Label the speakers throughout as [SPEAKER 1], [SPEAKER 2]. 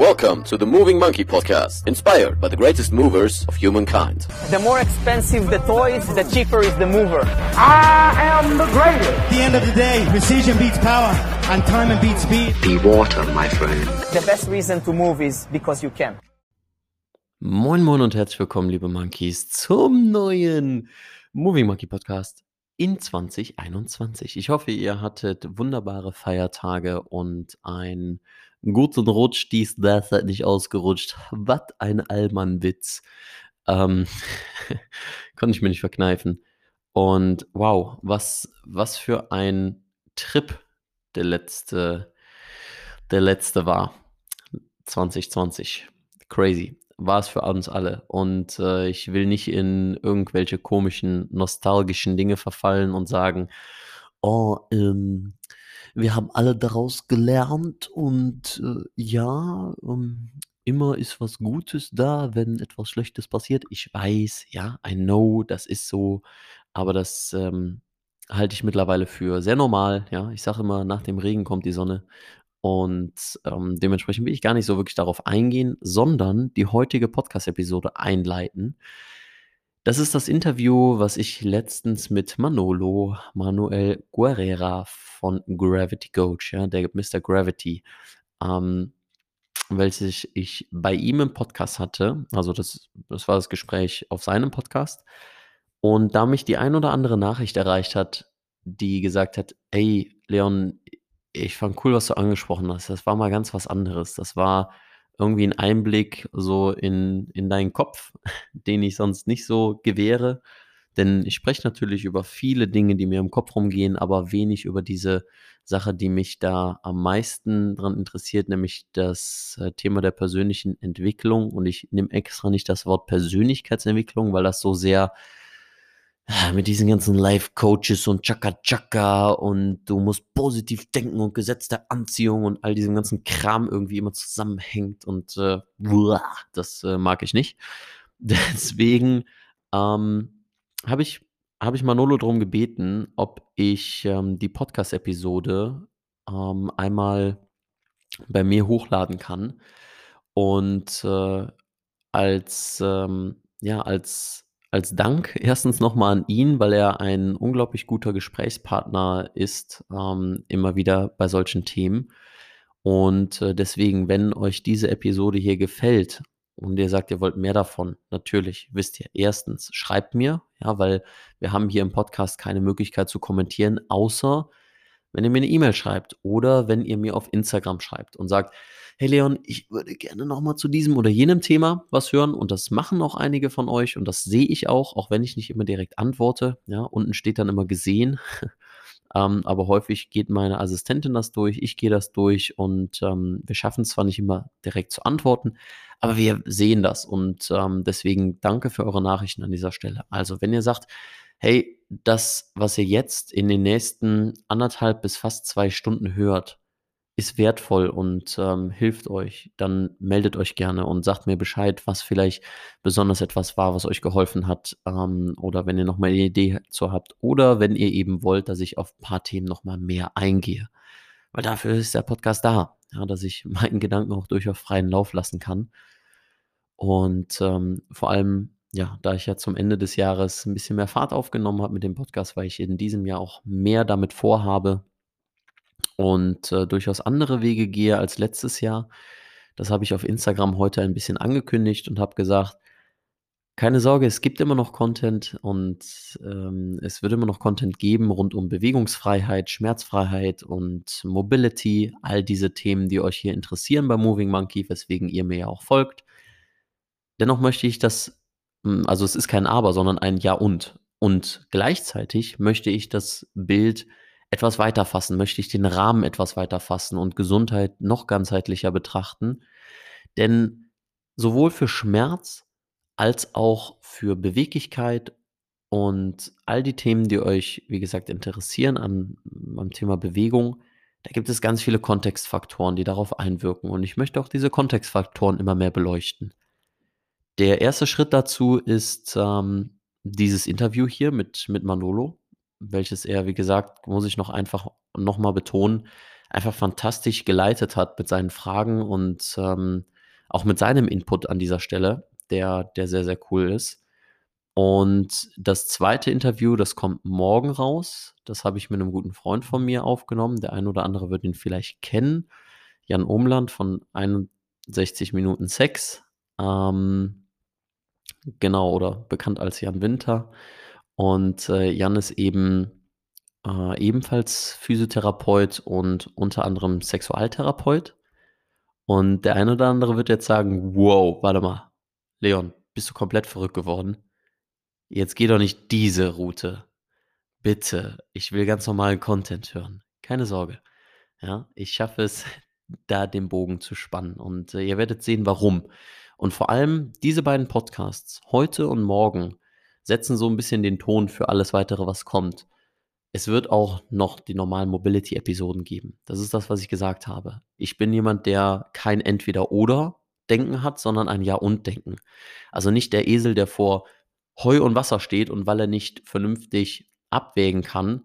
[SPEAKER 1] Welcome to the Moving Monkey Podcast, inspired by the greatest movers of humankind.
[SPEAKER 2] The more expensive the toys, the cheaper is the mover.
[SPEAKER 3] I am the greatest.
[SPEAKER 4] At the end of the day, precision beats power, and time beats speed.
[SPEAKER 5] Be water, my friend.
[SPEAKER 2] The best reason to move is because you can.
[SPEAKER 6] Moin Moin und herzlich willkommen, liebe Monkeys, zum neuen Moving Monkey Podcast in 2021. Ich hoffe, ihr hattet wunderbare Feiertage und ein guten Rutsch. Dies, das seid nicht ausgerutscht. Was ein Allmann-Witz. Ähm, konnte ich mir nicht verkneifen. Und wow, was, was für ein Trip der letzte, der letzte war. 2020. Crazy war es für uns alle. Und äh, ich will nicht in irgendwelche komischen, nostalgischen Dinge verfallen und sagen, oh, ähm, wir haben alle daraus gelernt und äh, ja, ähm, immer ist was Gutes da, wenn etwas Schlechtes passiert. Ich weiß, ja, I know, das ist so, aber das ähm, halte ich mittlerweile für sehr normal. Ja, ich sage immer, nach dem Regen kommt die Sonne. Und ähm, dementsprechend will ich gar nicht so wirklich darauf eingehen, sondern die heutige Podcast-Episode einleiten. Das ist das Interview, was ich letztens mit Manolo Manuel Guerrera von Gravity Coach, ja, der Mr. Gravity, ähm, welches ich bei ihm im Podcast hatte. Also das, das war das Gespräch auf seinem Podcast. Und da mich die ein oder andere Nachricht erreicht hat, die gesagt hat, ey, Leon, ich fand cool, was du angesprochen hast. Das war mal ganz was anderes. Das war irgendwie ein Einblick so in, in deinen Kopf, den ich sonst nicht so gewähre. Denn ich spreche natürlich über viele Dinge, die mir im Kopf rumgehen, aber wenig über diese Sache, die mich da am meisten dran interessiert, nämlich das äh, Thema der persönlichen Entwicklung. Und ich nehme extra nicht das Wort Persönlichkeitsentwicklung, weil das so sehr mit diesen ganzen Life-Coaches und Chaka-Chaka und du musst positiv denken und Gesetz der Anziehung und all diesem ganzen Kram irgendwie immer zusammenhängt und äh, das äh, mag ich nicht. Deswegen ähm, habe ich, hab ich Manolo darum gebeten, ob ich ähm, die Podcast-Episode ähm, einmal bei mir hochladen kann und äh, als, ähm, ja, als als Dank erstens nochmal an ihn, weil er ein unglaublich guter Gesprächspartner ist, ähm, immer wieder bei solchen Themen. Und äh, deswegen, wenn euch diese Episode hier gefällt und ihr sagt, ihr wollt mehr davon, natürlich, wisst ihr, erstens, schreibt mir, ja, weil wir haben hier im Podcast keine Möglichkeit zu kommentieren, außer wenn ihr mir eine E-Mail schreibt oder wenn ihr mir auf Instagram schreibt und sagt, hey Leon, ich würde gerne nochmal zu diesem oder jenem Thema was hören und das machen auch einige von euch und das sehe ich auch, auch wenn ich nicht immer direkt antworte. Ja, unten steht dann immer gesehen. ähm, aber häufig geht meine Assistentin das durch, ich gehe das durch und ähm, wir schaffen es zwar nicht immer direkt zu antworten, aber wir sehen das und ähm, deswegen danke für eure Nachrichten an dieser Stelle. Also, wenn ihr sagt, hey, das, was ihr jetzt in den nächsten anderthalb bis fast zwei Stunden hört, ist wertvoll und ähm, hilft euch, dann meldet euch gerne und sagt mir Bescheid, was vielleicht besonders etwas war, was euch geholfen hat. Ähm, oder wenn ihr nochmal eine Idee dazu habt. Oder wenn ihr eben wollt, dass ich auf ein paar Themen nochmal mehr eingehe. Weil dafür ist der Podcast da, ja, dass ich meinen Gedanken auch durchaus freien Lauf lassen kann. Und ähm, vor allem, ja, da ich ja zum Ende des Jahres ein bisschen mehr Fahrt aufgenommen habe mit dem Podcast, weil ich in diesem Jahr auch mehr damit vorhabe, und äh, durchaus andere Wege gehe als letztes Jahr. Das habe ich auf Instagram heute ein bisschen angekündigt und habe gesagt, keine Sorge, es gibt immer noch Content und ähm, es wird immer noch Content geben rund um Bewegungsfreiheit, Schmerzfreiheit und Mobility, all diese Themen, die euch hier interessieren bei Moving Monkey, weswegen ihr mir ja auch folgt. Dennoch möchte ich das, also es ist kein Aber, sondern ein Ja und. Und gleichzeitig möchte ich das Bild etwas weiter fassen, möchte ich den Rahmen etwas weiter fassen und Gesundheit noch ganzheitlicher betrachten. Denn sowohl für Schmerz als auch für Beweglichkeit und all die Themen, die euch, wie gesagt, interessieren am, am Thema Bewegung, da gibt es ganz viele Kontextfaktoren, die darauf einwirken. Und ich möchte auch diese Kontextfaktoren immer mehr beleuchten. Der erste Schritt dazu ist ähm, dieses Interview hier mit, mit Manolo welches er, wie gesagt, muss ich noch einfach nochmal betonen, einfach fantastisch geleitet hat mit seinen Fragen und ähm, auch mit seinem Input an dieser Stelle, der, der sehr, sehr cool ist. Und das zweite Interview, das kommt morgen raus. Das habe ich mit einem guten Freund von mir aufgenommen. Der ein oder andere wird ihn vielleicht kennen. Jan Umland von 61 Minuten Sex. Ähm, genau, oder bekannt als Jan Winter. Und äh, Jan ist eben äh, ebenfalls Physiotherapeut und unter anderem Sexualtherapeut. Und der eine oder andere wird jetzt sagen, wow, warte mal, Leon, bist du komplett verrückt geworden? Jetzt geh doch nicht diese Route. Bitte, ich will ganz normalen Content hören. Keine Sorge. Ja, ich schaffe es, da den Bogen zu spannen. Und äh, ihr werdet sehen, warum. Und vor allem diese beiden Podcasts, heute und morgen, setzen so ein bisschen den Ton für alles weitere, was kommt. Es wird auch noch die normalen Mobility-Episoden geben. Das ist das, was ich gesagt habe. Ich bin jemand, der kein Entweder-Oder-Denken hat, sondern ein Ja-und-Denken. Also nicht der Esel, der vor Heu und Wasser steht und weil er nicht vernünftig abwägen kann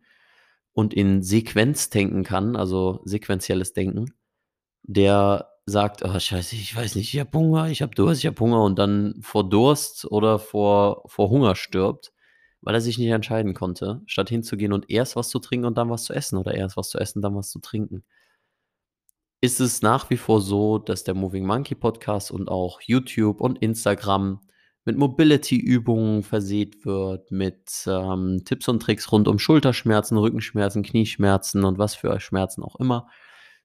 [SPEAKER 6] und in Sequenz denken kann, also sequenzielles Denken, der sagt, oh, scheiße, ich weiß nicht, ich habe Hunger, ich habe Durst, ich habe Hunger und dann vor Durst oder vor, vor Hunger stirbt weil er sich nicht entscheiden konnte, statt hinzugehen und erst was zu trinken und dann was zu essen oder erst was zu essen, dann was zu trinken. Ist es nach wie vor so, dass der Moving Monkey Podcast und auch YouTube und Instagram mit Mobility-Übungen verseht wird, mit ähm, Tipps und Tricks rund um Schulterschmerzen, Rückenschmerzen, Knieschmerzen und was für Schmerzen auch immer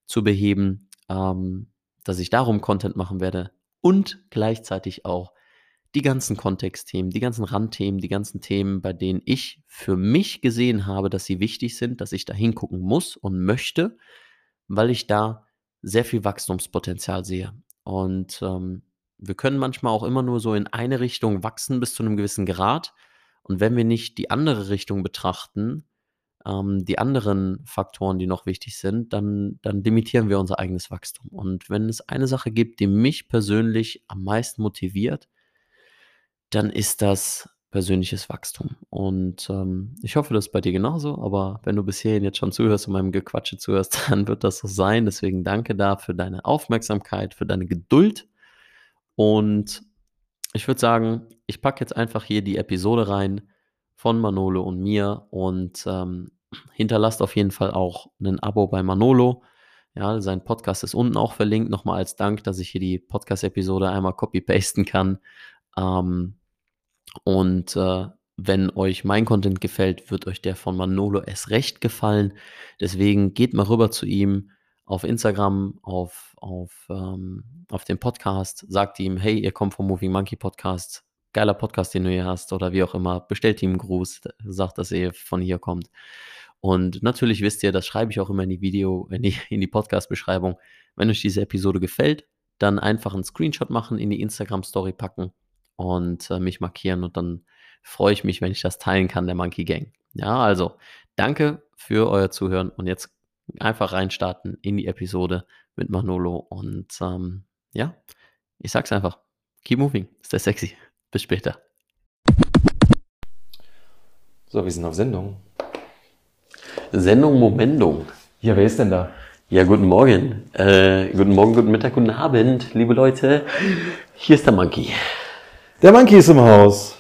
[SPEAKER 6] zu beheben, ähm, dass ich darum Content machen werde und gleichzeitig auch die ganzen Kontextthemen, die ganzen Randthemen, die ganzen Themen, bei denen ich für mich gesehen habe, dass sie wichtig sind, dass ich da hingucken muss und möchte, weil ich da sehr viel Wachstumspotenzial sehe. Und ähm, wir können manchmal auch immer nur so in eine Richtung wachsen bis zu einem gewissen Grad. Und wenn wir nicht die andere Richtung betrachten, ähm, die anderen Faktoren, die noch wichtig sind, dann, dann limitieren wir unser eigenes Wachstum. Und wenn es eine Sache gibt, die mich persönlich am meisten motiviert, dann ist das persönliches Wachstum. Und ähm, ich hoffe, das ist bei dir genauso. Aber wenn du bis hierhin jetzt schon zuhörst und meinem Gequatsche zuhörst, dann wird das so sein. Deswegen danke da für deine Aufmerksamkeit, für deine Geduld. Und ich würde sagen, ich packe jetzt einfach hier die Episode rein von Manolo und mir und ähm, hinterlasst auf jeden Fall auch ein Abo bei Manolo. Ja, sein Podcast ist unten auch verlinkt. Nochmal als Dank, dass ich hier die Podcast-Episode einmal copy-pasten kann. Ähm, und äh, wenn euch mein Content gefällt, wird euch der von Manolo erst recht gefallen. Deswegen geht mal rüber zu ihm auf Instagram, auf, auf, ähm, auf den Podcast, sagt ihm, hey, ihr kommt vom Moving Monkey Podcast, geiler Podcast, den du hier hast, oder wie auch immer, bestellt ihm einen Gruß, sagt, dass ihr von hier kommt. Und natürlich wisst ihr, das schreibe ich auch immer in die Video, in die, in die Podcast-Beschreibung. Wenn euch diese Episode gefällt, dann einfach einen Screenshot machen, in die Instagram-Story packen und äh, mich markieren und dann freue ich mich, wenn ich das teilen kann, der Monkey Gang. Ja, also danke für euer Zuhören und jetzt einfach reinstarten in die Episode mit Manolo und ähm, ja, ich sag's einfach, keep moving, ist der sexy. Bis später.
[SPEAKER 5] So, wir sind auf Sendung.
[SPEAKER 6] Sendung Momendung.
[SPEAKER 5] Ja, wer ist denn da?
[SPEAKER 6] Ja, guten Morgen. Äh, guten Morgen, guten Mittag, guten Abend, liebe Leute. Hier ist der Monkey.
[SPEAKER 5] Der Monkey ist im Haus.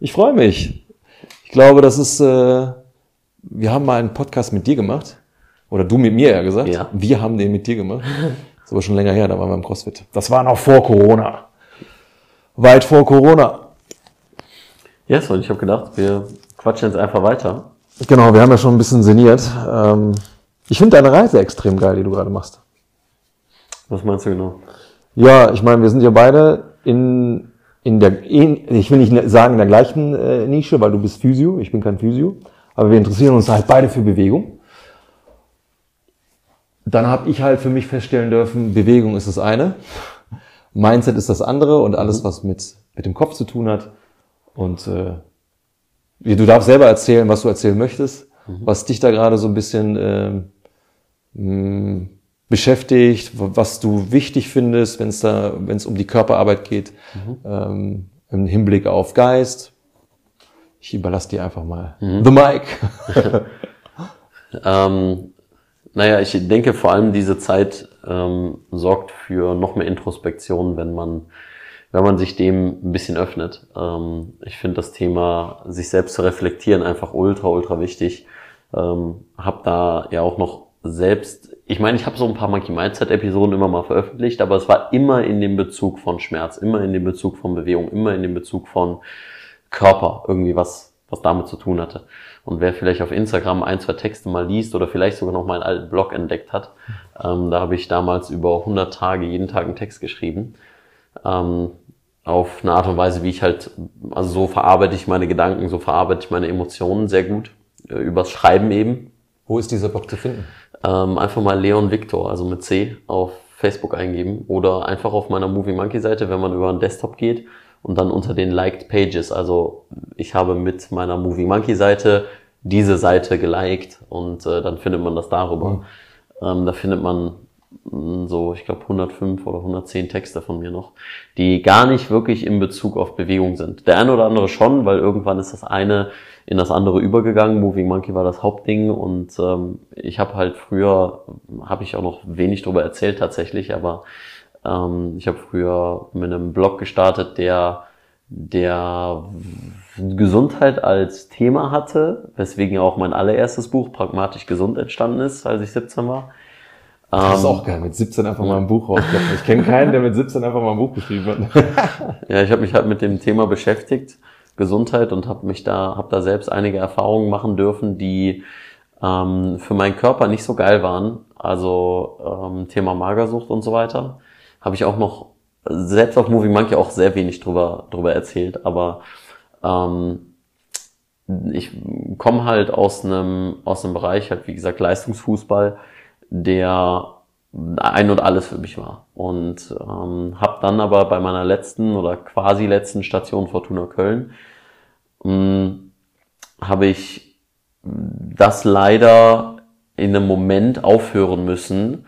[SPEAKER 5] Ich freue mich. Ich glaube, das ist, äh, wir haben mal einen Podcast mit dir gemacht. Oder du mit mir, ja gesagt.
[SPEAKER 6] Ja.
[SPEAKER 5] Wir haben den mit dir gemacht. Das ist aber schon länger her, da waren wir im CrossFit. Das war noch vor Corona. Weit vor Corona.
[SPEAKER 6] Ja, so, und ich habe gedacht, wir quatschen jetzt einfach weiter.
[SPEAKER 5] Genau, wir haben ja schon ein bisschen sinniert. Ähm, ich finde deine Reise extrem geil, die du gerade machst.
[SPEAKER 6] Was meinst du genau?
[SPEAKER 5] Ja, ich meine, wir sind ja beide in in der, ich will nicht sagen in der gleichen äh, Nische, weil du bist Physio, ich bin kein Physio, aber wir interessieren uns halt beide für Bewegung. Dann habe ich halt für mich feststellen dürfen, Bewegung ist das eine, Mindset ist das andere und alles, was mit, mit dem Kopf zu tun hat. Und äh, du darfst selber erzählen, was du erzählen möchtest, mhm. was dich da gerade so ein bisschen äh, mh, beschäftigt, was du wichtig findest, wenn es da, wenn es um die Körperarbeit geht, mhm. ähm, im Hinblick auf Geist. Ich überlasse dir einfach mal
[SPEAKER 6] mhm.
[SPEAKER 5] the mic.
[SPEAKER 6] ähm, naja, ich denke vor allem diese Zeit ähm, sorgt für noch mehr Introspektion, wenn man, wenn man sich dem ein bisschen öffnet. Ähm, ich finde das Thema, sich selbst zu reflektieren, einfach ultra, ultra wichtig. Ähm, hab da ja auch noch selbst, ich meine, ich habe so ein paar Monkey Mindset Episoden immer mal veröffentlicht, aber es war immer in dem Bezug von Schmerz, immer in dem Bezug von Bewegung, immer in dem Bezug von Körper, irgendwie was, was damit zu tun hatte. Und wer vielleicht auf Instagram ein, zwei Texte mal liest oder vielleicht sogar noch meinen alten Blog entdeckt hat, ähm, da habe ich damals über 100 Tage jeden Tag einen Text geschrieben. Ähm, auf eine Art und Weise, wie ich halt, also so verarbeite ich meine Gedanken, so verarbeite ich meine Emotionen sehr gut, äh, übers Schreiben eben.
[SPEAKER 5] Wo ist dieser Blog zu finden?
[SPEAKER 6] Ähm, einfach mal Leon Victor, also mit C, auf Facebook eingeben oder einfach auf meiner Movie Monkey Seite, wenn man über einen Desktop geht und dann unter den Liked Pages. Also ich habe mit meiner Movie Monkey Seite diese Seite geliked und äh, dann findet man das darüber.
[SPEAKER 5] Mhm.
[SPEAKER 6] Ähm, da findet man mh, so, ich glaube 105 oder 110 Texte von mir noch, die gar nicht wirklich in Bezug auf Bewegung sind. Der eine oder andere schon, weil irgendwann ist das eine in das andere übergegangen. Moving Monkey war das Hauptding und ähm, ich habe halt früher, habe ich auch noch wenig darüber erzählt tatsächlich, aber ähm, ich habe früher mit einem Blog gestartet, der der Gesundheit als Thema hatte, weswegen auch mein allererstes Buch Pragmatisch Gesund entstanden ist, als ich 17 war.
[SPEAKER 5] Das ist
[SPEAKER 6] Ähm,
[SPEAKER 5] auch geil, mit 17 einfach mal ein Buch rausgebracht. Ich kenne keinen, der mit 17 einfach mal ein Buch geschrieben hat.
[SPEAKER 6] Ja, ich habe mich halt mit dem Thema beschäftigt, Gesundheit, und habe mich da, habe da selbst einige Erfahrungen machen dürfen, die ähm, für meinen Körper nicht so geil waren. Also ähm, Thema Magersucht und so weiter. Habe ich auch noch selbst auf Movie Monkey auch sehr wenig drüber drüber erzählt, aber ähm, ich komme halt aus einem aus einem Bereich halt wie gesagt Leistungsfußball, der ein und alles für mich war. Und ähm, habe dann aber bei meiner letzten oder quasi letzten Station Fortuna Köln mh, habe ich das leider in einem Moment aufhören müssen,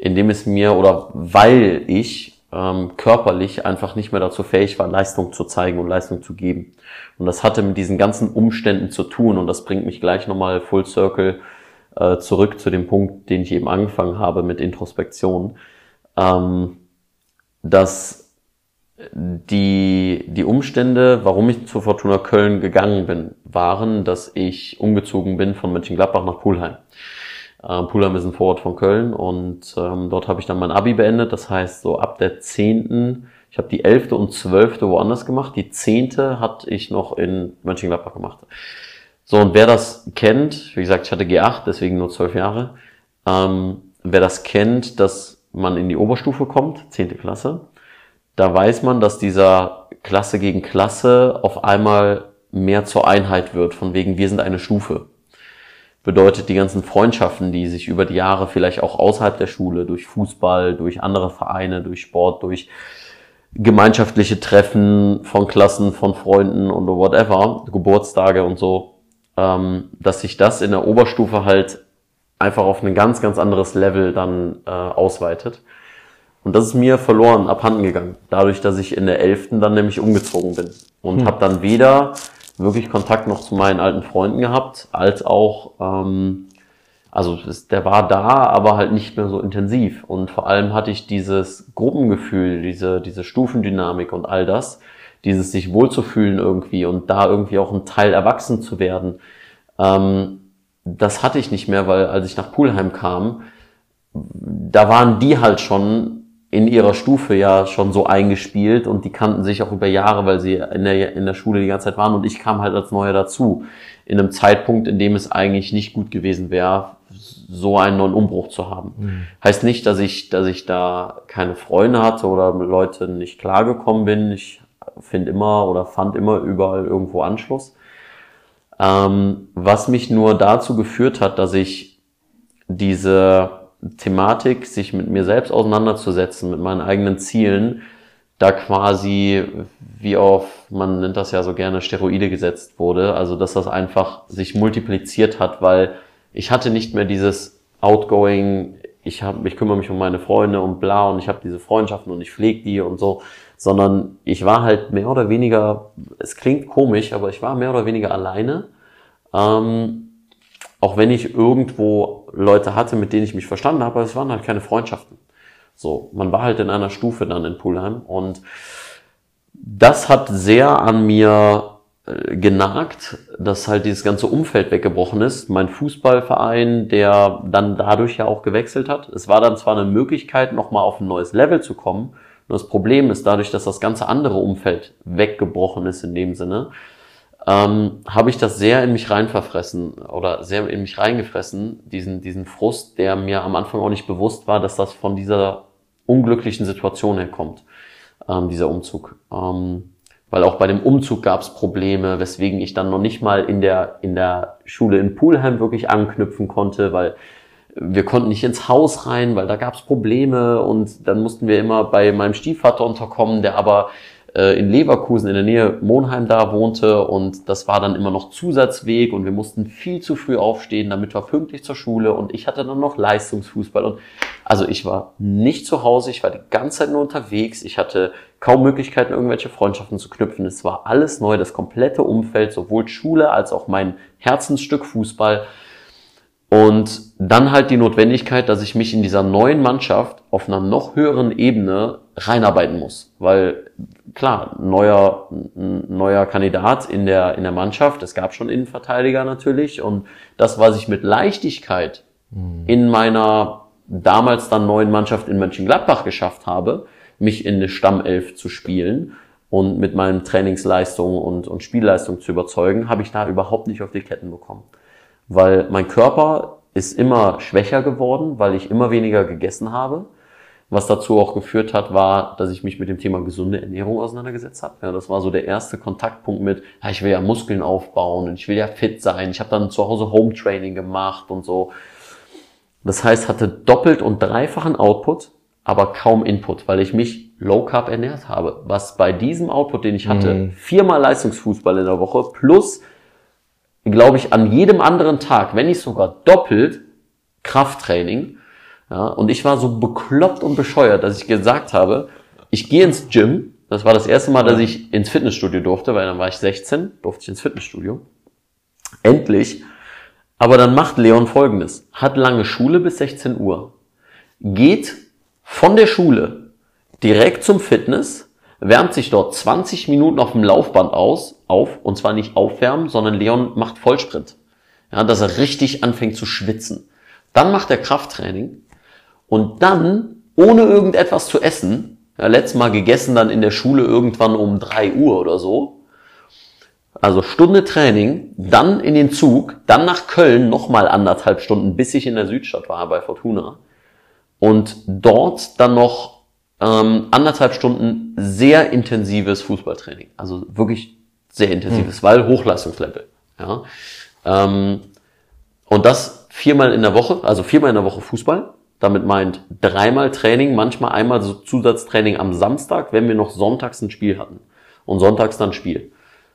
[SPEAKER 6] in dem es mir oder weil ich ähm, körperlich einfach nicht mehr dazu fähig war, Leistung zu zeigen und Leistung zu geben. Und das hatte mit diesen ganzen Umständen zu tun und das bringt mich gleich nochmal full circle äh, zurück zu dem Punkt, den ich eben angefangen habe mit Introspektion, ähm, dass die, die Umstände, warum ich zu Fortuna Köln gegangen bin, waren, dass ich umgezogen bin von Mönchengladbach nach Pulheim. Ähm, Pulheim ist ein Vorort von Köln und ähm, dort habe ich dann mein Abi beendet. Das heißt, so ab der zehnten, ich habe die elfte und zwölfte woanders gemacht. Die zehnte hatte ich noch in Mönchengladbach gemacht. So, und wer das kennt, wie gesagt, ich hatte G8, deswegen nur zwölf Jahre. Ähm, wer das kennt, dass man in die Oberstufe kommt, zehnte Klasse, da weiß man, dass dieser Klasse gegen Klasse auf einmal mehr zur Einheit wird, von wegen wir sind eine Stufe. Bedeutet die ganzen Freundschaften, die sich über die Jahre vielleicht auch außerhalb der Schule, durch Fußball, durch andere Vereine, durch Sport, durch gemeinschaftliche Treffen von Klassen, von Freunden und whatever, Geburtstage und so, ähm, dass sich das in der Oberstufe halt einfach auf ein ganz, ganz anderes Level dann äh, ausweitet. Und das ist mir verloren, abhanden gegangen. Dadurch, dass ich in der 11. dann nämlich umgezogen bin. Und habe dann weder wirklich Kontakt noch zu meinen alten Freunden gehabt, als auch, ähm, also es, der war da, aber halt nicht mehr so intensiv. Und vor allem hatte ich dieses Gruppengefühl, diese, diese Stufendynamik und all das, dieses sich wohlzufühlen irgendwie und da irgendwie auch ein Teil erwachsen zu werden. Ähm, das hatte ich nicht mehr, weil als ich nach Pulheim kam, da waren die halt schon in ihrer Stufe ja schon so eingespielt und die kannten sich auch über Jahre, weil sie in der, in der Schule die ganze Zeit waren und ich kam halt als Neuer dazu. In einem Zeitpunkt, in dem es eigentlich nicht gut gewesen wäre, so einen neuen Umbruch zu haben. Heißt nicht, dass ich, dass ich da keine Freunde hatte oder mit Leuten nicht klargekommen bin. Ich finde immer oder fand immer überall irgendwo Anschluss. Ähm, was mich nur dazu geführt hat, dass ich diese Thematik, sich mit mir selbst auseinanderzusetzen, mit meinen eigenen Zielen, da quasi wie auf, man nennt das ja so gerne, Steroide gesetzt wurde. Also dass das einfach sich multipliziert hat, weil ich hatte nicht mehr dieses Outgoing, ich, hab, ich kümmere mich um meine Freunde und bla und ich habe diese Freundschaften und ich pflege die und so, sondern ich war halt mehr oder weniger, es klingt komisch, aber ich war mehr oder weniger alleine. Ähm, auch wenn ich irgendwo Leute hatte, mit denen ich mich verstanden habe, es waren halt keine Freundschaften. So, man war halt in einer Stufe dann in Pulheim und das hat sehr an mir äh, genagt, dass halt dieses ganze Umfeld weggebrochen ist. Mein Fußballverein, der dann dadurch ja auch gewechselt hat. Es war dann zwar eine Möglichkeit, nochmal auf ein neues Level zu kommen, nur das Problem ist, dadurch, dass das ganze andere Umfeld weggebrochen ist in dem Sinne, ähm, habe ich das sehr in mich reinverfressen oder sehr in mich reingefressen, diesen, diesen Frust, der mir am Anfang auch nicht bewusst war, dass das von dieser unglücklichen Situation herkommt, ähm, dieser Umzug. Ähm, weil auch bei dem Umzug gab es Probleme, weswegen ich dann noch nicht mal in der, in der Schule in Pulheim wirklich anknüpfen konnte, weil wir konnten nicht ins Haus rein, weil da gab es Probleme und dann mussten wir immer bei meinem Stiefvater unterkommen, der aber äh, in Leverkusen in der Nähe Monheim da wohnte und das war dann immer noch Zusatzweg und wir mussten viel zu früh aufstehen, damit wir pünktlich zur Schule und ich hatte dann noch Leistungsfußball und also ich war nicht zu Hause, ich war die ganze Zeit nur unterwegs, ich hatte kaum Möglichkeiten, irgendwelche Freundschaften zu knüpfen. Es war alles neu, das komplette Umfeld, sowohl Schule als auch mein Herzensstück Fußball. Und dann halt die Notwendigkeit, dass ich mich in dieser neuen Mannschaft auf einer noch höheren Ebene reinarbeiten muss. Weil klar, neuer, neuer Kandidat in der, in der Mannschaft, es gab schon Innenverteidiger natürlich. Und das, was ich mit Leichtigkeit mhm. in meiner damals dann neuen Mannschaft in Mönchengladbach geschafft habe, mich in eine Stammelf zu spielen und mit meinen Trainingsleistungen und, und Spielleistungen zu überzeugen, habe ich da überhaupt nicht auf die Ketten bekommen weil mein Körper ist immer schwächer geworden, weil ich immer weniger gegessen habe. Was dazu auch geführt hat, war, dass ich mich mit dem Thema gesunde Ernährung auseinandergesetzt habe. Ja, das war so der erste Kontaktpunkt mit, ja, ich will ja Muskeln aufbauen und ich will ja fit sein. Ich habe dann zu Hause Home Training gemacht und so. Das heißt, hatte doppelt und dreifachen Output, aber kaum Input, weil ich mich low carb ernährt habe. Was bei diesem Output, den ich hatte, mhm. viermal Leistungsfußball in der Woche plus glaube ich, an jedem anderen Tag, wenn nicht sogar doppelt, Krafttraining. Ja, und ich war so bekloppt und bescheuert, dass ich gesagt habe, ich gehe ins Gym. Das war das erste Mal, dass ich ins Fitnessstudio durfte, weil dann war ich 16, durfte ich ins Fitnessstudio. Endlich. Aber dann macht Leon folgendes. Hat lange Schule bis 16 Uhr. Geht von der Schule direkt zum Fitness, wärmt sich dort 20 Minuten auf dem Laufband aus, auf, und zwar nicht aufwärmen, sondern Leon macht Vollsprint. Ja, dass er richtig anfängt zu schwitzen. Dann macht er Krafttraining und dann, ohne irgendetwas zu essen, ja, letztes Mal gegessen dann in der Schule irgendwann um drei Uhr oder so, also Stunde Training, dann in den Zug, dann nach Köln nochmal anderthalb Stunden, bis ich in der Südstadt war bei Fortuna. Und dort dann noch ähm, anderthalb Stunden sehr intensives Fußballtraining. Also wirklich sehr intensives, mhm. weil Hochleistungslevel. Ja. Ähm, und das viermal in der Woche, also viermal in der Woche Fußball. Damit meint dreimal Training, manchmal einmal so Zusatztraining am Samstag, wenn wir noch sonntags ein Spiel hatten. Und sonntags dann Spiel.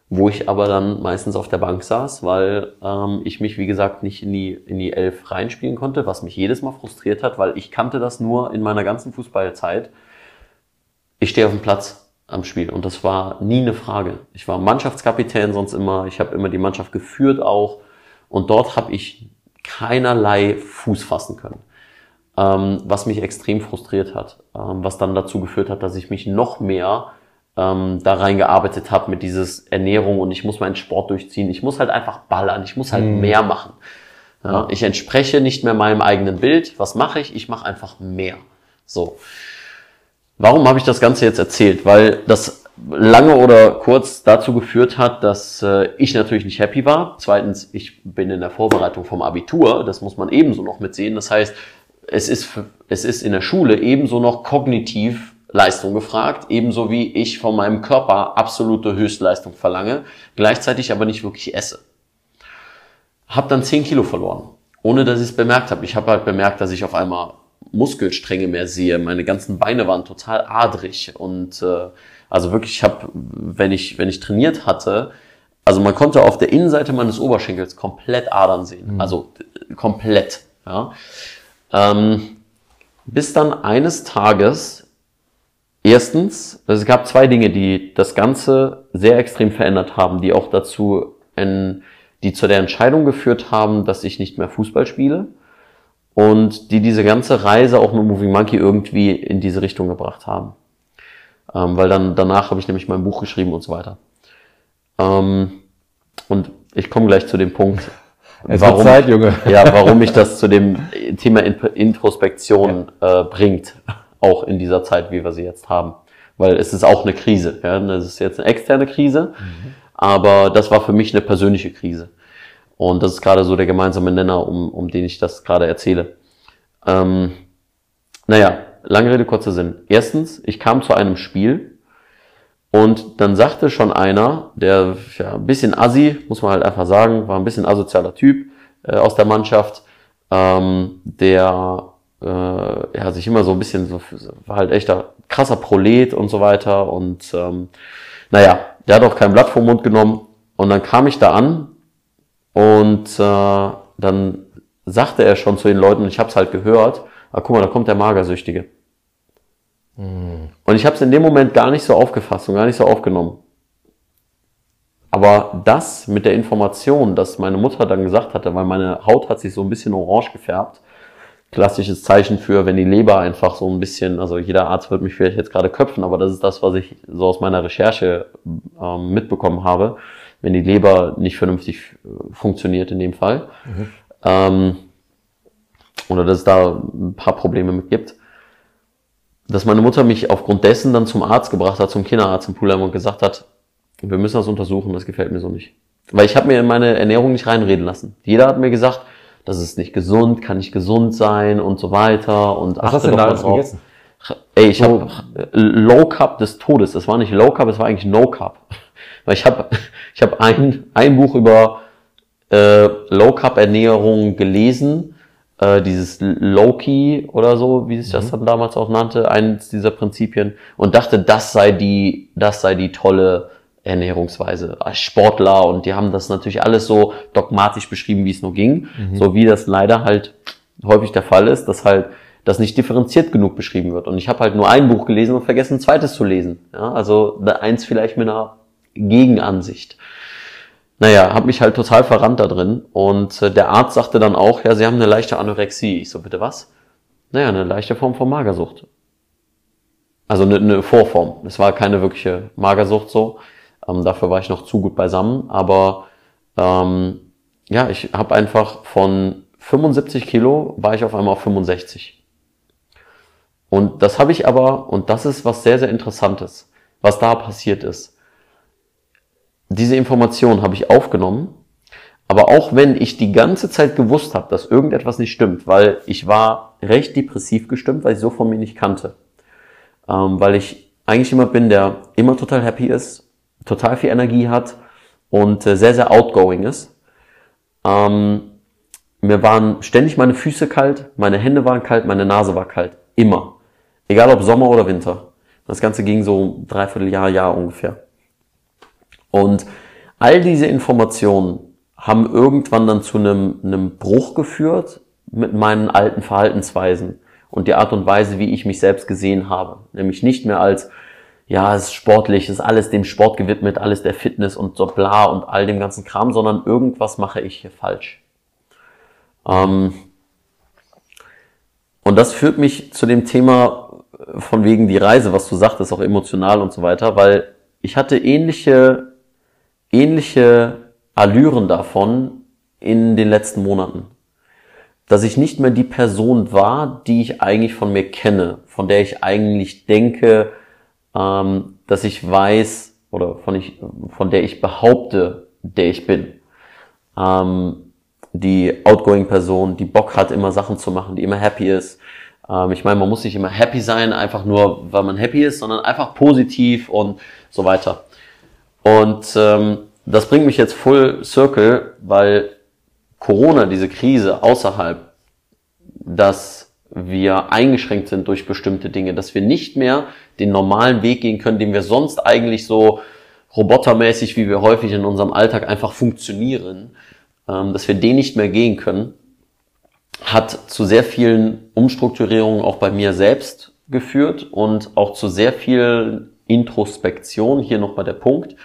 [SPEAKER 6] Wo ich aber dann meistens auf der Bank saß, weil ähm, ich mich, wie gesagt, nicht in die, in die Elf reinspielen konnte, was mich jedes Mal frustriert hat, weil ich kannte das nur in meiner ganzen Fußballzeit ich stehe auf dem Platz am Spiel und das war nie eine Frage. Ich war Mannschaftskapitän sonst immer, ich habe immer die Mannschaft geführt auch und dort habe ich keinerlei Fuß fassen können. Ähm, was mich extrem frustriert hat, ähm, was dann dazu geführt hat, dass ich mich noch mehr ähm, da reingearbeitet habe mit dieses Ernährung und ich muss meinen Sport durchziehen. Ich muss halt einfach ballern, ich muss halt mhm. mehr machen. Ja, ich entspreche nicht mehr meinem eigenen Bild. Was mache ich? Ich mache einfach mehr. So. Warum habe ich das Ganze jetzt erzählt? Weil das lange oder kurz dazu geführt hat, dass äh, ich natürlich nicht happy war. Zweitens, ich bin in der Vorbereitung vom Abitur. Das muss man ebenso noch mitsehen. Das heißt, es ist, es ist in der Schule ebenso noch kognitiv Leistung gefragt, ebenso wie ich von meinem Körper absolute Höchstleistung verlange, gleichzeitig aber nicht wirklich esse. Hab dann 10 Kilo verloren, ohne dass ich es bemerkt habe. Ich habe halt bemerkt, dass ich auf einmal Muskelstränge mehr sehe. Meine ganzen Beine waren total adrig und äh, also wirklich, ich habe, wenn ich wenn ich trainiert hatte, also man konnte auf der Innenseite meines Oberschenkels komplett Adern sehen, mhm. also komplett. Ja. Ähm, bis dann eines Tages, erstens, also es gab zwei Dinge, die das Ganze sehr extrem verändert haben, die auch dazu, in, die zu der Entscheidung geführt haben, dass ich nicht mehr Fußball spiele und die diese ganze Reise auch mit Moving Monkey irgendwie in diese Richtung gebracht haben. Ähm, weil dann danach habe ich nämlich mein Buch geschrieben und so weiter. Ähm, und ich komme gleich zu dem Punkt,
[SPEAKER 5] Es
[SPEAKER 6] warum,
[SPEAKER 5] wird Zeit, Junge.
[SPEAKER 6] ja, warum mich das zu dem Thema In- Introspektion äh, bringt, auch in dieser Zeit, wie wir sie jetzt haben. Weil es ist auch eine Krise. Ja? Das ist jetzt eine externe Krise, aber das war für mich eine persönliche Krise. Und das ist gerade so der gemeinsame Nenner, um, um den ich das gerade erzähle. Ähm, naja, lange Rede, kurzer Sinn. Erstens, ich kam zu einem Spiel und dann sagte schon einer, der ja, ein bisschen assi, muss man halt einfach sagen, war ein bisschen asozialer Typ äh, aus der Mannschaft, ähm, der äh, ja, sich immer so ein bisschen, so, war halt echter krasser Prolet und so weiter. Und ähm, naja, der hat auch kein Blatt vom Mund genommen. Und dann kam ich da an und äh, dann sagte er schon zu den Leuten, ich habe es halt gehört, ah, guck mal, da kommt der Magersüchtige. Und ich habe es in dem Moment gar nicht so aufgefasst und gar nicht so aufgenommen. Aber das mit der Information, dass meine Mutter dann gesagt hatte, weil meine Haut hat sich so ein bisschen orange gefärbt, klassisches Zeichen für, wenn die Leber einfach so ein bisschen, also jeder Arzt wird mich vielleicht jetzt gerade köpfen, aber das ist das, was ich so aus meiner Recherche ähm, mitbekommen habe, wenn die Leber nicht vernünftig äh, funktioniert in dem Fall. Ähm, oder dass es da ein paar Probleme mit gibt dass meine Mutter mich aufgrund dessen dann zum Arzt gebracht hat, zum Kinderarzt in Pulheim und gesagt hat, wir müssen das untersuchen, das gefällt mir so nicht. Weil ich habe mir in meine Ernährung nicht reinreden lassen. Jeder hat mir gesagt, das ist nicht gesund, kann nicht gesund sein und so weiter und
[SPEAKER 5] Was hast du denn da alles gegessen?
[SPEAKER 6] Ey, ich habe Low Carb des Todes. Das war nicht Low Carb, es war eigentlich No Carb. Weil ich habe ich hab ein, ein Buch über äh, Low Carb Ernährung gelesen, äh, dieses Loki oder so, wie sich das dann damals auch nannte, eines dieser Prinzipien und dachte, das sei die, das sei die tolle Ernährungsweise als Sportler und die haben das natürlich alles so dogmatisch beschrieben, wie es nur ging, so wie das leider halt häufig der Fall ist, dass halt das nicht differenziert genug beschrieben wird. Und ich habe halt nur ein Buch gelesen und vergessen, ein zweites zu lesen. Ja, also eins vielleicht mit einer Gegenansicht. Naja, habe mich halt total verrannt da drin. Und äh, der Arzt sagte dann auch, ja, Sie haben eine leichte Anorexie. Ich so, bitte was? Naja, eine leichte Form von Magersucht. Also eine, eine Vorform. Es war keine wirkliche Magersucht so. Ähm, dafür war ich noch zu gut beisammen. Aber ähm, ja, ich habe einfach von 75 Kilo war ich auf einmal auf 65. Und das habe ich aber, und das ist was sehr, sehr Interessantes, was da passiert ist. Diese Information habe ich aufgenommen, aber auch wenn ich die ganze Zeit gewusst habe, dass irgendetwas nicht stimmt, weil ich war recht depressiv gestimmt, weil ich so von mir nicht kannte. Ähm, weil ich eigentlich jemand bin, der immer total happy ist, total viel Energie hat und äh, sehr, sehr outgoing ist. Ähm, mir waren ständig meine Füße kalt, meine Hände waren kalt, meine Nase war kalt. Immer. Egal ob Sommer oder Winter. Das Ganze ging so dreiviertel Jahr, Jahr ungefähr. Und all diese Informationen haben irgendwann dann zu einem, einem Bruch geführt mit meinen alten Verhaltensweisen und die Art und Weise, wie ich mich selbst gesehen habe. Nämlich nicht mehr als, ja, es ist sportlich, es ist alles dem Sport gewidmet, alles der Fitness und so bla und all dem ganzen Kram, sondern irgendwas mache ich hier falsch. Ähm, und das führt mich zu dem Thema von wegen die Reise, was du sagtest, auch emotional und so weiter, weil ich hatte ähnliche, ähnliche Allüren davon in den letzten Monaten. Dass ich nicht mehr die Person war, die ich eigentlich von mir kenne, von der ich eigentlich denke, ähm, dass ich weiß oder von, ich, von der ich behaupte, der ich bin. Ähm, die outgoing Person, die Bock hat, immer Sachen zu machen, die immer happy ist. Ähm, ich meine, man muss nicht immer happy sein, einfach nur, weil man happy ist, sondern einfach positiv und so weiter. Und ähm, das bringt mich jetzt full circle, weil Corona, diese Krise außerhalb, dass wir eingeschränkt sind durch bestimmte Dinge, dass wir nicht mehr den normalen Weg gehen können, den wir sonst eigentlich so robotermäßig, wie wir häufig in unserem Alltag einfach funktionieren, ähm, dass wir den nicht mehr gehen können, hat zu sehr vielen Umstrukturierungen auch bei mir selbst geführt und auch zu sehr viel Introspektion. Hier nochmal der Punkt.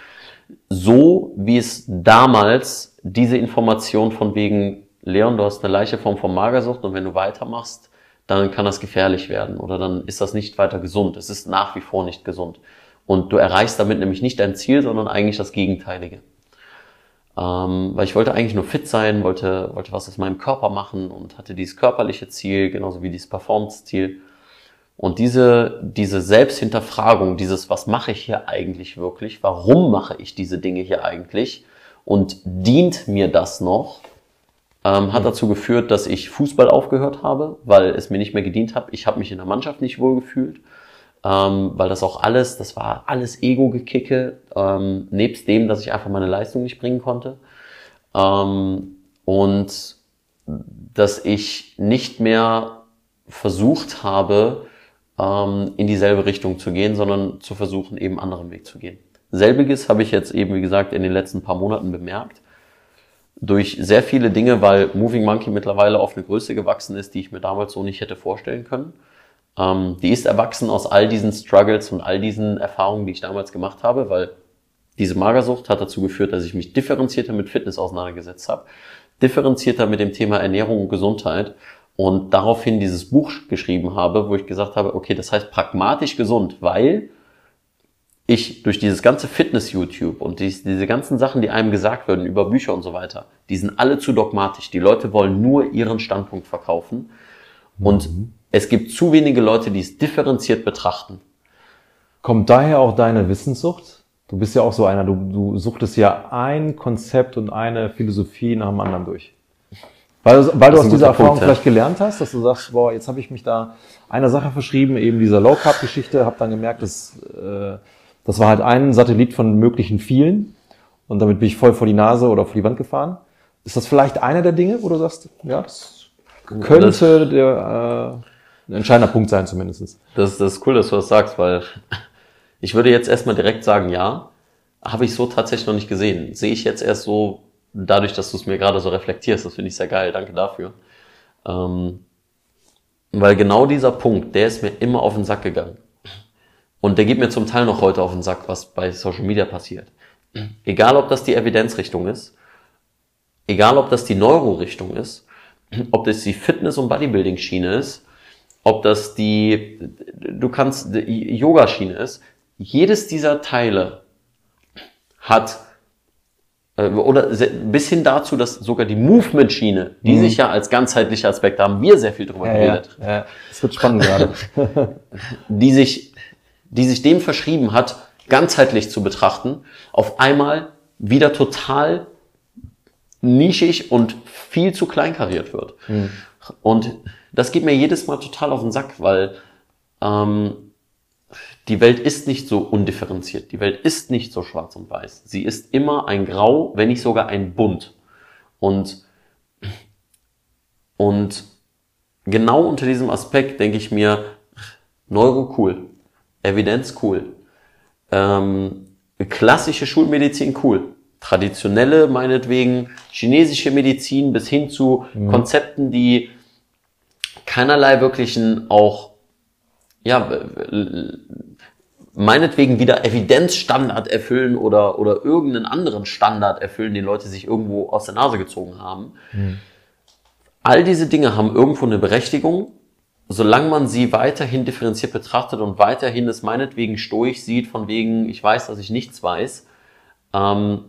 [SPEAKER 6] So wie es damals diese Information von wegen, Leon, du hast eine leichte Form von Magersucht und wenn du weitermachst, dann kann das gefährlich werden oder dann ist das nicht weiter gesund. Es ist nach wie vor nicht gesund. Und du erreichst damit nämlich nicht dein Ziel, sondern eigentlich das Gegenteilige. Ähm, weil ich wollte eigentlich nur fit sein, wollte, wollte was aus meinem Körper machen und hatte dieses körperliche Ziel, genauso wie dieses Performance-Ziel. Und diese, diese Selbsthinterfragung, dieses, was mache ich hier eigentlich wirklich? Warum mache ich diese Dinge hier eigentlich? Und dient mir das noch? Ähm, hat dazu geführt, dass ich Fußball aufgehört habe, weil es mir nicht mehr gedient hat. Ich habe mich in der Mannschaft nicht wohl gefühlt, ähm, weil das auch alles, das war alles Ego-Gekicke, ähm, nebst dem, dass ich einfach meine Leistung nicht bringen konnte. Ähm, und dass ich nicht mehr versucht habe, ähm, in dieselbe Richtung zu gehen, sondern zu versuchen, eben einen anderen Weg zu gehen. Selbiges habe ich jetzt eben, wie gesagt, in den letzten paar Monaten bemerkt. Durch sehr viele Dinge, weil Moving Monkey mittlerweile auf eine Größe gewachsen ist, die ich mir damals so nicht hätte vorstellen können. Ähm, die ist erwachsen aus all diesen Struggles und all diesen Erfahrungen, die ich damals gemacht habe, weil diese Magersucht hat dazu geführt, dass ich mich differenzierter mit Fitness auseinandergesetzt habe, differenzierter mit dem Thema Ernährung und Gesundheit und daraufhin dieses Buch geschrieben habe, wo ich gesagt habe, okay, das heißt pragmatisch gesund, weil ich durch dieses ganze Fitness-YouTube und dies, diese ganzen Sachen, die einem gesagt werden über Bücher und so weiter, die sind alle zu dogmatisch. Die Leute wollen nur ihren Standpunkt verkaufen und
[SPEAKER 5] Mhm.
[SPEAKER 6] es gibt zu wenige Leute, die es differenziert betrachten.
[SPEAKER 5] Kommt daher auch deine Wissenssucht? Du bist ja auch so einer, du, du suchtest ja ein Konzept und eine Philosophie nach dem anderen durch. Weil, du- weil du
[SPEAKER 6] Das
[SPEAKER 5] aus dieser Erfahrung
[SPEAKER 6] Punkt, ja.
[SPEAKER 5] vielleicht gelernt hast, dass du sagst, boah, jetzt habe ich mich da einer Sache verschrieben, eben dieser Low Carb Geschichte, habe dann gemerkt, dass äh, das war halt ein Satellit von möglichen vielen und damit bin ich voll vor die Nase oder vor die Wand gefahren. Ist das vielleicht einer der Dinge, wo du sagst, ja, das könnte der äh, ein entscheidender Punkt sein zumindest.
[SPEAKER 6] Das, das ist cool, dass du das sagst, weil ich würde jetzt erstmal direkt sagen, ja, habe ich so tatsächlich noch nicht gesehen. Sehe ich jetzt erst so, dadurch, dass du es mir gerade so reflektierst, das finde ich sehr geil, danke dafür. Ähm, weil genau dieser Punkt, der ist mir immer auf den Sack gegangen. Und der geht mir zum Teil noch heute auf den Sack, was bei Social Media passiert. Egal, ob das die Evidenzrichtung ist, egal, ob das die Neuro-Richtung ist, ob das die Fitness- und Bodybuilding-Schiene ist, ob das die, du kannst, die Yoga-Schiene ist, jedes dieser Teile hat, oder se- bis hin dazu, dass sogar die Movement-Schiene, die sich ja als ganzheitlicher Aspekt, da haben wir sehr viel drüber geredet,
[SPEAKER 5] ja. Es wird spannend gerade.
[SPEAKER 6] die sich, die sich dem verschrieben hat, ganzheitlich zu betrachten, auf einmal wieder total nischig und viel zu kleinkariert wird. Und das geht mir jedes Mal total auf den Sack, weil ähm, die Welt ist nicht so undifferenziert. Die Welt ist nicht so schwarz und weiß. Sie ist immer ein Grau, wenn nicht sogar ein Bunt. Und, und genau unter diesem Aspekt denke ich mir, Neuro cool, Evidenz cool, ähm, klassische Schulmedizin cool, traditionelle meinetwegen chinesische Medizin bis hin zu Konzepten, die keinerlei wirklichen auch ja meinetwegen wieder Evidenzstandard erfüllen oder oder irgendeinen anderen Standard erfüllen, den Leute sich irgendwo aus der Nase gezogen haben. All diese Dinge haben irgendwo eine Berechtigung, solange man sie weiterhin differenziert betrachtet und weiterhin es meinetwegen stoisch sieht, von wegen, ich weiß, dass ich nichts weiß, ähm,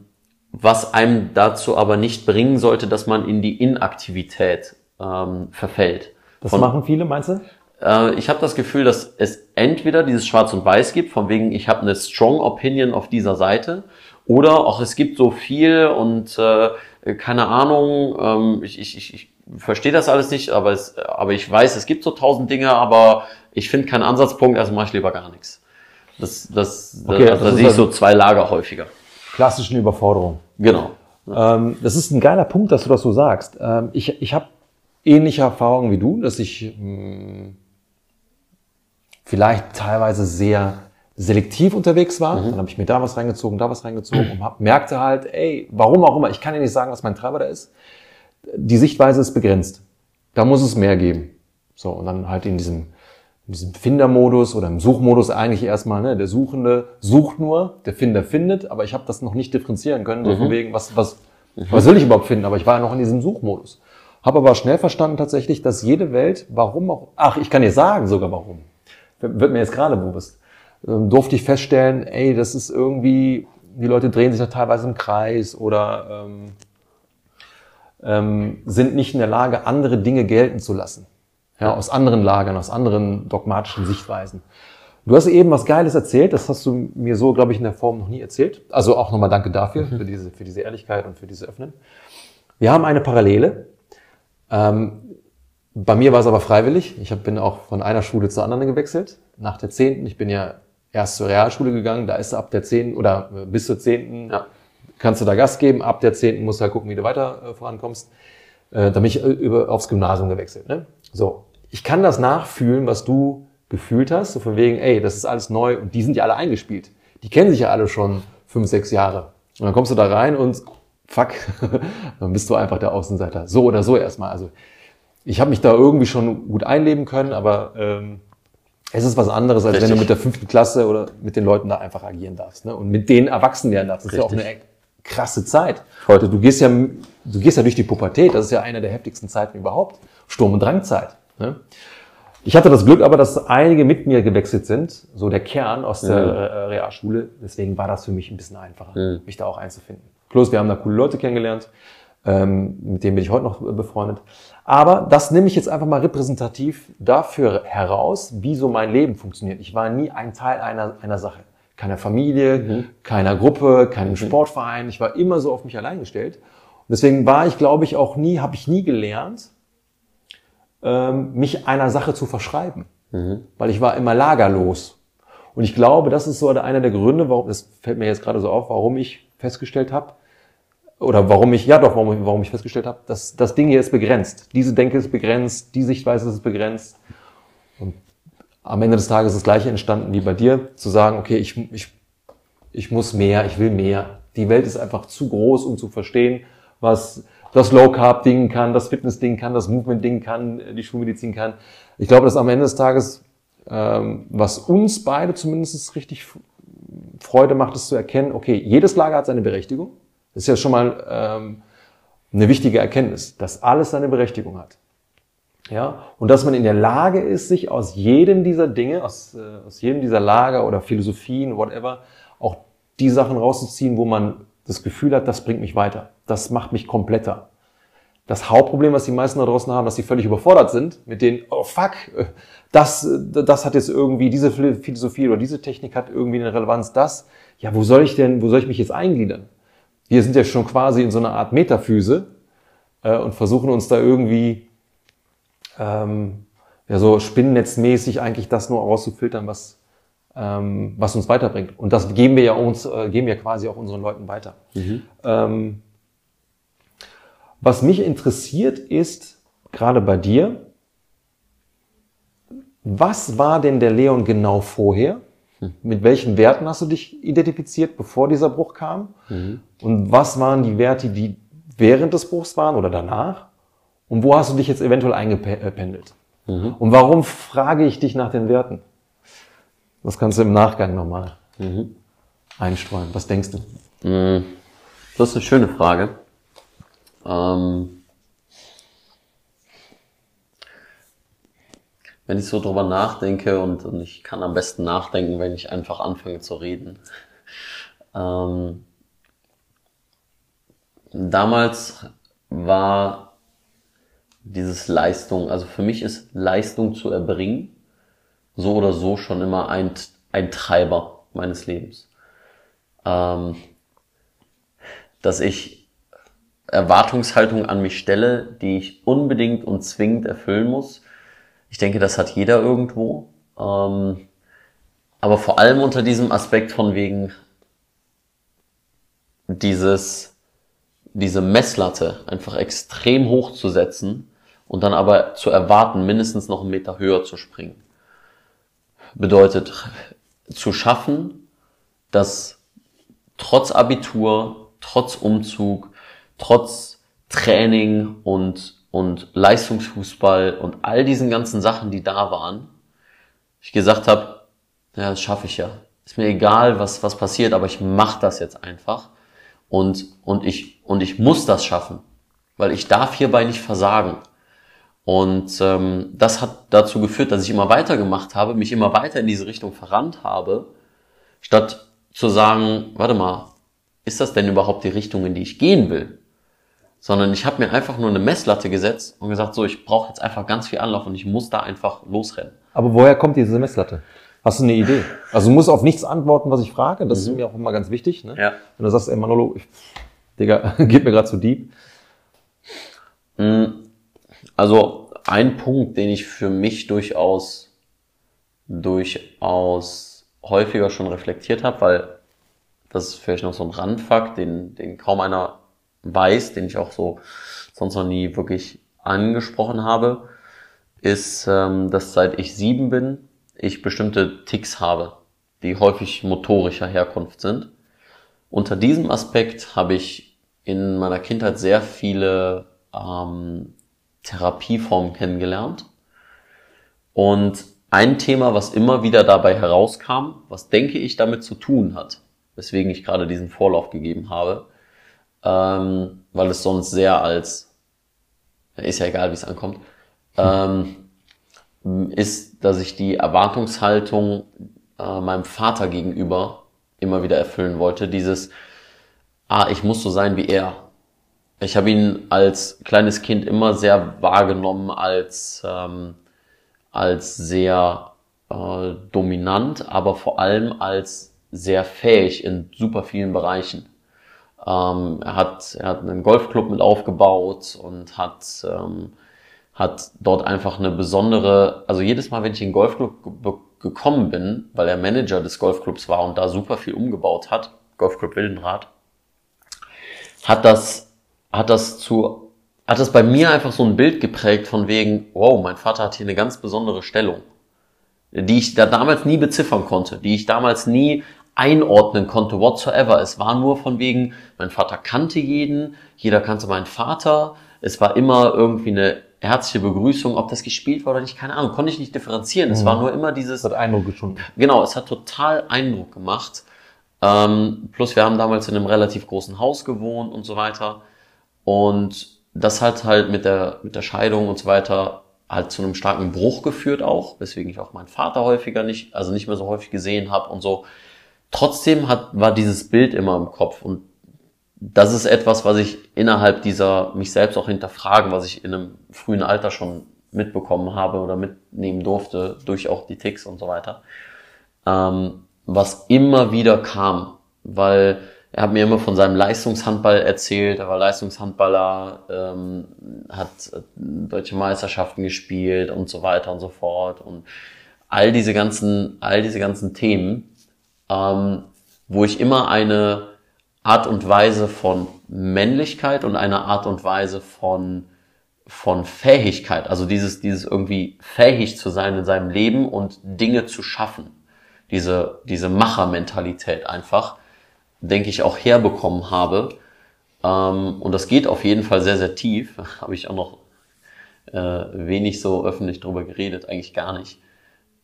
[SPEAKER 6] was einem dazu aber nicht bringen sollte, dass man in die Inaktivität ähm, verfällt.
[SPEAKER 5] Das
[SPEAKER 6] Von-
[SPEAKER 5] machen viele, meinst du?
[SPEAKER 6] Äh, ich habe das Gefühl, dass es entweder dieses Schwarz und Weiß gibt, von wegen, ich habe eine strong Opinion auf dieser Seite, oder auch es gibt so viel und äh, keine Ahnung, ähm, ich, ich, ich, ich verstehe das alles nicht, aber, es, aber ich weiß, es gibt so tausend Dinge, aber ich finde keinen Ansatzpunkt, also mache ich lieber gar nichts. Das, das,
[SPEAKER 5] Okay,
[SPEAKER 6] da,
[SPEAKER 5] das
[SPEAKER 6] da sehe ich
[SPEAKER 5] also-
[SPEAKER 6] so zwei Lager häufiger.
[SPEAKER 5] Klassischen Überforderung.
[SPEAKER 6] Genau.
[SPEAKER 5] Ähm, das ist ein geiler Punkt, dass du das so sagst. Ähm, ich ich habe ähnliche Erfahrungen wie du, dass ich mh, vielleicht teilweise sehr selektiv unterwegs war. Dann habe ich mir da was reingezogen, da was reingezogen und hab, merkte halt, ey, warum auch immer, ich kann dir nicht sagen, was mein Treiber da ist. Die Sichtweise ist begrenzt. Da muss es mehr geben. So, und dann halt in diesem, in diesem Findermodus oder im Suchmodus eigentlich erstmal, ne, der Suchende sucht nur, der Finder findet, aber ich habe das noch nicht differenzieren können, so von wegen, was, was, Was will ich überhaupt finden? Aber ich war ja noch in diesem Suchmodus. Habe aber schnell verstanden tatsächlich, dass jede Welt, warum auch, ach, ich kann dir sagen sogar warum. Wird mir jetzt gerade bewusst. Ähm, durfte ich feststellen, ey, das ist irgendwie, die Leute drehen sich da teilweise im Kreis oder ähm, ähm, sind nicht in der Lage, andere Dinge gelten zu lassen. Ja, aus anderen Lagern, aus anderen dogmatischen Sichtweisen. Du hast eben was Geiles erzählt, das hast du mir so, glaube ich, in der Form noch nie erzählt. Also auch nochmal danke dafür, für diese, für diese Ehrlichkeit und für diese Öffnen. Wir haben eine Parallele. Ähm, bei mir war es aber freiwillig. Ich hab, bin auch von einer Schule zur anderen gewechselt. Nach der zehnten, ich bin ja erst zur Realschule gegangen, da ist ab der zehnten oder äh, bis zur zehnten
[SPEAKER 6] Ja.
[SPEAKER 5] kannst du da Gas geben. Ab der zehnten musst du halt gucken, wie du weiter äh, vorankommst. Äh, da bin ich äh, über, aufs Gymnasium gewechselt. Ne? So, ich kann das nachfühlen, was du gefühlt hast, so von wegen, ey, das ist alles neu und die sind ja alle eingespielt. Die kennen sich ja alle schon fünf, sechs Jahre. Und dann kommst du da rein und fuck, dann bist du einfach der Außenseiter. So oder so erstmal. Also ich habe mich da irgendwie schon gut einleben können, aber ähm, es ist was anderes, als wenn
[SPEAKER 6] Richtig.
[SPEAKER 5] du mit der fünften Klasse oder mit den Leuten da einfach agieren darfst. Ne? Und mit denen erwachsen werden darfst. Das ist ja auch
[SPEAKER 6] Richtig.
[SPEAKER 5] eine krasse Zeit.
[SPEAKER 6] Voll.
[SPEAKER 5] Du, du gehst ja, du gehst ja durch die Pubertät. Das ist ja eine der heftigsten Zeiten überhaupt. Sturm- und Drangzeit. Ne? Ich hatte das Glück aber, dass einige mit mir gewechselt sind, so der Kern aus der äh, Realschule. Deswegen war das für mich ein bisschen einfacher, mich da auch einzufinden. Plus, wir haben da coole Leute kennengelernt, ähm, mit denen bin ich heute noch äh, befreundet. Aber das nehme ich jetzt einfach mal repräsentativ dafür heraus, wie so mein Leben funktioniert. Ich war nie ein Teil einer, einer Sache. Keiner Familie, keiner Gruppe, keinem Sportverein. Ich war immer so auf mich allein gestellt. Und deswegen war ich, glaube ich, auch nie, habe ich nie gelernt, ähm, mich einer Sache zu verschreiben. Weil ich war immer lagerlos. Und ich glaube, das ist so einer der Gründe, warum, das fällt mir jetzt gerade so auf, warum ich festgestellt habe, oder warum ich, ja doch, warum, ich- warum ich festgestellt habe, dass das Ding hier ist begrenzt. Diese Denke ist begrenzt, die Sichtweise ist begrenzt. Und am Ende des Tages ist das Gleiche entstanden wie bei dir, zu sagen, okay, ich, ich, ich muss mehr, ich will mehr. Die Welt ist einfach zu groß, um zu verstehen, was das Low Carb Ding kann, das Fitness Ding kann, das Movement Ding kann, die Schulmedizin kann. Ich glaube, dass am Ende des Tages, ähm, was uns beide zumindest richtig Freude macht, ist zu erkennen, okay, jedes Lager hat seine Berechtigung. Das ist ja schon mal ähm, eine wichtige Erkenntnis, dass alles seine Berechtigung hat. Ja, und dass man in der Lage ist, sich aus jedem dieser Dinge, aus, äh, aus jedem dieser Lager oder Philosophien, whatever, auch die Sachen rauszuziehen, wo man das Gefühl hat, das bringt mich weiter. Das macht mich kompletter. Das Hauptproblem, was die meisten da draußen haben, dass sie völlig überfordert sind mit den, oh fuck, das, das hat jetzt irgendwie, diese Phil- Philosophie oder diese Technik hat irgendwie eine Relevanz, das. Ja, wo soll ich denn, wo soll ich mich jetzt eingliedern? Wir sind ja schon quasi in so einer Art Metaphyse äh, und versuchen uns da irgendwie ähm, ja, so spinnennetzmäßig eigentlich das nur rauszufiltern, was, ähm, was uns weiterbringt. Und das geben wir ja uns, äh, geben wir quasi auch unseren Leuten weiter. Ähm, was mich interessiert ist, gerade bei dir, was war denn der Leon genau vorher? Mit welchen Werten hast du dich identifiziert, bevor dieser Bruch kam? Und was waren die Werte, die während des Bruchs waren oder danach? Und wo hast du dich jetzt eventuell eingependelt? Und warum frage ich dich nach den Werten? Das kannst du im Nachgang nochmal einstreuen. Was denkst du?
[SPEAKER 6] Das ist eine schöne Frage. Ähm, wenn ich so drüber nachdenke und, und ich kann am besten nachdenken, wenn ich einfach anfange zu reden. Ähm, damals war dieses Leistung, also für mich ist Leistung zu erbringen so oder so schon immer ein, ein Treiber meines Lebens. Ähm, dass ich Erwartungshaltung an mich stelle, die ich unbedingt und zwingend erfüllen muss. Ich denke, das hat jeder irgendwo. Ähm, aber vor allem unter diesem Aspekt von wegen dieses, diese Messlatte einfach extrem hoch zu setzen und dann aber zu erwarten, mindestens noch einen Meter höher zu springen. Bedeutet, zu schaffen, dass trotz Abitur, trotz Umzug, trotz Training und, und Leistungsfußball und all diesen ganzen Sachen, die da waren, ich gesagt habe, ja, das schaffe ich ja. Ist mir egal, was, was passiert, aber ich mache das jetzt einfach. Und, und ich, und ich muss das schaffen. Weil ich darf hierbei nicht versagen. Und ähm, das hat dazu geführt, dass ich immer weitergemacht habe, mich immer weiter in diese Richtung verrannt habe, statt zu sagen, warte mal, ist das denn überhaupt die Richtung, in die ich gehen will? Sondern ich habe mir einfach nur eine Messlatte gesetzt und gesagt, so, ich brauche jetzt einfach ganz viel Anlauf und ich muss da einfach losrennen.
[SPEAKER 5] Aber woher kommt diese Messlatte? Hast du eine Idee? Also du musst auf nichts antworten, was ich frage. Das ist mir auch immer ganz wichtig. Ne?
[SPEAKER 6] Ja.
[SPEAKER 5] Wenn du sagst, ey Manolo, ich, Digga, geht mir gerade zu deep.
[SPEAKER 6] Also ein Punkt, den ich für mich durchaus, durchaus häufiger schon reflektiert habe, weil das ist vielleicht noch so ein Randfakt, den, den kaum einer weiß, den ich auch so sonst noch nie wirklich angesprochen habe, ist, ähm, dass seit ich sieben bin, ich bestimmte Ticks habe, die häufig motorischer Herkunft sind. Unter diesem Aspekt habe ich in meiner Kindheit sehr viele ähm, Therapieformen kennengelernt. Und ein Thema, was immer wieder dabei herauskam, was denke ich damit zu tun hat, weswegen ich gerade diesen Vorlauf gegeben habe, ähm, weil es sonst sehr als, ist ja egal, wie es ankommt, ähm, ist, dass ich die Erwartungshaltung äh, meinem Vater gegenüber immer wieder erfüllen wollte. Dieses, ah, ich muss so sein wie er. Ich habe ihn als kleines Kind immer sehr wahrgenommen als, ähm, als sehr äh, dominant, aber vor allem als sehr fähig in super vielen Bereichen. Ähm, er, hat, er hat einen Golfclub mit aufgebaut und hat, ähm, hat dort einfach eine besondere, also jedes Mal, wenn ich in den Golfclub ge gekommen bin, weil er Manager des Golfclubs war und da super viel umgebaut hat, Golfclub Wildenrad, hat das, hat das zu, hat das bei mir einfach so ein Bild geprägt von wegen, wow, mein Vater hat hier eine ganz besondere Stellung, die ich da damals nie beziffern konnte, die ich damals nie einordnen konnte, whatsoever. Es war nur von wegen, mein Vater kannte jeden, jeder kannte meinen Vater. Es war immer irgendwie eine herzliche Begrüßung, ob das gespielt war oder nicht, keine Ahnung, konnte ich nicht differenzieren. Es war nur immer dieses.
[SPEAKER 5] Hat Eindruck geschunden.
[SPEAKER 6] Genau, es hat total Eindruck gemacht. Ähm, plus wir haben damals in einem relativ großen Haus gewohnt und so weiter. Und das hat halt mit der, mit der Scheidung und so weiter halt zu einem starken Bruch geführt auch, weswegen ich auch meinen Vater häufiger nicht, also nicht mehr so häufig gesehen habe und so. Trotzdem hat, war dieses Bild immer im Kopf und das ist etwas, was ich innerhalb dieser, mich selbst auch hinterfragen, was ich in einem frühen Alter schon mitbekommen habe oder mitnehmen durfte, durch auch die Ticks und so weiter, ähm, was immer wieder kam, weil er hat mir immer von seinem Leistungshandball erzählt, er war Leistungshandballer, ähm, hat deutsche Meisterschaften gespielt und so weiter und so fort. Und all diese ganzen, all diese ganzen Themen, ähm, wo ich immer eine Art und Weise von Männlichkeit und eine Art und Weise von von Fähigkeit, also dieses dieses irgendwie fähig zu sein in seinem Leben und Dinge zu schaffen, diese diese Machermentalität einfach, denke ich auch herbekommen habe ähm, und das geht auf jeden Fall sehr sehr tief, habe ich auch noch äh, wenig so öffentlich drüber geredet, eigentlich gar nicht.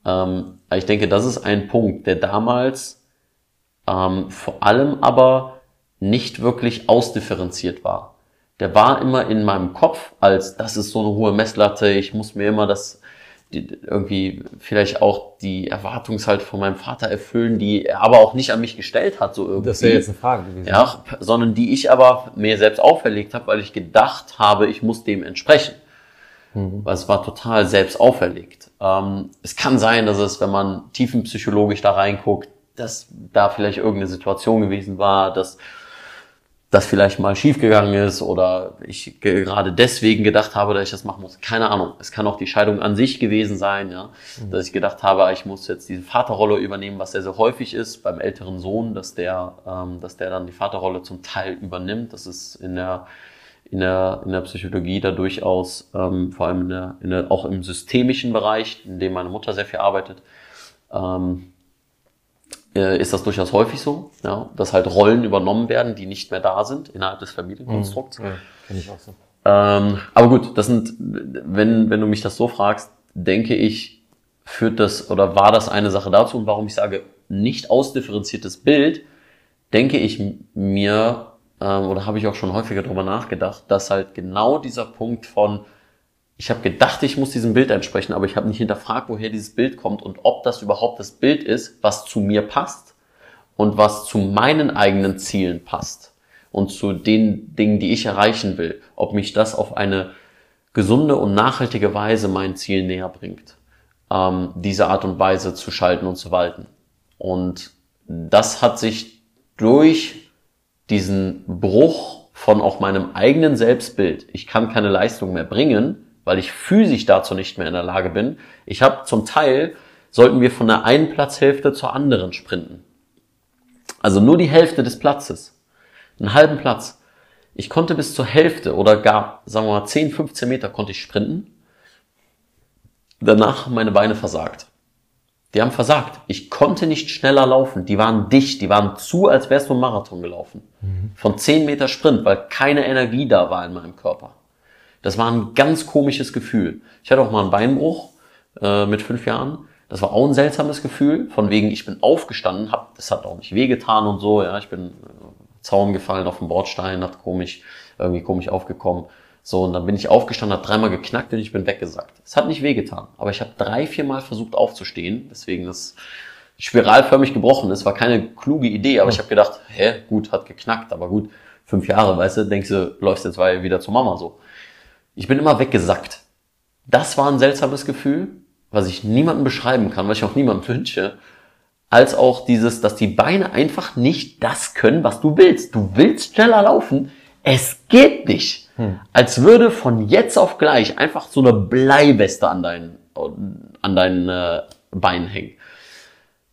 [SPEAKER 6] Ähm, ich denke, das ist ein Punkt, der damals ähm, vor allem aber nicht wirklich ausdifferenziert war. Der war immer in meinem Kopf als, das ist so eine hohe Messlatte, ich muss mir immer das, die, irgendwie vielleicht auch die Erwartungshalt von meinem Vater erfüllen, die er aber auch nicht an mich gestellt hat, so irgendwie.
[SPEAKER 5] Das wäre jetzt eine Frage gewesen.
[SPEAKER 6] Ja, sondern die ich aber mir selbst auferlegt habe, weil ich gedacht habe, ich muss dem entsprechen. Weil es war total selbst auferlegt. Ähm, es kann sein, dass es, wenn man tiefenpsychologisch da reinguckt, dass da vielleicht irgendeine Situation gewesen war, dass das vielleicht mal schiefgegangen ist oder ich gerade deswegen gedacht habe, dass ich das machen muss. Keine Ahnung. Es kann auch die Scheidung an sich gewesen sein, ja, mhm. dass ich gedacht habe, ich muss jetzt diese Vaterrolle übernehmen, was sehr sehr häufig ist beim älteren Sohn, dass der, ähm, dass der dann die Vaterrolle zum Teil übernimmt. Das ist in der in der in der Psychologie da durchaus ähm, vor allem in der, in der, auch im systemischen Bereich, in dem meine Mutter sehr viel arbeitet. Ähm, äh, ist das durchaus häufig so, ja, dass halt Rollen übernommen werden, die nicht mehr da sind innerhalb des Familienkonstrukts.
[SPEAKER 5] Mhm. Ja, ich auch so.
[SPEAKER 6] Ähm, aber gut, das sind, wenn, wenn du mich das so fragst, denke ich, führt das oder war das eine Sache dazu und warum ich sage, nicht ausdifferenziertes Bild, denke ich mir, ähm, oder habe ich auch schon häufiger drüber nachgedacht, dass halt genau dieser Punkt von, ich habe gedacht, ich muss diesem Bild entsprechen, aber ich habe nicht hinterfragt, woher dieses Bild kommt und ob das überhaupt das Bild ist, was zu mir passt und was zu meinen eigenen Zielen passt und zu den Dingen, die ich erreichen will, ob mich das auf eine gesunde und nachhaltige Weise mein Ziel näher bringt, ähm, diese Art und Weise zu schalten und zu walten. Und das hat sich durch diesen Bruch von auch meinem eigenen Selbstbild, ich kann keine Leistung mehr bringen, weil ich physisch dazu nicht mehr in der Lage bin. Ich habe zum Teil, sollten wir von der einen Platzhälfte zur anderen sprinten. Also nur die Hälfte des Platzes. Einen halben Platz. Ich konnte bis zur Hälfte oder gar, sagen wir mal, 10, 15 Meter konnte ich sprinten. Danach haben meine Beine versagt. Die haben versagt. Ich konnte nicht schneller laufen. Die waren dicht, die waren zu, als wärst du einen Marathon gelaufen. Mhm. Von 10 Meter Sprint, weil keine Energie da war in meinem Körper. Das war ein ganz komisches Gefühl. Ich hatte auch mal einen Beinbruch äh, mit fünf Jahren. Das war auch ein seltsames Gefühl, von wegen, ich bin aufgestanden, hab, das hat auch nicht wehgetan und so, ja, ich bin äh, Zaun gefallen auf den Bordstein, hat komisch, irgendwie komisch aufgekommen. So, und dann bin ich aufgestanden, hat dreimal geknackt und ich bin weggesackt. Es hat nicht wehgetan, aber ich habe drei, vier Mal versucht aufzustehen, deswegen das spiralförmig gebrochen ist, war keine kluge Idee, aber ich habe gedacht, hä, gut, hat geknackt, aber gut, fünf Jahre, weißt du, denkst du, läufst jetzt wieder zur Mama so. Ich bin immer weggesackt. Das war ein seltsames Gefühl, was ich niemandem beschreiben kann, was ich auch niemandem wünsche, als auch dieses, dass die Beine einfach nicht das können, was du willst. Du willst schneller laufen, es geht nicht. Hm. Als würde von jetzt auf gleich einfach so eine Bleiweste an deinen, an deinen äh, Beinen hängen.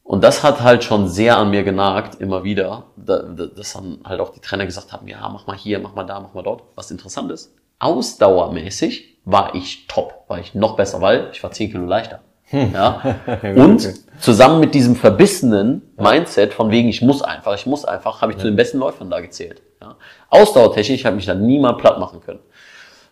[SPEAKER 6] Und das hat halt schon sehr an mir genagt, immer wieder, dass dann halt auch die Trainer gesagt haben, ja, mach mal hier, mach mal da, mach mal dort. Was interessant ist, ausdauermäßig war ich top, war ich noch besser, weil ich war 10 Kilo leichter. Hm. Ja? Und zusammen mit diesem verbissenen Mindset von wegen, ich muss einfach, ich muss einfach, habe ich zu den besten Läufern da gezählt. Ja? Ausdauertechnisch habe ich da niemand platt machen können.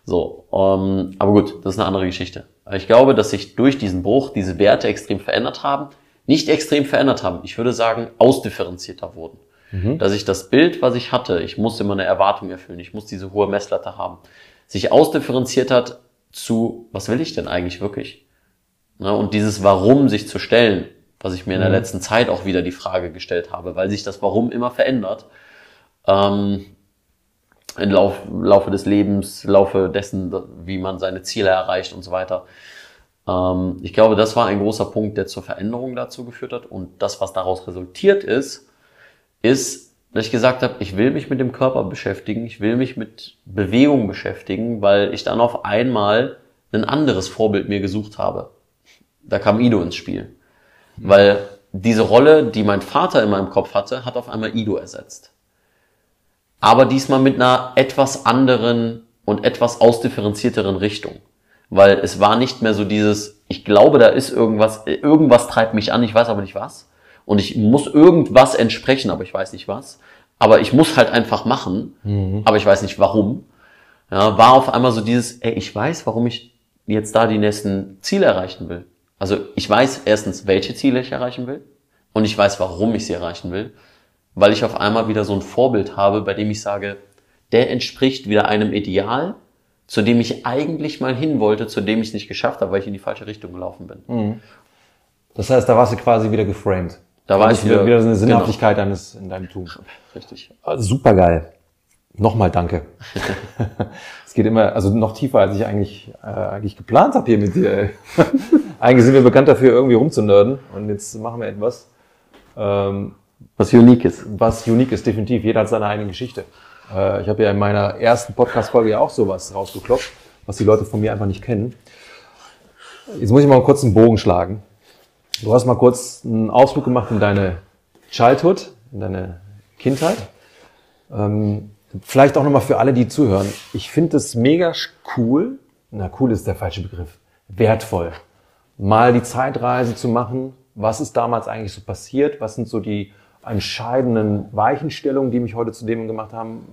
[SPEAKER 6] So, ähm, aber gut, das ist eine andere Geschichte. Ich glaube, dass sich durch diesen Bruch diese Werte extrem verändert haben. Nicht extrem verändert haben, ich würde sagen, ausdifferenzierter wurden. Mhm. Dass ich das Bild, was ich hatte, ich muss immer eine Erwartung erfüllen, ich muss diese hohe Messlatte haben, sich ausdifferenziert hat zu, was will ich denn eigentlich wirklich? Ne, und dieses Warum sich zu stellen, was ich mir in der mhm. letzten Zeit auch wieder die Frage gestellt habe, weil sich das Warum immer verändert. Ähm, im Lauf, Laufe des Lebens, Laufe dessen, wie man seine Ziele erreicht und so weiter. Ähm, ich glaube, das war ein großer Punkt, der zur Veränderung dazu geführt hat. Und das, was daraus resultiert ist, ist, dass ich gesagt habe, ich will mich mit dem Körper beschäftigen, ich will mich mit Bewegung beschäftigen, weil ich dann auf einmal ein anderes Vorbild mir gesucht habe. Da kam Ido ins Spiel. Weil diese Rolle, die mein Vater in meinem Kopf hatte, hat auf einmal Ido ersetzt. Aber diesmal mit einer etwas anderen und etwas ausdifferenzierteren Richtung. Weil es war nicht mehr so dieses, ich glaube, da ist irgendwas, irgendwas treibt mich an, ich weiß aber nicht was und ich muss irgendwas entsprechen, aber ich weiß nicht was. Aber ich muss halt einfach machen, mhm. aber ich weiß nicht warum. Ja, war auf einmal so dieses, ey, ich weiß, warum ich jetzt da die nächsten Ziele erreichen will. Also ich weiß erstens, welche Ziele ich erreichen will und ich weiß, warum ich sie erreichen will, weil ich auf einmal wieder so ein Vorbild habe, bei dem ich sage, der entspricht wieder einem Ideal, zu dem ich eigentlich mal hin wollte, zu dem ich es nicht geschafft habe, weil ich in die falsche Richtung gelaufen bin. Mhm.
[SPEAKER 5] Das heißt, da warst du quasi wieder geframed. Da war ich wieder, wieder so eine Sinnhaftigkeit genau. deines, in deinem Tun.
[SPEAKER 6] Richtig.
[SPEAKER 5] Also super geil. Nochmal danke. es geht immer, also noch tiefer, als ich eigentlich, äh, eigentlich geplant habe hier mit dir. eigentlich sind wir bekannt dafür, irgendwie rumzunörden. Und jetzt machen wir etwas, ähm, was unique ist. Was unique ist, definitiv. Jeder hat seine eigene Geschichte. Äh, ich habe ja in meiner ersten Podcast-Folge ja auch sowas rausgeklopft, was die Leute von mir einfach nicht kennen. Jetzt muss ich mal kurz einen Bogen schlagen. Du hast mal kurz einen Ausflug gemacht in deine Childhood, in deine Kindheit. Ähm, vielleicht auch nochmal für alle, die zuhören. Ich finde es mega cool, na cool ist der falsche Begriff, wertvoll, mal die Zeitreise zu machen. Was ist damals eigentlich so passiert? Was sind so die entscheidenden Weichenstellungen, die mich heute zu dem gemacht haben,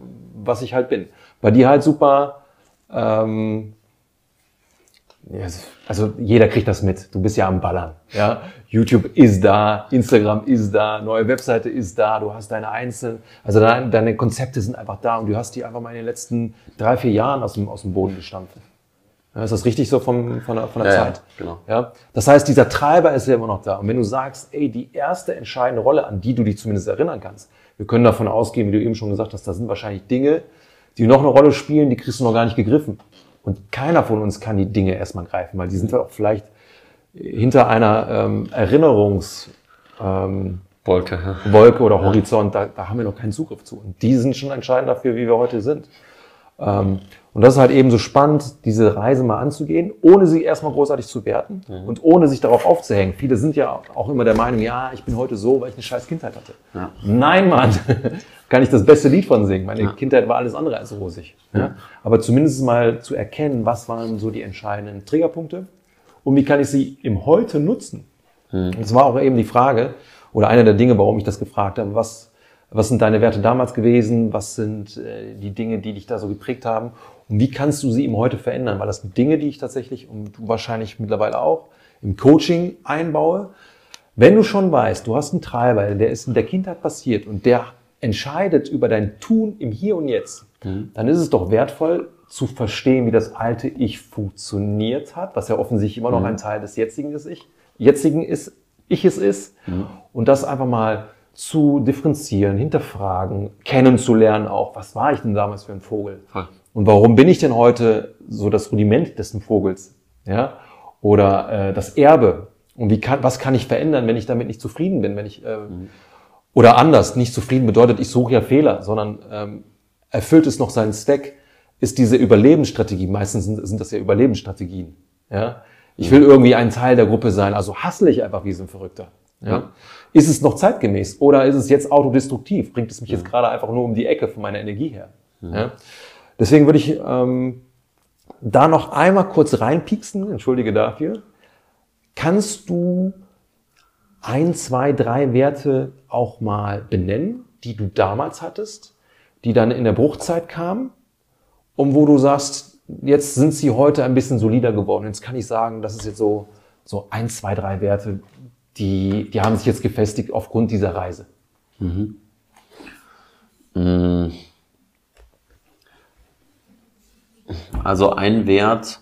[SPEAKER 5] was ich halt bin? Bei dir halt super ähm, Also jeder kriegt das mit. Du bist ja am Ballern. Ja? YouTube ist da, Instagram ist da, neue Webseite ist da, du hast deine einzelnen, also deine, deine Konzepte sind einfach da und du hast die einfach mal in den letzten drei, vier Jahren aus dem, aus dem Boden gestampft. Ja, ist das richtig so vom, von der, von der
[SPEAKER 6] Ja, ja,
[SPEAKER 5] Zeit?
[SPEAKER 6] genau.
[SPEAKER 5] Ja? Das heißt, dieser Treiber ist ja immer noch da. Und wenn du sagst, ey, die erste entscheidende Rolle, an die du dich zumindest erinnern kannst, wir können davon ausgehen, wie du eben schon gesagt hast, da sind wahrscheinlich Dinge, die noch eine Rolle spielen, die kriegst du noch gar nicht gegriffen. Und keiner von uns kann die Dinge erstmal greifen, weil die sind auch vielleicht hinter einer ähm, Erinnerungs, ähm,
[SPEAKER 6] Wolke. ja.
[SPEAKER 5] Wolke oder Horizont, da, da haben wir noch keinen Zugriff zu. Und die sind schon entscheidend dafür, wie wir heute sind. Ähm, und das ist halt eben so spannend, diese Reise mal anzugehen, ohne sie erstmal großartig zu werten und ohne sich darauf aufzuhängen. Viele sind ja auch immer der Meinung, ja, ich bin heute so, weil ich eine scheiß Kindheit hatte.
[SPEAKER 6] Ja.
[SPEAKER 5] Nein, Mann, kann ich das beste Lied von singen. Meine
[SPEAKER 6] Ja.
[SPEAKER 5] Kindheit war alles andere als rosig. Ja. Aber zumindest mal zu erkennen, was waren so die entscheidenden Triggerpunkte und wie kann ich sie im Heute nutzen. Und es war auch eben die Frage, oder eine der Dinge, warum ich das gefragt habe, was, was sind deine Werte damals gewesen, was sind äh, die Dinge, die dich da so geprägt haben? Und wie kannst du sie im Heute verändern, weil das sind Dinge, die ich tatsächlich, und du wahrscheinlich mittlerweile auch, im Coaching einbaue. Wenn du schon weißt, du hast einen Treiber, der ist in der Kindheit passiert und der entscheidet über dein Tun im Hier und Jetzt, dann ist es doch wertvoll zu verstehen, wie das alte Ich funktioniert hat, was ja offensichtlich immer noch ein Teil des jetzigen ist Ich, jetzigen ist, Iches ist. Und das einfach mal zu differenzieren, hinterfragen, kennenzulernen auch, was war ich denn damals für ein Vogel?
[SPEAKER 6] Voll.
[SPEAKER 5] Und warum bin ich denn heute so das Rudiment dessen Vogels? Ja? Oder äh, das Erbe? Und wie kann, was kann ich verändern, wenn ich damit nicht zufrieden bin? Wenn ich, äh, Oder anders, nicht zufrieden bedeutet, ich suche ja Fehler, sondern ähm, erfüllt es noch seinen Zweck, ist diese Überlebensstrategie, meistens sind, sind das ja Überlebensstrategien. Ja? Ich will irgendwie ein Teil der Gruppe sein, also hassle ich einfach wie so ein Verrückter. Ja? Ist es noch zeitgemäß oder ist es jetzt autodestruktiv? Bringt es mich jetzt gerade einfach nur um die Ecke von meiner Energie her? Ja? Deswegen würde ich ähm, da noch einmal kurz reinpieksen, entschuldige dafür. Kannst du ein, zwei, drei Werte auch mal benennen, die du damals hattest, die dann in der Bruchzeit kamen und wo du sagst, jetzt sind sie heute ein bisschen solider geworden. Jetzt kann ich sagen, das ist jetzt so, so ein, zwei, drei Werte, die, die haben sich jetzt gefestigt aufgrund dieser Reise.
[SPEAKER 6] Also ein Wert,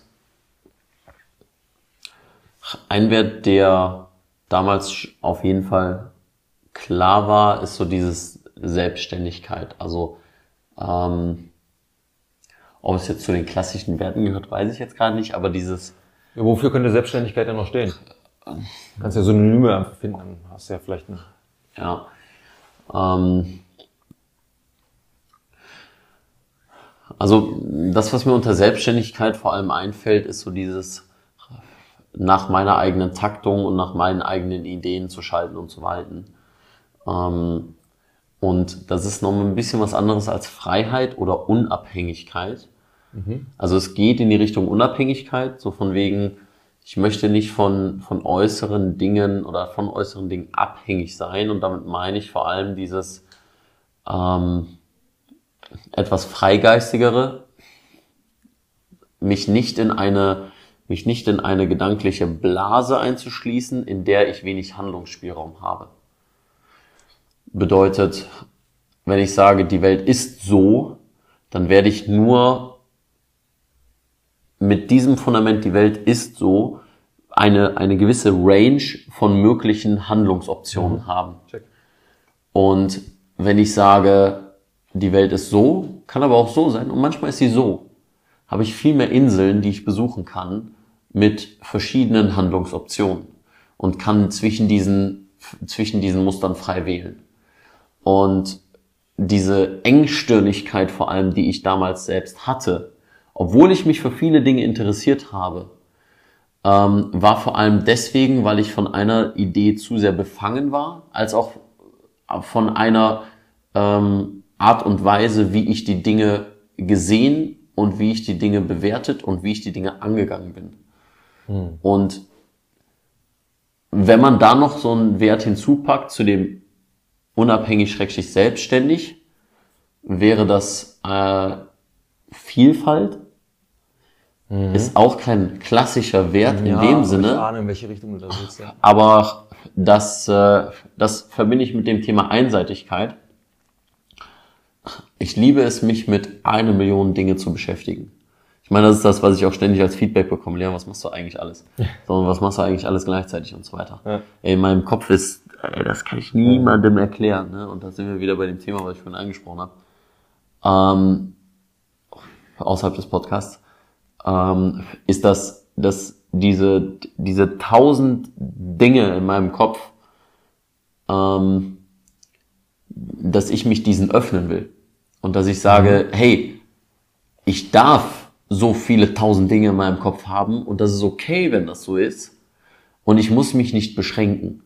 [SPEAKER 6] ein Wert, der damals auf jeden Fall klar war, ist so dieses Selbstständigkeit. Also ähm, ob es jetzt zu den klassischen Werten gehört, weiß ich jetzt gerade nicht, aber dieses
[SPEAKER 5] Ja, wofür könnte Selbstständigkeit denn noch stehen? Kannst ja Synonyme einfach finden, dann hast du ja vielleicht einen
[SPEAKER 6] Ja. Ähm, also das, was mir unter Selbstständigkeit vor allem einfällt, ist so dieses nach meiner eigenen Taktung und nach meinen eigenen Ideen zu schalten und zu walten. Ähm, und das ist noch ein bisschen was anderes als Freiheit oder Unabhängigkeit. Also es geht in die Richtung Unabhängigkeit, so von wegen, ich möchte nicht von, von äußeren Dingen oder von äußeren Dingen abhängig sein. Und damit meine ich vor allem dieses ähm, etwas freigeistigere, mich nicht in eine, mich nicht in eine gedankliche Blase einzuschließen, in der ich wenig Handlungsspielraum habe. Bedeutet, wenn ich sage, die Welt ist so, dann werde ich nur mit diesem Fundament, die Welt ist so, eine, eine gewisse Range von möglichen Handlungsoptionen haben.
[SPEAKER 5] Check.
[SPEAKER 6] Und wenn ich sage, die Welt ist so, kann aber auch so sein und manchmal ist sie so, habe ich viel mehr Inseln, die ich besuchen kann mit verschiedenen Handlungsoptionen und kann zwischen diesen, zwischen diesen Mustern frei wählen. Und diese Engstirnigkeit vor allem, die ich damals selbst hatte, obwohl ich mich für viele Dinge interessiert habe, ähm, war vor allem deswegen, weil ich von einer Idee zu sehr befangen war, als auch von einer ähm, Art und Weise, wie ich die Dinge gesehen und wie ich die Dinge bewertet und wie ich die Dinge angegangen bin. Und wenn man da noch so einen Wert hinzupackt zu dem unabhängig schrecklich selbstständig, wäre das äh, Vielfalt. Ist auch kein klassischer Wert in
[SPEAKER 5] Ja,
[SPEAKER 6] dem
[SPEAKER 5] aber
[SPEAKER 6] Sinne.
[SPEAKER 5] Ich ahne, in welche Richtung du da willst. Ja.
[SPEAKER 6] Aber das, äh, das verbinde ich mit dem Thema Einseitigkeit. Ich liebe es, mich mit einer Million Dinge zu beschäftigen. Ich meine, das ist das, was ich auch ständig als Feedback bekomme. Leon, was machst du eigentlich alles? Sondern was machst du eigentlich alles gleichzeitig und so weiter.
[SPEAKER 5] Ja.
[SPEAKER 6] Ey, in meinem Kopf ist, ey, das kann ich niemandem erklären. Ne? Und da sind wir wieder bei dem Thema, was ich vorhin angesprochen habe. Ähm, außerhalb des Podcasts, ähm, ist das, dass diese, diese tausend Dinge in meinem Kopf, ähm, dass ich mich diesen öffnen will. Und dass ich sage, hey, ich darf so viele tausend Dinge in meinem Kopf haben und das ist okay, wenn das so ist. Und ich muss mich nicht beschränken,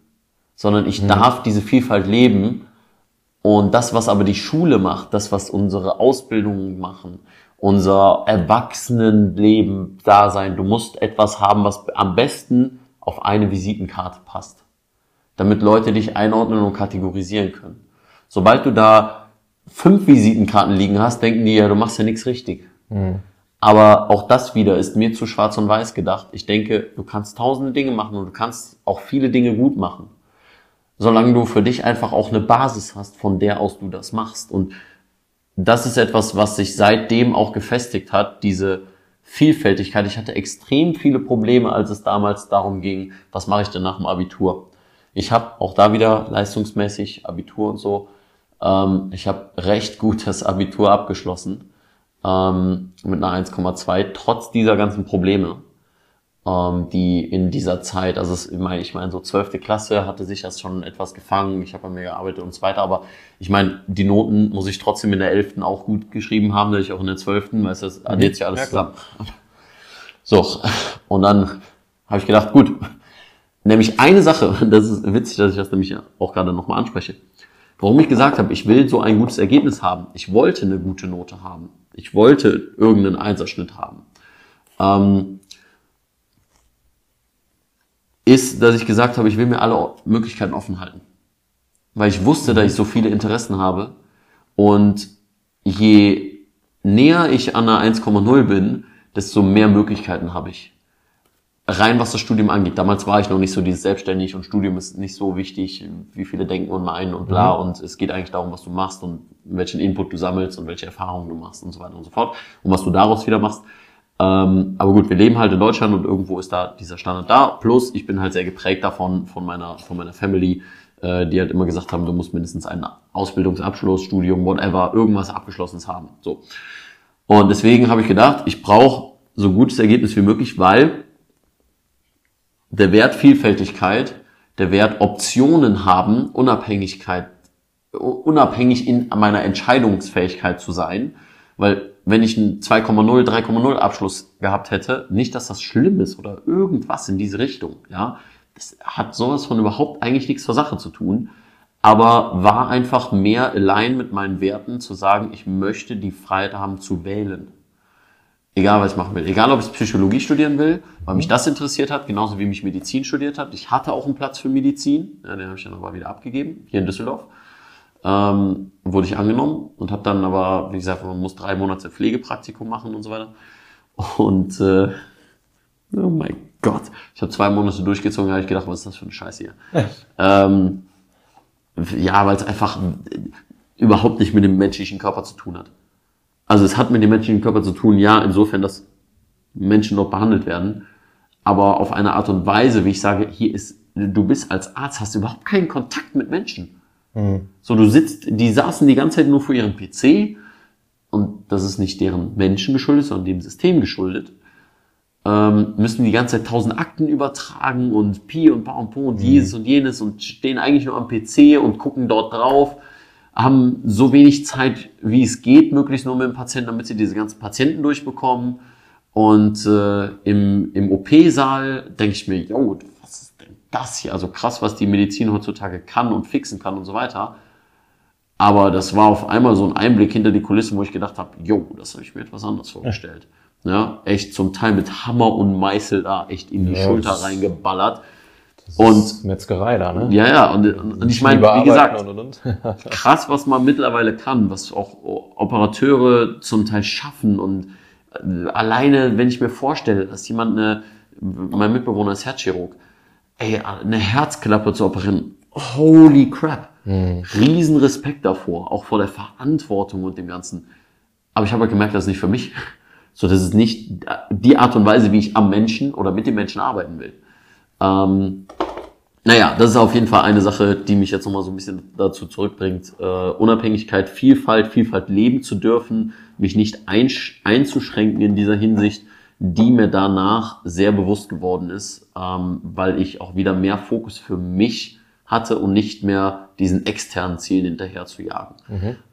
[SPEAKER 6] sondern ich darf diese Vielfalt leben und das, was aber die Schule macht, das, was unsere Ausbildungen machen, unser Erwachsenenleben da sein, du musst etwas haben, was am besten auf eine Visitenkarte passt. Damit Leute dich einordnen und kategorisieren können. Sobald du da fünf Visitenkarten liegen hast, denken die ja, du machst ja nichts richtig. Aber auch das wieder ist mir zu schwarz und weiß gedacht. Ich denke, du kannst tausende Dinge machen und du kannst auch viele Dinge gut machen solange du für dich einfach auch eine Basis hast, von der aus du das machst. Und das ist etwas, was sich seitdem auch gefestigt hat, diese Vielfältigkeit. Ich hatte extrem viele Probleme, als es damals darum ging, was mache ich denn nach dem Abitur. Ich habe auch da wieder leistungsmäßig Abitur und so. Ähm, ich habe recht gut das Abitur abgeschlossen ähm, mit einer 1,2, trotz dieser ganzen Probleme ähm, die in dieser Zeit, also es, ich meine, ich meine, so zwölfte Klasse hatte sich das schon etwas gefangen, ich habe an mir gearbeitet und so weiter, aber ich meine, die Noten muss ich trotzdem in der elften auch gut geschrieben haben, dass ich auch in der zwölften, weißt du, das addiert sich alles
[SPEAKER 5] Ja,
[SPEAKER 6] zusammen. So, und dann habe ich gedacht, gut, nämlich eine Sache, das ist witzig, dass ich das nämlich auch gerade nochmal anspreche, warum ich gesagt habe, ich will so ein gutes Ergebnis haben, ich wollte eine gute Note haben, ich wollte irgendeinen Einserschnitt haben, ähm, ist, dass ich gesagt habe, ich will mir alle Möglichkeiten offen halten. Weil ich wusste, dass ich so viele Interessen habe. Und je näher ich an einer 1,0 bin, desto mehr Möglichkeiten habe ich. Rein was das Studium angeht. Damals war ich noch nicht so dieses selbstständig und Studium ist nicht so wichtig, wie viele denken und meinen und bla. Und es geht eigentlich darum, was du machst und welchen Input du sammelst und welche Erfahrungen du machst und so weiter und so fort. Und was du daraus wieder machst. Ähm, aber gut, wir leben halt in Deutschland und irgendwo ist da dieser Standard da. Plus, ich bin halt sehr geprägt davon, von meiner, von meiner Family, äh, die halt immer gesagt haben, du musst mindestens einen Ausbildungsabschluss, Studium, whatever, irgendwas Abgeschlossenes haben. So. Und deswegen habe ich gedacht, ich brauche so gutes Ergebnis wie möglich, weil der Wert Vielfältigkeit, der Wert Optionen haben, Unabhängigkeit, unabhängig in meiner Entscheidungsfähigkeit zu sein, weil wenn ich einen 2,0, 3,0 Abschluss gehabt hätte, nicht, dass das schlimm ist oder irgendwas in diese Richtung, ja. Das hat sowas von überhaupt eigentlich nichts zur Sache zu tun, aber war einfach mehr allein mit meinen Werten zu sagen, ich möchte die Freiheit haben zu wählen. Egal, was ich machen will. Egal, ob ich Psychologie studieren will, weil mich das interessiert hat, genauso wie mich Medizin studiert hat. Ich hatte auch einen Platz für Medizin, ja, den habe ich dann aber wieder abgegeben, hier in Düsseldorf ähm, wurde ich angenommen und habe dann aber, wie gesagt, man muss drei Monate Pflegepraktikum machen und so weiter. Und äh, oh mein Gott, ich habe zwei Monate durchgezogen, habe ich gedacht, was ist das für eine Scheiße hier? ähm, ja, weil es einfach überhaupt nicht mit dem menschlichen Körper zu tun hat. Also es hat mit dem menschlichen Körper zu tun, ja, insofern, dass Menschen dort behandelt werden, aber auf eine Art und Weise, wie ich sage, hier ist, du bist als Arzt, hast überhaupt keinen Kontakt mit Menschen. So, du sitzt, die saßen die ganze Zeit nur vor ihrem PC und das ist nicht deren Menschen geschuldet, sondern dem System geschuldet. Ähm, müssen die ganze Zeit tausend Akten übertragen und Pi und Pa und Po und dieses und jenes und stehen eigentlich nur am PC und gucken dort drauf, haben so wenig Zeit, wie es geht, möglichst nur mit dem Patienten, damit sie diese ganzen Patienten durchbekommen. Und äh, im, im OP-Saal denke ich mir, denn das hier? Also krass, was die Medizin heutzutage kann und fixen kann und so weiter. Aber das war auf einmal so ein Einblick hinter die Kulissen, wo ich gedacht habe, jo, das habe ich mir etwas anders vorgestellt. Ja, echt zum Teil mit Hammer und Meißel da echt in die
[SPEAKER 5] Ja,
[SPEAKER 6] Schulter
[SPEAKER 5] das-
[SPEAKER 6] reingeballert. Und
[SPEAKER 5] Metzgerei da, ne?
[SPEAKER 6] ja, ja, und, und ich meine, wie gesagt,
[SPEAKER 5] und, und.
[SPEAKER 6] krass, was man mittlerweile kann, was auch Operateure zum Teil schaffen und äh, alleine, wenn ich mir vorstelle, dass jemand eine, mein Mitbewohner ist Herzchirurg, ey, eine Herzklappe zu operieren, holy crap. Riesen Respekt davor, auch vor der Verantwortung und dem Ganzen. Aber ich habe halt gemerkt, das ist nicht für mich. So, das ist nicht die Art und Weise, wie ich am Menschen oder mit dem Menschen arbeiten will. Ähm, naja, das ist auf jeden Fall eine Sache, die mich jetzt nochmal so ein bisschen dazu zurückbringt, äh, Unabhängigkeit, Vielfalt, Vielfalt leben zu dürfen, mich nicht einzuschränken in dieser Hinsicht, die mir danach sehr bewusst geworden ist, ähm, weil ich auch wieder mehr Fokus für mich hatte und nicht mehr diesen externen Zielen hinterher zu jagen,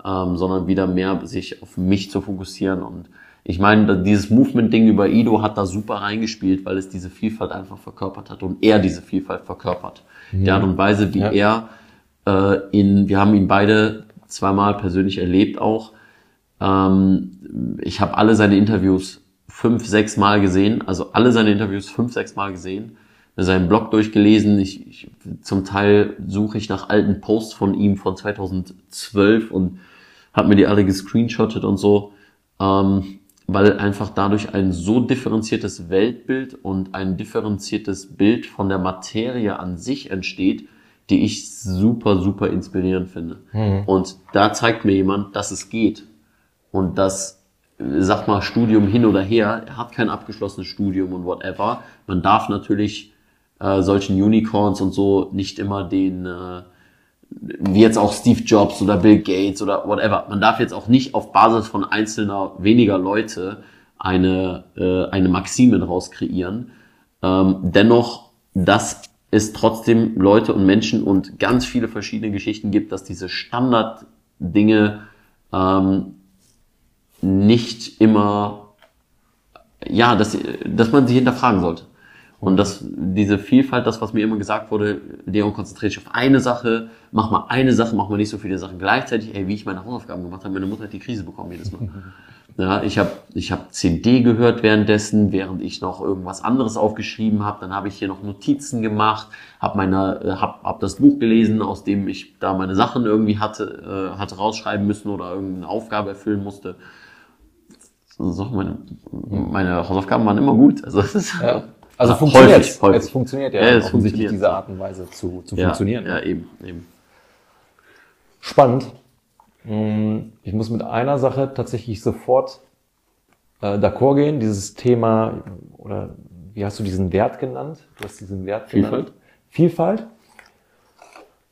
[SPEAKER 6] ähm, sondern wieder mehr sich auf mich zu fokussieren und ich meine, dieses Movement-Ding über Ido hat da super reingespielt, weil es diese Vielfalt einfach verkörpert hat und er diese Vielfalt verkörpert. Die Art und Weise, wie
[SPEAKER 5] Ja.
[SPEAKER 6] er äh, in, wir haben ihn beide zweimal persönlich erlebt auch. Ähm, ich habe alle seine Interviews fünf, sechs Mal gesehen, also alle seine Interviews fünf, sechs Mal gesehen, seinen Blog durchgelesen. Ich, ich, zum Teil suche ich nach alten Posts von ihm von 2012 und habe mir die alle gescreenshottet und so. Ähm, weil einfach dadurch ein so differenziertes Weltbild und ein differenziertes Bild von der Materie an sich entsteht, die ich super, super inspirierend finde. Und da zeigt mir jemand, dass es geht. Und das, äh, sag mal, Studium hin oder her, er hat kein abgeschlossenes Studium und whatever. Man darf natürlich äh, solchen Unicorns und so nicht immer den, äh, wie jetzt auch Steve Jobs oder Bill Gates oder whatever. Man darf jetzt auch nicht auf Basis von einzelner weniger Leute eine, äh, eine Maxime daraus kreieren. Ähm, dennoch, dass es trotzdem Leute und Menschen und ganz viele verschiedene Geschichten gibt, dass diese Standarddinge ähm, nicht immer, ja, dass, dass man sie hinterfragen sollte. Und dass diese Vielfalt, das, was mir immer gesagt wurde, Leon, konzentriere dich auf eine Sache, mach mal eine Sache, mach mal nicht so viele Sachen gleichzeitig. Ey, wie ich meine Hausaufgaben gemacht habe, meine Mutter hat die Krise bekommen jedes Mal. Ja, ich habe ich hab CD gehört währenddessen, während ich noch irgendwas anderes aufgeschrieben habe. Dann habe ich hier noch Notizen gemacht, habe meine, äh, hab, hab das Buch gelesen, aus dem ich da meine Sachen irgendwie hatte, äh, hatte rausschreiben müssen oder irgendeine Aufgabe erfüllen musste. So, meine, meine Hausaufgaben waren immer gut. Also, das ist,
[SPEAKER 5] Ja. Also
[SPEAKER 6] Ja,
[SPEAKER 5] funktioniert
[SPEAKER 6] häufig, häufig.
[SPEAKER 5] Es funktioniert ja,
[SPEAKER 6] Ja, es
[SPEAKER 5] offensichtlich
[SPEAKER 6] funktioniert.
[SPEAKER 5] diese Art und Weise zu, zu
[SPEAKER 6] ja,
[SPEAKER 5] funktionieren.
[SPEAKER 6] Ja, eben, eben.
[SPEAKER 5] Spannend. Mm, Ich muss mit einer Sache tatsächlich sofort äh, d'accord gehen. Dieses Thema, oder wie hast du diesen Wert genannt? Du hast diesen Wert
[SPEAKER 6] Vielfalt.
[SPEAKER 5] genannt. Vielfalt.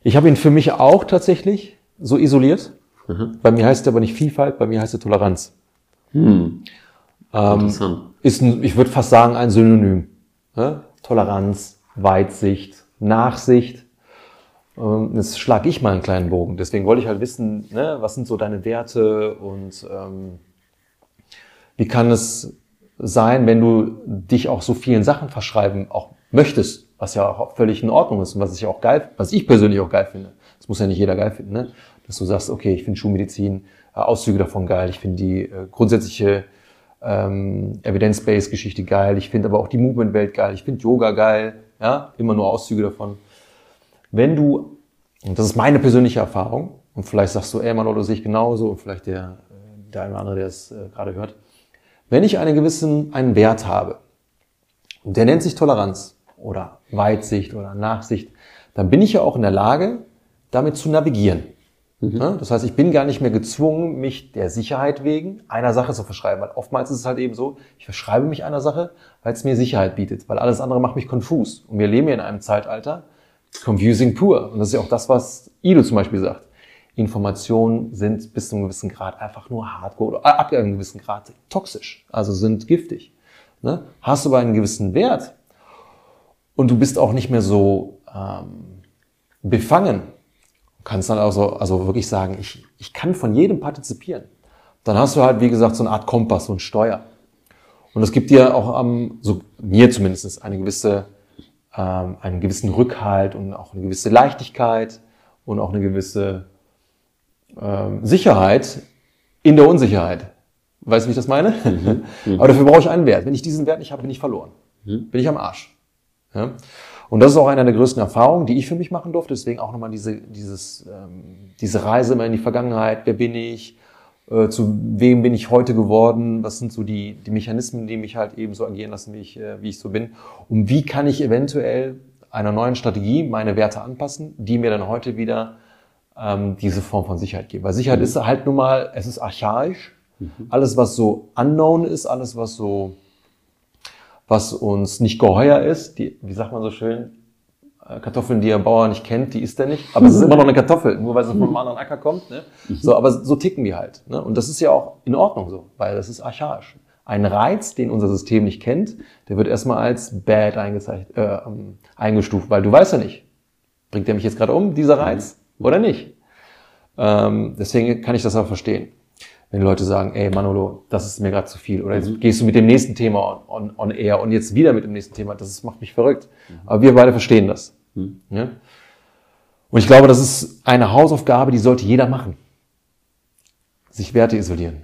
[SPEAKER 5] Ich habe ihn für mich auch tatsächlich so isoliert.
[SPEAKER 6] Mhm.
[SPEAKER 5] Bei mir heißt es aber nicht Vielfalt, bei mir heißt es Toleranz.
[SPEAKER 6] Hm.
[SPEAKER 5] Ähm,
[SPEAKER 6] Interessant.
[SPEAKER 5] ist, ein, ich würde fast sagen, ein Synonym. Ne? Toleranz, Weitsicht, Nachsicht. Ähm, Jetzt schlage ich mal einen kleinen Bogen. Deswegen wollte ich halt wissen, ne, was sind so deine Werte und ähm, wie kann es sein, wenn du dich auch so vielen Sachen verschreiben auch möchtest, was ja auch völlig in Ordnung ist und was ich auch geil, was ich persönlich auch geil finde. Das muss ja nicht jeder geil finden, ne? Dass du sagst, okay, ich finde Schulmedizin, Auszüge davon geil, ich finde die äh, grundsätzliche ähm, Evidence-Based-Geschichte geil, ich finde aber auch die Movement-Welt geil, ich finde Yoga geil, ja, immer nur Auszüge davon. Wenn du, und das ist meine persönliche Erfahrung, und vielleicht sagst du, ey, Mann, oder sehe ich genauso, und vielleicht der, äh, der eine oder andere, der es äh, gerade hört, wenn ich einen gewissen, einen Wert habe, und der nennt sich Toleranz oder Weitsicht oder Nachsicht, dann bin ich ja auch in der Lage, damit zu navigieren. Ja, Das heißt, ich bin gar nicht mehr gezwungen, mich der Sicherheit wegen einer Sache zu verschreiben. Weil oftmals ist es halt eben so, ich verschreibe mich einer Sache, weil es mir Sicherheit bietet, weil alles andere macht mich konfus. Und wir leben ja in einem Zeitalter, confusing pur. Und das ist ja auch das, was Ido zum Beispiel sagt. Informationen sind bis zu einem gewissen Grad einfach nur hardcore oder ab einem gewissen Grad toxisch, also sind giftig. Ne? Hast du aber einen gewissen Wert und du bist auch nicht mehr so ähm, befangen, kannst dann also, also wirklich sagen, ich, ich kann von jedem partizipieren. Dann hast du halt, wie gesagt, so eine Art Kompass, so ein Steuer. Und es gibt dir auch am, so mir zumindest, eine gewisse, ähm, einen gewissen Rückhalt und auch eine gewisse Leichtigkeit und auch eine gewisse ähm, Sicherheit in der Unsicherheit. Weißt du, wie ich das meine? Aber dafür brauche ich einen Wert. Wenn ich diesen Wert nicht habe, bin ich verloren. Bin ich am Arsch. Ja? Und das ist auch eine der größten Erfahrungen, die ich für mich machen durfte. Deswegen auch nochmal diese, dieses, ähm, diese Reise immer in die Vergangenheit. Wer bin ich? äh, zu wem bin ich heute geworden, was sind so die, die Mechanismen, die mich halt eben so agieren lassen, wie ich, äh, wie ich so bin. Und wie kann ich eventuell einer neuen Strategie meine Werte anpassen, die mir dann heute wieder ähm, diese Form von Sicherheit geben. Weil Sicherheit ist halt nun mal, es ist archaisch. Alles, was so unknown ist, alles, was so, was uns nicht geheuer ist, die, wie sagt man so schön, äh, Kartoffeln, die der Bauer nicht kennt, die isst er nicht. Aber es ist immer noch eine Kartoffel, nur weil sie von einem anderen Acker kommt. Ne? So, aber so ticken wir halt. Ne? Und das ist ja auch in Ordnung so, weil das ist archaisch. Ein Reiz, den unser System nicht kennt, der wird erstmal als bad äh, ähm, eingestuft, weil du weißt ja nicht, bringt der mich jetzt gerade um, dieser Reiz, oder nicht? Ähm, deswegen kann ich das auch verstehen. Wenn Leute sagen, ey Manolo, das ist mir gerade zu viel. Oder jetzt gehst du mit dem nächsten Thema on, on, on air und jetzt wieder mit dem nächsten Thema. Das ist, macht mich verrückt. Aber wir beide verstehen das. Ja? Und ich glaube, das ist eine Hausaufgabe, die sollte jeder machen. Sich Werte isolieren.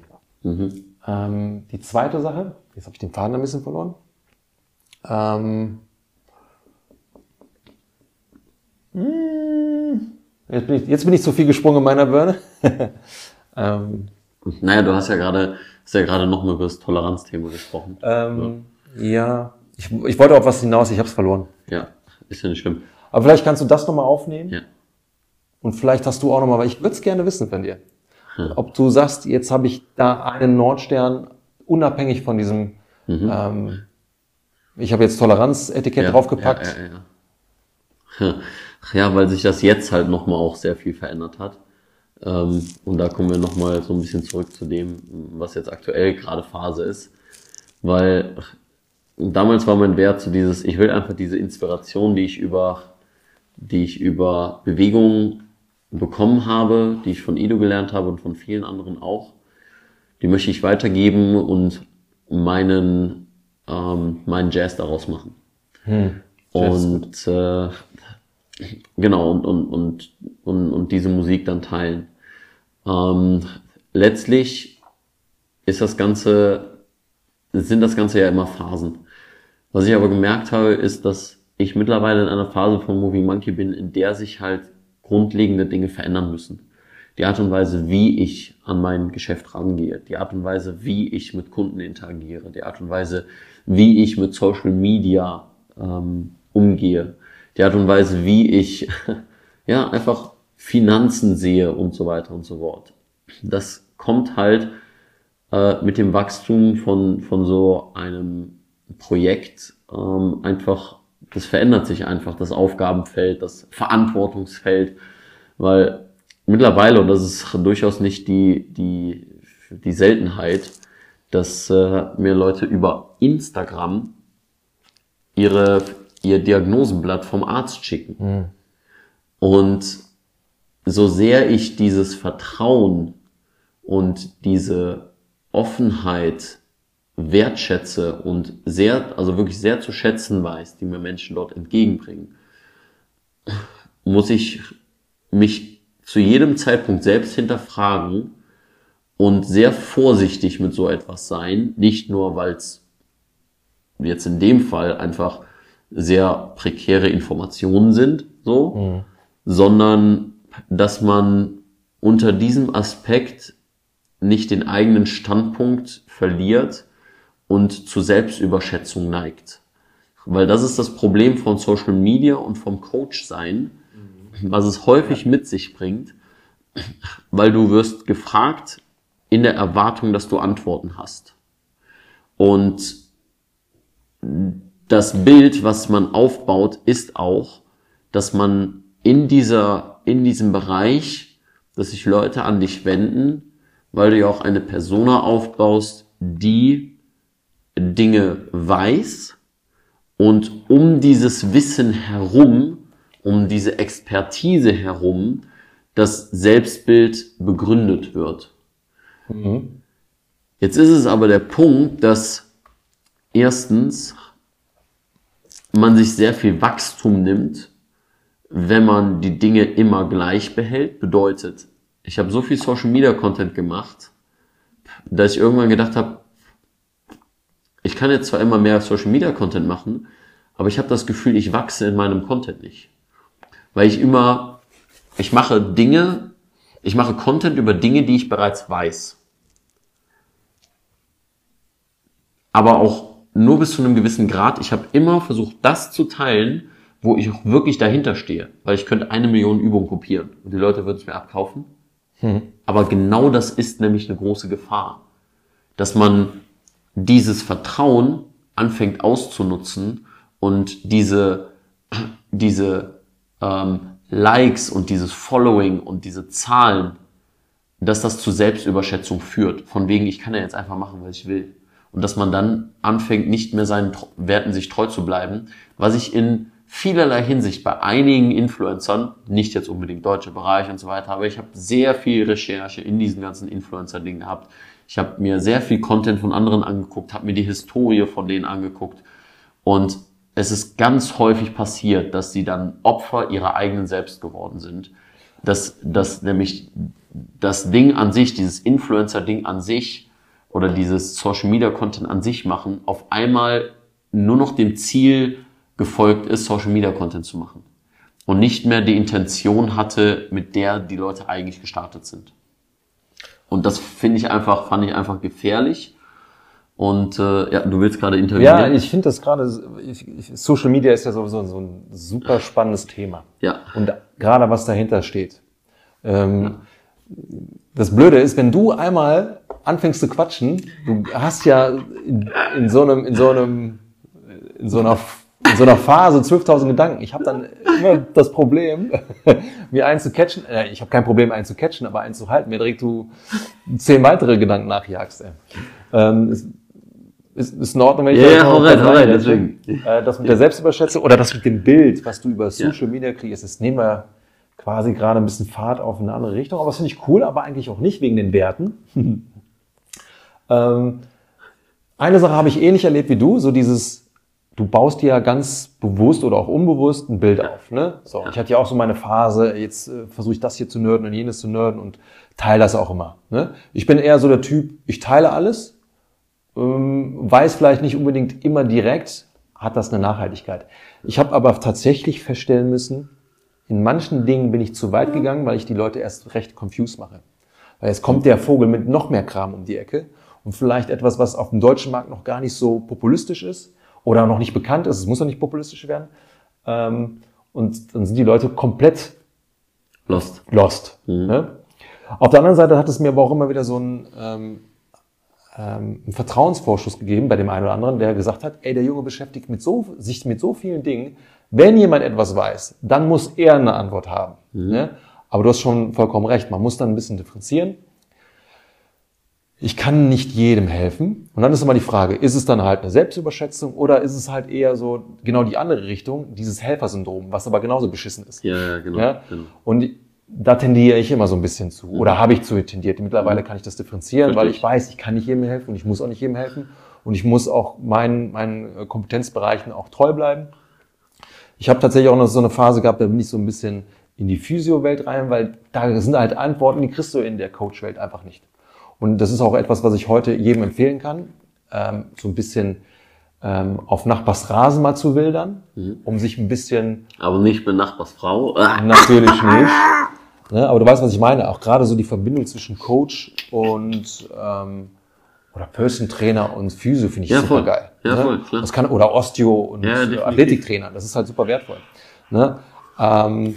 [SPEAKER 5] Ähm, die zweite Sache, jetzt habe ich den Faden ein bisschen verloren. Ähm, hm, jetzt, bin ich, jetzt bin ich zu viel gesprungen in meiner Birne. ähm,
[SPEAKER 6] Naja, du hast ja gerade, hast ja gerade nochmal über das Toleranzthema gesprochen.
[SPEAKER 5] ähm, ja, ich, ich wollte auf was hinaus, ich habe es verloren.
[SPEAKER 6] Ja, ist ja nicht schlimm.
[SPEAKER 5] Aber vielleicht kannst du das nochmal aufnehmen.
[SPEAKER 6] Ja.
[SPEAKER 5] Und vielleicht hast du auch nochmal, weil ich würde es gerne wissen von dir. Ob du sagst, jetzt habe ich da einen Nordstern, unabhängig von diesem, ähm, ich habe jetzt Toleranzetikett
[SPEAKER 6] ja,
[SPEAKER 5] draufgepackt.
[SPEAKER 6] Ja, ja, ja. ja, weil sich das jetzt halt nochmal auch sehr viel verändert hat. Ähm, und da kommen wir nochmal so ein bisschen zurück zu dem, was jetzt aktuell gerade Phase ist. Weil damals war mein Wert zu dieses, ich will einfach diese Inspiration, die ich über, die ich über Bewegungen bekommen habe, die ich von Ido gelernt habe und von vielen anderen auch, die möchte ich weitergeben und meinen, ähm, meinen Jazz daraus machen. Und äh, genau, und, und, und, und, und diese Musik dann teilen. Ähm, letztlich ist das Ganze, sind das Ganze ja immer Phasen. Was ich aber gemerkt habe, ist, dass ich mittlerweile in einer Phase von Moving Monkey bin, in der sich halt grundlegende Dinge verändern müssen. Die Art und Weise, wie ich an mein Geschäft rangehe, die Art und Weise, wie ich mit Kunden interagiere, die Art und Weise, wie ich mit Social Media ähm, umgehe, die Art und Weise, wie ich ja einfach Finanzen sehe und so weiter und so fort. Das kommt halt äh, mit dem Wachstum von, von so einem Projekt ähm, einfach, das verändert sich einfach, das Aufgabenfeld, das Verantwortungsfeld, weil mittlerweile, und das ist durchaus nicht die, die, die Seltenheit, dass äh, mir Leute über Instagram ihre, ihr Diagnosenblatt vom Arzt schicken. Und so sehr ich dieses Vertrauen und diese Offenheit wertschätze und sehr, also wirklich sehr zu schätzen weiß, die mir Menschen dort entgegenbringen, muss ich mich zu jedem Zeitpunkt selbst hinterfragen und sehr vorsichtig mit so etwas sein, nicht nur weil es jetzt in dem Fall einfach sehr prekäre Informationen sind, so, sondern dass man unter diesem Aspekt nicht den eigenen Standpunkt verliert und zu Selbstüberschätzung neigt. Weil das ist das Problem von Social Media und vom Coach sein, was es häufig mit sich bringt, weil du wirst gefragt in der Erwartung, dass du Antworten hast. Und das Bild, was man aufbaut, ist auch, dass man in dieser, in diesem Bereich, dass sich Leute an dich wenden, weil du ja auch eine Persona aufbaust, die Dinge weiß und um dieses Wissen herum, um diese Expertise herum, das Selbstbild begründet wird. Jetzt ist es aber der Punkt, dass erstens man sich sehr viel Wachstum nimmt, wenn man die Dinge immer gleich behält. Bedeutet, ich habe so viel Social Media Content gemacht, dass ich irgendwann gedacht habe, ich kann jetzt zwar immer mehr Social Media Content machen, aber ich habe das Gefühl, ich wachse in meinem Content nicht. Weil ich immer, ich mache Dinge, ich mache Content über Dinge, die ich bereits weiß. Aber auch nur bis zu einem gewissen Grad. Ich habe immer versucht, das zu teilen, wo ich auch wirklich dahinter stehe. Weil ich könnte eine Million Übungen kopieren und die Leute würden es mir abkaufen. Aber genau das ist nämlich eine große Gefahr. Dass man dieses Vertrauen anfängt auszunutzen und diese, diese ähm, Likes und dieses Following und diese Zahlen, dass das zu Selbstüberschätzung führt. Von wegen, ich kann ja jetzt einfach machen, was ich will. Und dass man dann anfängt, nicht mehr seinen Werten sich treu zu bleiben, was ich in vielerlei Hinsicht bei einigen Influencern, nicht jetzt unbedingt deutsche Bereich und so weiter, aber ich habe sehr viel Recherche in diesen ganzen Influencer-Dingen gehabt. Ich habe mir sehr viel Content von anderen angeguckt, habe mir die Historie von denen angeguckt und es ist ganz häufig passiert, dass sie dann Opfer ihrer eigenen selbst geworden sind. Dass, dass nämlich das Ding an sich, dieses Influencer-Ding an sich oder dieses Social-Media-Content an sich machen, auf einmal nur noch dem Ziel gefolgt ist, Social-Media-Content zu machen. Und nicht mehr die Intention hatte, mit der die Leute eigentlich gestartet sind. Und das finde ich einfach, fand ich einfach gefährlich. Und äh, ja, du willst gerade
[SPEAKER 5] Ja,
[SPEAKER 6] intervenieren.
[SPEAKER 5] ich finde das gerade, Social Media ist ja sowieso so ein super spannendes Thema.
[SPEAKER 6] Ja.
[SPEAKER 5] Und gerade was dahinter steht. Ähm, das Blöde ist, wenn du einmal anfängst zu quatschen, du hast ja in, in so einem, in so einem, in so einer, in so einer Phase 12.000 Gedanken. Ich habe dann immer das Problem, mir einen zu catchen. Äh, ich habe kein Problem, einen zu catchen, aber einen zu halten, mir direkt du zehn weitere Gedanken nachjagst. Ey. Ähm, ist, ist, ist in Ordnung, wenn ich
[SPEAKER 6] Ja,
[SPEAKER 5] da
[SPEAKER 6] ja,
[SPEAKER 5] jetzt noch
[SPEAKER 6] hau rein, hau rein, deswegen.
[SPEAKER 5] Äh, das mit der Selbstüberschätzung oder das mit dem Bild, was du über Social Media kriegst, das nehmen wir quasi gerade ein bisschen Fahrt auf eine andere Richtung. Aber das finde ich cool, aber eigentlich auch nicht wegen den Werten. ähm, eine Sache habe ich ähnlich erlebt wie du, so dieses, du baust dir ja ganz bewusst oder auch unbewusst ein Bild auf. Ne? So, ich hatte ja auch so meine Phase, jetzt äh, versuche ich das hier zu nerden und jenes zu nerden und teile das auch immer. Ne? Ich bin eher so der Typ, ich teile alles, ähm, weiß vielleicht nicht unbedingt immer direkt, hat das eine Nachhaltigkeit. Ich habe aber tatsächlich feststellen müssen, in manchen Dingen bin ich zu weit gegangen, weil ich die Leute erst recht confused mache. Weil jetzt kommt der Vogel mit noch mehr Kram um die Ecke und vielleicht etwas, was auf dem deutschen Markt noch gar nicht so populistisch ist oder noch nicht bekannt ist. Es muss noch nicht populistisch werden. Ähm, und dann sind die Leute komplett
[SPEAKER 6] Lost.
[SPEAKER 5] lost. Ne? Auf der anderen Seite hat es mir aber auch immer wieder so einen, ähm, ähm, einen Vertrauensvorschuss gegeben bei dem einen oder anderen, der gesagt hat, ey, der Junge beschäftigt mit so, sich mit so vielen Dingen. Wenn jemand etwas weiß, dann muss er eine Antwort haben. Ne? Aber du hast schon vollkommen recht. Man muss dann ein bisschen differenzieren. Ich kann nicht jedem helfen. Und dann ist immer die Frage, ist es dann halt eine Selbstüberschätzung oder ist es halt eher so genau die andere Richtung, dieses Helfersyndrom, was aber genauso beschissen ist.
[SPEAKER 6] Ja, ja, genau.
[SPEAKER 5] Ja?
[SPEAKER 6] genau.
[SPEAKER 5] Und da tendiere ich immer so ein bisschen zu. Oder habe ich zu tendiert. Mittlerweile kann ich das differenzieren, weil ich weiß, ich kann nicht jedem helfen und ich muss auch nicht jedem helfen. Und ich muss auch meinen, meinen Kompetenzbereichen auch treu bleiben. Ich habe tatsächlich auch noch so eine Phase gehabt, da bin ich so ein bisschen in die Physio-Welt rein, weil da sind halt Antworten, die kriegst du in der Coach-Welt einfach nicht. Und das ist auch etwas, was ich heute jedem empfehlen kann, ähm, so ein bisschen ähm, auf Nachbars Rasen mal zu wildern, um sich ein bisschen
[SPEAKER 6] Aber nicht mit Nachbars Frau. Ah,
[SPEAKER 5] Natürlich nicht. Ne, aber du weißt, was ich meine. Auch gerade so die Verbindung zwischen Coach und ähm, oder Person Trainer und Physio finde ich
[SPEAKER 6] Ja,
[SPEAKER 5] super
[SPEAKER 6] voll.
[SPEAKER 5] geil.
[SPEAKER 6] Ja,
[SPEAKER 5] ne?
[SPEAKER 6] voll, klar.
[SPEAKER 5] Das kann oder Osteo und
[SPEAKER 6] Ja.
[SPEAKER 5] Athletiktrainer. Das ist halt super wertvoll. Ne? Ähm,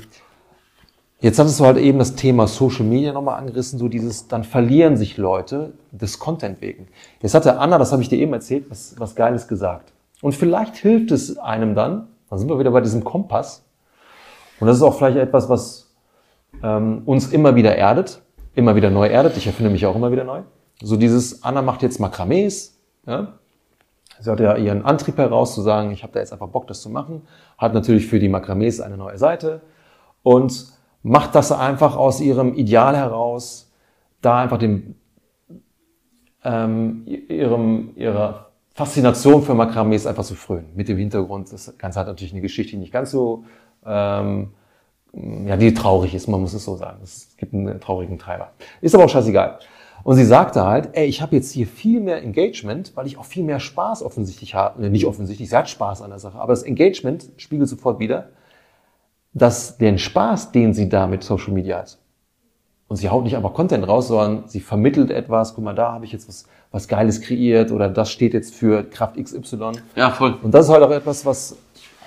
[SPEAKER 5] jetzt hattest du halt eben das Thema Social Media nochmal angerissen, so dieses, dann verlieren sich Leute des Content wegen. Jetzt hatte Anna, das habe ich dir eben erzählt, was, was Geiles gesagt. Und vielleicht hilft es einem dann, dann sind wir wieder bei diesem Kompass, und das ist auch vielleicht etwas, was ähm, uns immer wieder erdet, immer wieder neu erdet. Ich erfinde mich auch immer wieder neu. So dieses, Anna macht jetzt Makramees. Ja? Sie hat ja ihren Antrieb heraus zu sagen, ich habe da jetzt einfach Bock, das zu machen. Hat natürlich für die Makramees eine neue Seite und macht das einfach aus ihrem Ideal heraus, da einfach dem, ähm, ihrem, ihrer Faszination für Makramees einfach zu frönen. Mit dem Hintergrund, das Ganze hat natürlich eine Geschichte, die nicht ganz so ähm, ja, die traurig ist, man muss es so sagen. Es gibt einen traurigen Treiber. Ist aber auch scheißegal. Und sie sagte halt, ey, ich habe jetzt hier viel mehr Engagement, weil ich auch viel mehr Spaß offensichtlich habe. Ne, nicht offensichtlich, sie hat Spaß an der Sache, aber das Engagement spiegelt sofort wieder, dass den Spaß, den sie da mit Social Media hat, Und sie haut nicht einfach Content raus, sondern sie vermittelt etwas. Guck mal, da habe ich jetzt was, was Geiles kreiert oder das steht jetzt für Kraft XY.
[SPEAKER 6] Ja, voll.
[SPEAKER 5] Und das ist halt auch etwas, was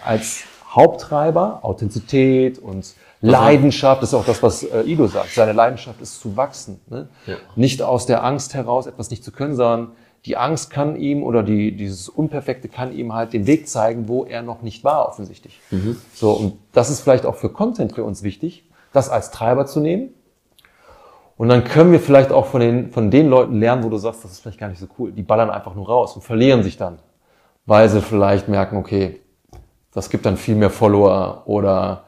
[SPEAKER 5] als Haupttreiber Authentizität und Leidenschaft, ist auch das, was äh, Ido sagt. Seine Leidenschaft ist zu wachsen. Ne?
[SPEAKER 6] Ja.
[SPEAKER 5] Nicht aus der Angst heraus, etwas nicht zu können, sondern die Angst kann ihm oder die, dieses Unperfekte kann ihm halt den Weg zeigen, wo er noch nicht war, offensichtlich. So, und das ist vielleicht auch für Content für uns wichtig, das als Treiber zu nehmen. Und dann können wir vielleicht auch von den, von den Leuten lernen, wo du sagst, das ist vielleicht gar nicht so cool. Die ballern einfach nur raus und verlieren sich dann, weil sie vielleicht merken, okay, das gibt dann viel mehr Follower oder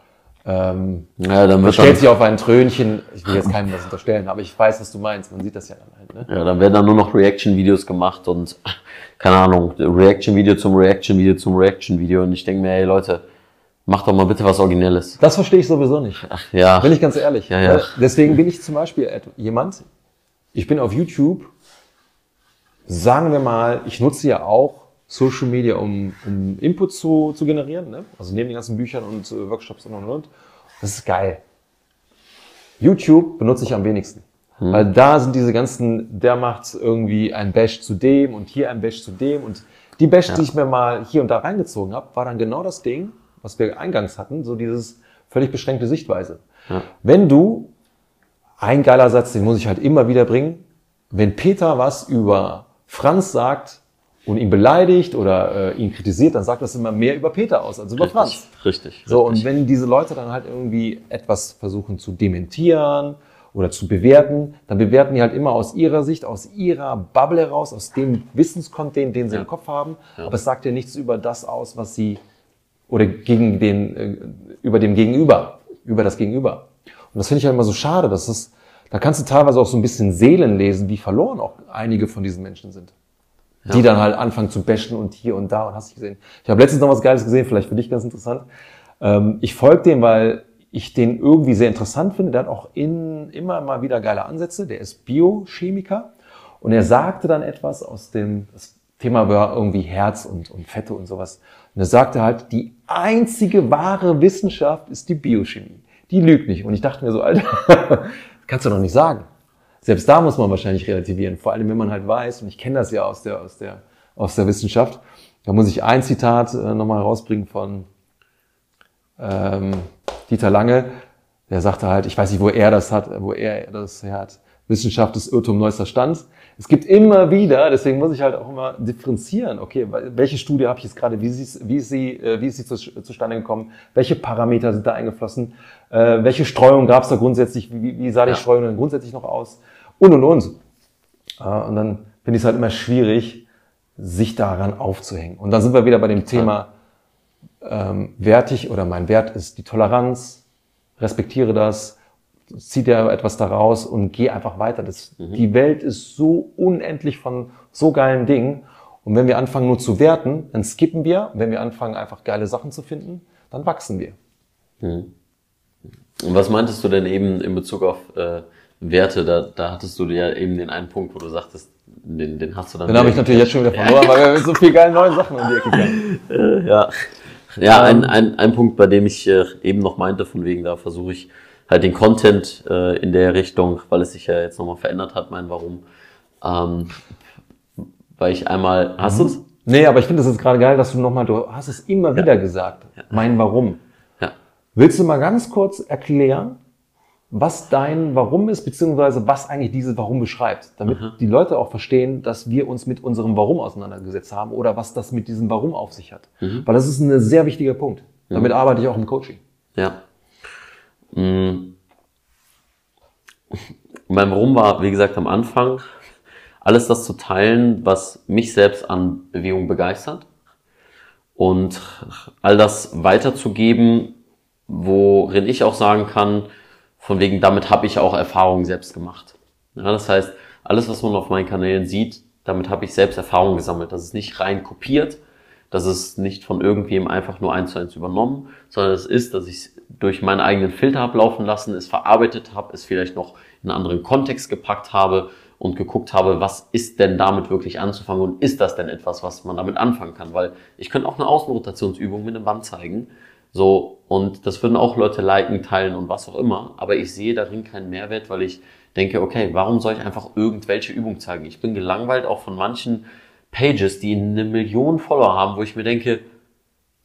[SPEAKER 5] ähm,
[SPEAKER 6] Ja, dann wird
[SPEAKER 5] stellt sich auf ein Trönchen. Ich will jetzt keinem das unterstellen, aber ich weiß, was du meinst. Man sieht das ja dann halt. Ne?
[SPEAKER 6] ja, dann werden dann nur noch Reaction-Videos gemacht und keine Ahnung, Reaction-Video zum Reaction-Video zum Reaction-Video. Und ich denke mir, hey Leute, macht doch mal bitte was Originelles.
[SPEAKER 5] Das verstehe ich sowieso nicht.
[SPEAKER 6] Ach ja.
[SPEAKER 5] Bin ich ganz ehrlich.
[SPEAKER 6] Ja, ja.
[SPEAKER 5] Deswegen bin ich zum Beispiel jemand, ich bin auf YouTube, sagen wir mal, ich nutze ja auch Social Media, um, um Input zu, zu generieren, ne? also neben den ganzen Büchern und äh, Workshops und und und. Das ist geil. YouTube benutze ich am wenigsten. Weil da sind diese ganzen, der macht irgendwie ein Bash zu dem und hier ein Bash zu dem und die Bash, die ich mir mal hier und da reingezogen habe, war dann genau das Ding, was wir eingangs hatten, so dieses völlig beschränkte Sichtweise. Wenn du, ein geiler Satz, den muss ich halt immer wieder bringen, wenn Peter was über Franz sagt und ihn beleidigt oder äh, ihn kritisiert, dann sagt das immer mehr über Peter aus als über Franz.
[SPEAKER 6] Richtig.
[SPEAKER 5] So,
[SPEAKER 6] richtig.
[SPEAKER 5] und wenn diese Leute dann halt irgendwie etwas versuchen zu dementieren oder zu bewerten, dann bewerten die halt immer aus ihrer Sicht, aus ihrer Bubble heraus, aus dem Wissenscontent, den sie im Kopf haben. Aber es sagt ja nichts über das aus, was sie oder gegen den, äh, über dem Gegenüber, über das Gegenüber. Und das finde ich halt immer so schade, dass es, da kannst du teilweise auch so ein bisschen Seelen lesen, wie verloren auch einige von diesen Menschen sind. Die dann halt anfangen zu bashen und hier und da und hast du gesehen. Ich habe letztens noch was Geiles gesehen, vielleicht für dich ganz interessant. Ähm, ich folge dem, weil ich den irgendwie sehr interessant finde. Der hat auch in, immer mal wieder geile Ansätze. Der ist Biochemiker und er sagte dann etwas aus dem, das Thema war irgendwie Herz und, und Fette und sowas. Und er sagte halt, die einzige wahre Wissenschaft ist die Biochemie. Die lügt nicht. Und ich dachte mir so, Alter, kannst du doch nicht sagen. Selbst da muss man wahrscheinlich relativieren. Vor allem, wenn man halt weiß, und ich kenne das ja aus der, aus der, aus der Wissenschaft. Da muss ich ein Zitat äh, nochmal rausbringen von ähm, Dieter Lange. Der sagte halt, ich weiß nicht, wo er das hat, wo er das her hat. Wissenschaft ist Irrtum neuester Stand. Es gibt immer wieder, deswegen muss ich halt auch immer differenzieren, okay, welche Studie habe ich jetzt gerade, wie, wie, ist sie, äh, wie ist sie zu, zustande gekommen, welche Parameter sind da eingeflossen, äh, welche Streuung gab es da grundsätzlich, wie, wie sah die
[SPEAKER 6] Ja.
[SPEAKER 5] Streuung dann grundsätzlich noch aus und und und. Und dann finde ich es halt immer schwierig, sich daran aufzuhängen. Und dann sind wir wieder bei dem Thema, ähm, wertig oder mein Wert ist die Toleranz, respektiere das, zieh dir etwas daraus und geh einfach weiter. Das, Die Welt ist so unendlich von so geilen Dingen. Und wenn wir anfangen nur zu werten, dann skippen wir. Wenn wir anfangen einfach geile Sachen zu finden, dann wachsen wir.
[SPEAKER 6] Und was meintest du denn eben in Bezug auf äh, Werte? Da, da hattest du ja eben den einen Punkt, wo du sagtest, den, den hast du dann.
[SPEAKER 5] Dann habe ich natürlich jetzt schon wieder verloren, weil wir so viel geile neue Sachen um die Ecke kommen.
[SPEAKER 6] Ja, ja ein, ein, ein Punkt, bei dem ich äh, eben noch meinte, von wegen da versuche ich halt den Content äh, in der Richtung, weil es sich ja jetzt nochmal verändert hat, mein Warum. Ähm, weil ich einmal, hast du's?
[SPEAKER 5] Nee, aber ich finde es jetzt gerade geil, dass du nochmal, du hast es immer wieder gesagt. Mein Warum.
[SPEAKER 6] Ja.
[SPEAKER 5] Willst du mal ganz kurz erklären, was dein Warum ist, beziehungsweise was eigentlich dieses Warum beschreibt, damit die Leute auch verstehen, dass wir uns mit unserem Warum auseinandergesetzt haben oder was das mit diesem Warum auf sich hat. Weil das ist ein sehr wichtiger Punkt. Damit arbeite ich auch im Coaching.
[SPEAKER 6] Ja. Mm. Mein Warum war, wie gesagt, am Anfang, alles das zu teilen, was mich selbst an Bewegung begeistert und all das weiterzugeben, worin ich auch sagen kann, von wegen, damit habe ich auch Erfahrungen selbst gemacht. Ja, das heißt, alles, was man auf meinen Kanälen sieht, damit habe ich selbst Erfahrungen gesammelt. Das ist nicht rein kopiert, das ist nicht von irgendwem einfach nur eins zu eins übernommen, sondern es ist, dass ich es durch meinen eigenen Filter habe laufen lassen, es verarbeitet habe, es vielleicht noch in einen anderen Kontext gepackt habe und geguckt habe, was ist denn damit wirklich anzufangen und ist das denn etwas, was man damit anfangen kann? Weil ich könnte auch eine Außenrotationsübung mit einem Band zeigen, So, und das würden auch Leute liken, teilen und was auch immer. Aber ich sehe darin keinen Mehrwert, weil ich denke, okay, warum soll ich einfach irgendwelche Übungen zeigen? Ich bin gelangweilt auch von manchen Pages, die eine Million Follower haben, wo ich mir denke,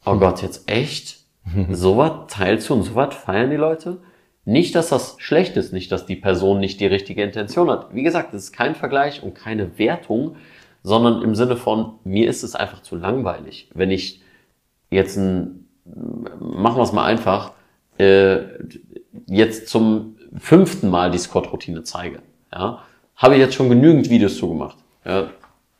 [SPEAKER 6] oh Gott, jetzt echt? sowas teilst du und sowas feiern die Leute? Nicht, dass das schlecht ist, nicht, dass die Person nicht die richtige Intention hat. Wie gesagt, es ist kein Vergleich und keine Wertung, sondern im Sinne von, mir ist es einfach zu langweilig. Wenn ich jetzt ein, machen wir es mal einfach, äh, jetzt zum fünften Mal die Squat-Routine zeige, ja, habe ich jetzt schon genügend Videos zugemacht. Ja,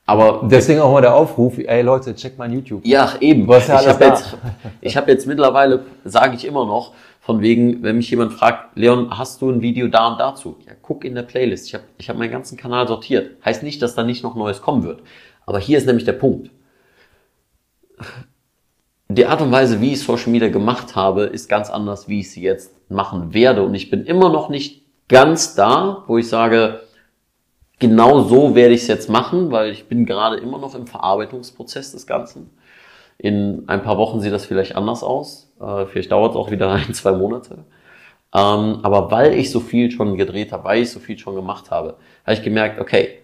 [SPEAKER 6] aber
[SPEAKER 5] Deswegen auch mal der Aufruf, ey Leute, check mein YouTube.
[SPEAKER 6] ja, eben.
[SPEAKER 5] Du hast ja
[SPEAKER 6] ich habe jetzt, ich habe jetzt mittlerweile, sage ich immer noch, von wegen, wenn mich jemand fragt, Leon, hast du ein Video da und dazu? Ja, guck in der Playlist. Ich habe ich hab meinen ganzen Kanal sortiert. Heißt nicht, dass da nicht noch Neues kommen wird. Aber hier ist nämlich der Punkt. Die Art und Weise, wie ich Social Media gemacht habe, ist ganz anders, wie ich sie jetzt machen werde. Und ich bin immer noch nicht ganz da, wo ich sage, genau so werde ich es jetzt machen, weil ich bin gerade immer noch im Verarbeitungsprozess des Ganzen. In ein paar Wochen sieht das vielleicht anders aus. Äh, vielleicht dauert es auch wieder ein, zwei Monate. Ähm, aber weil ich so viel schon gedreht habe, weil ich so viel schon gemacht habe, habe ich gemerkt, okay,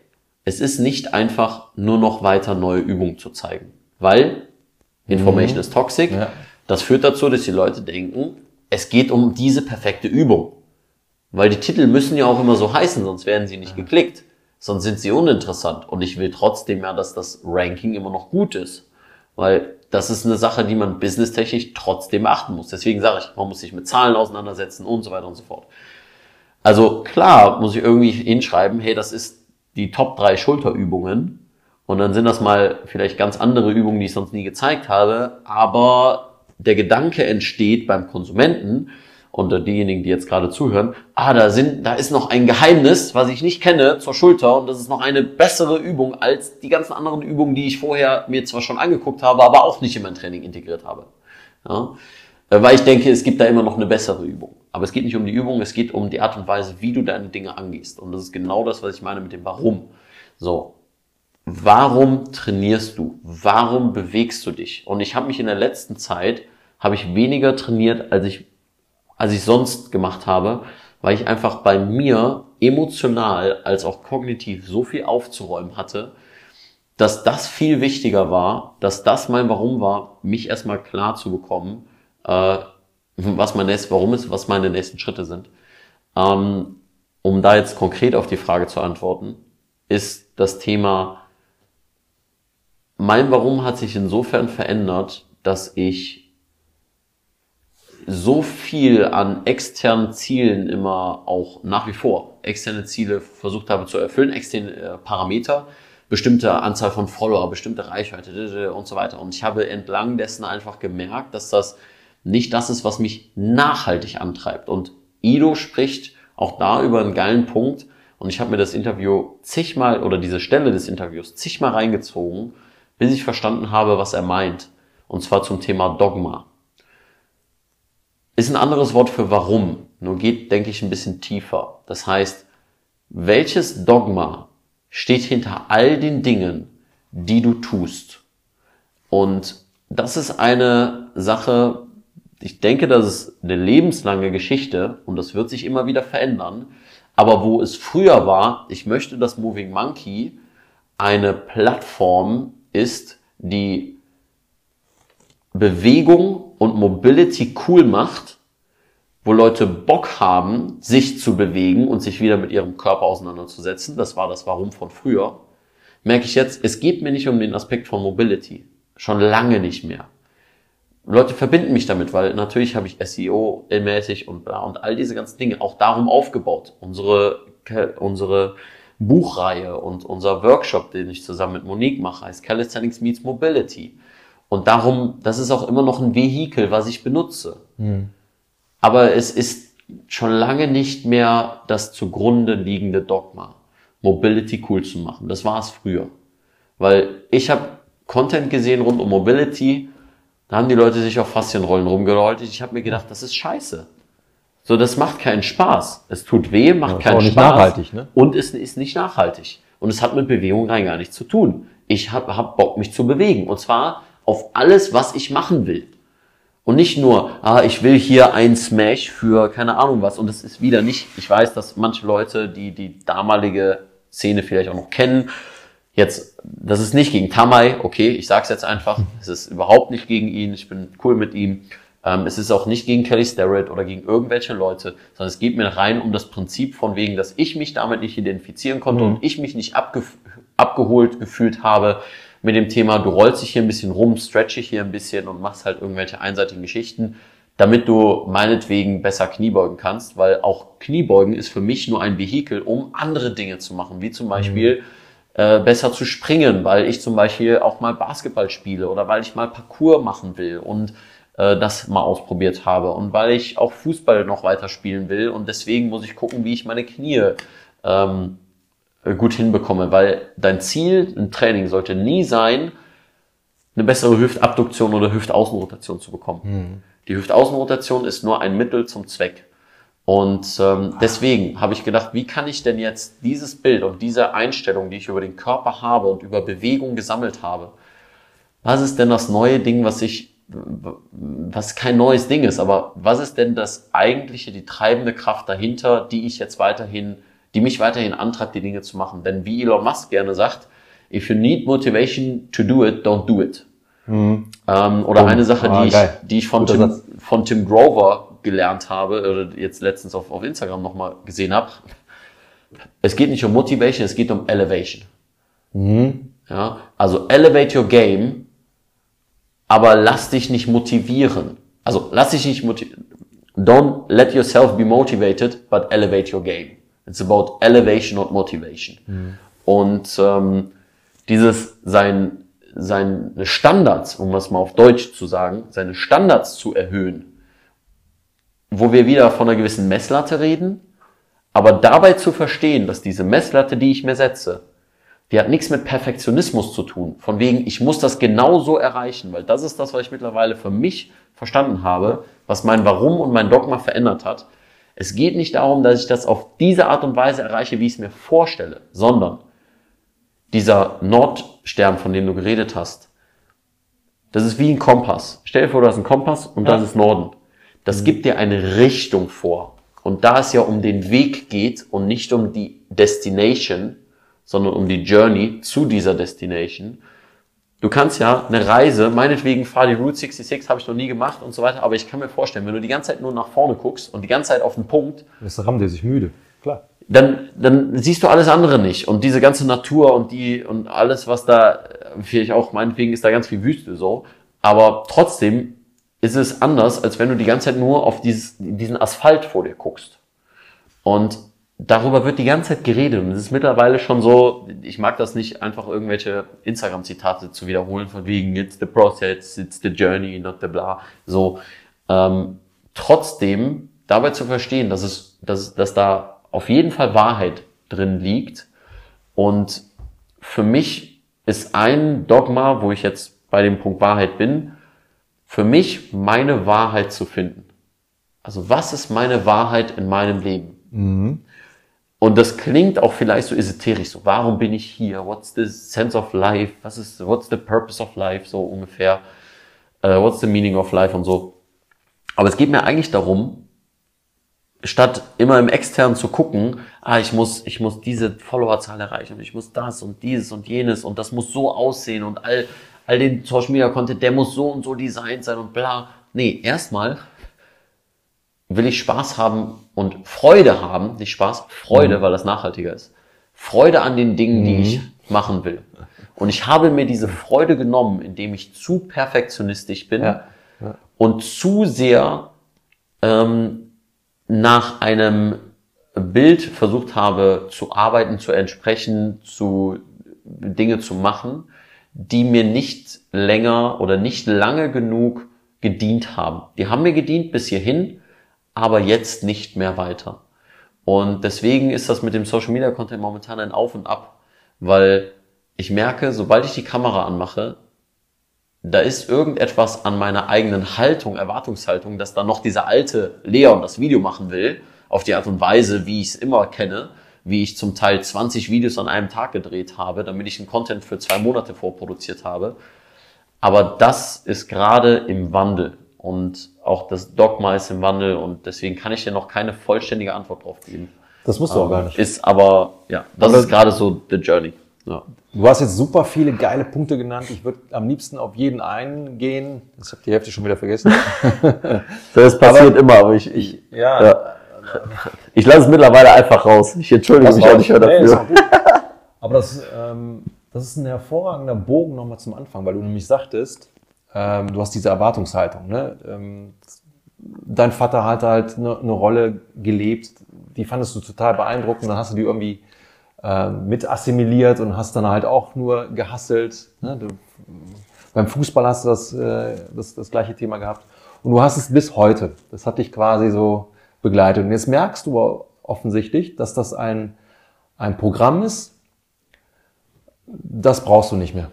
[SPEAKER 6] es ist nicht einfach nur noch weiter neue Übungen zu zeigen. Weil Information is toxic.
[SPEAKER 5] Ja.
[SPEAKER 6] Das führt dazu, dass die Leute denken, es geht um diese perfekte Übung. Weil die Titel müssen ja auch immer so heißen, sonst werden sie nicht geklickt. Sonst sind sie uninteressant. Und ich will trotzdem ja, dass das Ranking immer noch gut ist. Weil das ist eine Sache, die man businesstechnisch trotzdem beachten muss. Deswegen sage ich, man muss sich mit Zahlen auseinandersetzen und so weiter und so fort. Also klar muss ich irgendwie hinschreiben, hey, das ist die Top 3 Schulterübungen. Und dann sind das mal vielleicht ganz andere Übungen, die ich sonst nie gezeigt habe. Aber der Gedanke entsteht beim Konsumenten und diejenigen, die jetzt gerade zuhören, ah, da sind, da ist noch ein Geheimnis, was ich nicht kenne zur Schulter und das ist noch eine bessere Übung als die ganzen anderen Übungen, die ich vorher mir zwar schon angeguckt habe, aber auch nicht in mein Training integriert habe. Ja? Äh, Weil ich denke, es gibt da immer noch eine bessere Übung. Aber es geht nicht um die Übung, es geht um die Art und Weise, wie du deine Dinge angehst. Und das ist genau das, was ich meine mit dem Warum. So, warum trainierst du? Warum bewegst du dich? Und ich habe mich in der letzten Zeit, habe ich weniger trainiert, als ich, als ich sonst gemacht habe, weil ich einfach bei mir emotional als auch kognitiv so viel aufzuräumen hatte, dass das viel wichtiger war, dass das mein Warum war, mich erstmal klar zu bekommen, äh, was mein nächstes Warum ist, was meine nächsten Schritte sind. Ähm, um da jetzt konkret auf die Frage zu antworten, ist das Thema, mein Warum hat sich insofern verändert, dass ich so viel an externen Zielen immer auch nach wie vor externe Ziele versucht habe zu erfüllen, externe äh, Parameter, bestimmte Anzahl von Follower, bestimmte Reichweite und so weiter. Und ich habe entlang dessen einfach gemerkt, dass das nicht das ist, was mich nachhaltig antreibt. Und Ido spricht auch da über einen geilen Punkt. Und ich habe mir das Interview zigmal oder diese Stelle des Interviews zigmal reingezogen, bis ich verstanden habe, was er meint. Und zwar zum Thema Dogma. Ist ein anderes Wort für warum, nur geht, denke ich, ein bisschen tiefer. Das heißt, welches Dogma steht hinter all den Dingen, die du tust? Und das ist eine Sache, ich denke, das ist eine lebenslange Geschichte und das wird sich immer wieder verändern. Aber wo es früher war, ich möchte, dass Moving Monkey eine Plattform ist, die Bewegung und Mobility cool macht, wo Leute Bock haben, sich zu bewegen und sich wieder mit ihrem Körper auseinanderzusetzen. Das war das Warum von früher. Merke ich jetzt, es geht mir nicht um den Aspekt von Mobility. Schon lange nicht mehr. Leute verbinden mich damit, weil natürlich habe ich SEO mäßig und bla und all diese ganzen Dinge auch darum aufgebaut. Unsere, unsere Buchreihe und unser Workshop, den ich zusammen mit Monique mache, heißt Calisthenics Meets Mobility. Und darum, das ist auch immer noch ein Vehikel, was ich benutze. Aber es ist schon lange nicht mehr das zugrunde liegende Dogma, Mobility cool zu machen. Das war es früher. Weil ich habe Content gesehen rund um Mobility, da haben die Leute sich auf Faszienrollen rumgerollt. Ich habe mir gedacht, das ist scheiße. So, das macht keinen Spaß. Es tut weh, macht
[SPEAKER 5] ist
[SPEAKER 6] keinen Spaß.
[SPEAKER 5] nachhaltig, ne?
[SPEAKER 6] Und es ist nicht nachhaltig. Und es hat mit Bewegung rein gar nichts zu tun. Ich habe hab Bock, mich zu bewegen. Und zwar auf alles, was ich machen will. Und nicht nur, ah, ich will hier ein Smash für keine Ahnung was. Und es ist wieder nicht, ich weiß, dass manche Leute, die die damalige Szene vielleicht auch noch kennen, jetzt, das ist nicht gegen Tamai, okay, ich sag's jetzt einfach, es ist überhaupt nicht gegen ihn, ich bin cool mit ihm. Ähm, es ist auch nicht gegen Kelly Starrett oder gegen irgendwelche Leute, sondern es geht mir rein um das Prinzip von wegen, dass ich mich damit nicht identifizieren konnte und ich mich nicht abge abgeholt gefühlt habe mit dem Thema, du rollst dich hier ein bisschen rum, stretch dich hier ein bisschen und machst halt irgendwelche einseitigen Geschichten, damit du meinetwegen besser Kniebeugen kannst, weil auch Kniebeugen ist für mich nur ein Vehikel, um andere Dinge zu machen, wie zum Beispiel äh, besser zu springen, weil ich zum Beispiel auch mal Basketball spiele oder weil ich mal Parkour machen will und äh, das mal ausprobiert habe und weil ich auch Fußball noch weiter spielen will und deswegen muss ich gucken, wie ich meine Knie ähm, gut hinbekomme, weil dein Ziel im Training sollte nie sein, eine bessere Hüftabduktion oder Hüftaußenrotation zu bekommen. Die Hüftaußenrotation ist nur ein Mittel zum Zweck. Und ähm, deswegen habe ich gedacht, wie kann ich denn jetzt dieses Bild und diese Einstellung, die ich über den Körper habe und über Bewegung gesammelt habe, was ist denn das neue Ding, was ich, was kein neues Ding ist, aber was ist denn das eigentliche, die treibende Kraft dahinter, die ich jetzt weiterhin, die mich weiterhin antreibt, die Dinge zu machen? Denn wie Elon Musk gerne sagt, if you need motivation to do it, don't do it. Ähm, oder
[SPEAKER 5] Oh,
[SPEAKER 6] eine Sache,
[SPEAKER 5] ah,
[SPEAKER 6] die, ich,
[SPEAKER 5] geil.
[SPEAKER 6] die ich von
[SPEAKER 5] Guter
[SPEAKER 6] Tim,
[SPEAKER 5] Satz.
[SPEAKER 6] von Tim Grover gelernt habe, oder jetzt letztens auf, auf Instagram nochmal gesehen habe. Es geht nicht um Motivation, es geht um Elevation. Ja, also elevate your game, aber lass dich nicht motivieren. Also lass dich nicht motivieren. Don't let yourself be motivated, but elevate your game. It's about elevation, not motivation. Und ähm, dieses sein seine Standards, um es mal auf Deutsch zu sagen, seine Standards zu erhöhen, wo wir wieder von einer gewissen Messlatte reden, aber dabei zu verstehen, dass diese Messlatte, die ich mir setze, die hat nichts mit Perfektionismus zu tun. Von wegen, ich muss das genau so erreichen, weil das ist das, was ich mittlerweile für mich verstanden habe, was mein Warum und mein Dogma verändert hat. Es geht nicht darum, dass ich das auf diese Art und Weise erreiche, wie ich es mir vorstelle, sondern dieser Nordstern, von dem du geredet hast, das ist wie ein Kompass. Stell dir vor, du hast einen Kompass und das ist Norden. Das gibt dir eine Richtung vor. Und da es ja um den Weg geht und nicht um die Destination, sondern um die Journey zu dieser Destination. Du kannst ja eine Reise, meinetwegen fahr die Route 66, habe ich noch nie gemacht und so weiter, aber ich kann mir vorstellen, wenn du die ganze Zeit nur nach vorne guckst und die ganze Zeit auf den Punkt,
[SPEAKER 5] Das rammt er sich müde. Klar.
[SPEAKER 6] dann, dann siehst du alles andere nicht. Und diese ganze Natur und die und alles, was da, vielleicht auch, meinetwegen ist da ganz viel Wüste so. Aber trotzdem ist es anders, als wenn du die ganze Zeit nur auf dieses, diesen Asphalt vor dir guckst. Und darüber wird die ganze Zeit geredet. Und es ist mittlerweile schon so, ich mag das nicht, einfach irgendwelche Instagram-Zitate zu wiederholen, von wegen, it's the process, it's the journey, not the blah. So. Ähm, trotzdem dabei zu verstehen, dass es, dass, dass da auf jeden Fall Wahrheit drin liegt. Und für mich ist ein Dogma, wo ich jetzt bei dem Punkt Wahrheit bin, für mich meine Wahrheit zu finden. Also was ist meine Wahrheit in meinem Leben? Und das klingt auch vielleicht so esoterisch, so warum bin ich hier? What's the sense of life? Was ist, what's the purpose of life? So ungefähr. Äh, what's the meaning of life und so. Aber es geht mir eigentlich darum, statt immer im externen zu gucken, ah, ich muss, ich muss diese Followerzahl erreichen und ich muss das und dieses und jenes und das muss so aussehen und all, all den Social Media Content, der muss so und so designt sein und bla. Nee, erstmal will ich Spaß haben und Freude haben, nicht Spaß, Freude, weil das nachhaltiger ist. Freude an den Dingen, die ich machen will. Und ich habe mir diese Freude genommen, indem ich zu perfektionistisch bin
[SPEAKER 5] Ja.
[SPEAKER 6] und zu sehr ähm, nach einem Bild versucht habe zu arbeiten, zu entsprechen, zu Dinge zu machen, die mir nicht länger oder nicht lange genug gedient haben. Die haben mir gedient bis hierhin, aber jetzt nicht mehr weiter. Und deswegen ist das mit dem Social Media Content momentan ein Auf und Ab, weil ich merke, sobald ich die Kamera anmache, da ist irgendetwas an meiner eigenen Haltung, Erwartungshaltung, dass da noch dieser alte Leon das Video machen will, auf die Art und Weise, wie ich es immer kenne, wie ich zum Teil 20 Videos an einem Tag gedreht habe, damit ich einen Content für zwei Monate vorproduziert habe. Aber das ist gerade im Wandel. und auch das Dogma ist im Wandel und deswegen kann ich dir noch keine vollständige Antwort drauf geben.
[SPEAKER 5] Das musst du auch gar nicht.
[SPEAKER 6] Ist aber, ja, das
[SPEAKER 5] Aber-
[SPEAKER 6] ist gerade so the journey. Ja.
[SPEAKER 5] Du hast jetzt super viele geile Punkte genannt. Ich würde am liebsten auf jeden eingehen. Ich habe die Hälfte schon wieder vergessen.
[SPEAKER 6] Das passiert immer, aber ich, ich,
[SPEAKER 5] Ja.
[SPEAKER 6] ja. ich lasse es mittlerweile einfach raus. Ich entschuldige mich auch nicht mehr
[SPEAKER 5] Nee,
[SPEAKER 6] dafür.
[SPEAKER 5] gut. Aber das, ähm, das ist ein hervorragender Bogen nochmal zum Anfang, weil du nämlich sagtest, ähm, du hast diese Erwartungshaltung. Ne? Ähm, dein Vater hat halt eine, eine Rolle gelebt, die fandest du total beeindruckend, dann hast du die irgendwie ähm, mit assimiliert und hast dann halt auch nur gehasselt. Ne? Du, beim Fußball hast du das, äh, das, das gleiche Thema gehabt. Und du hast es bis heute. Das hat dich quasi so begleitet. Und jetzt merkst du offensichtlich, dass das ein, ein Programm ist, das brauchst du nicht mehr.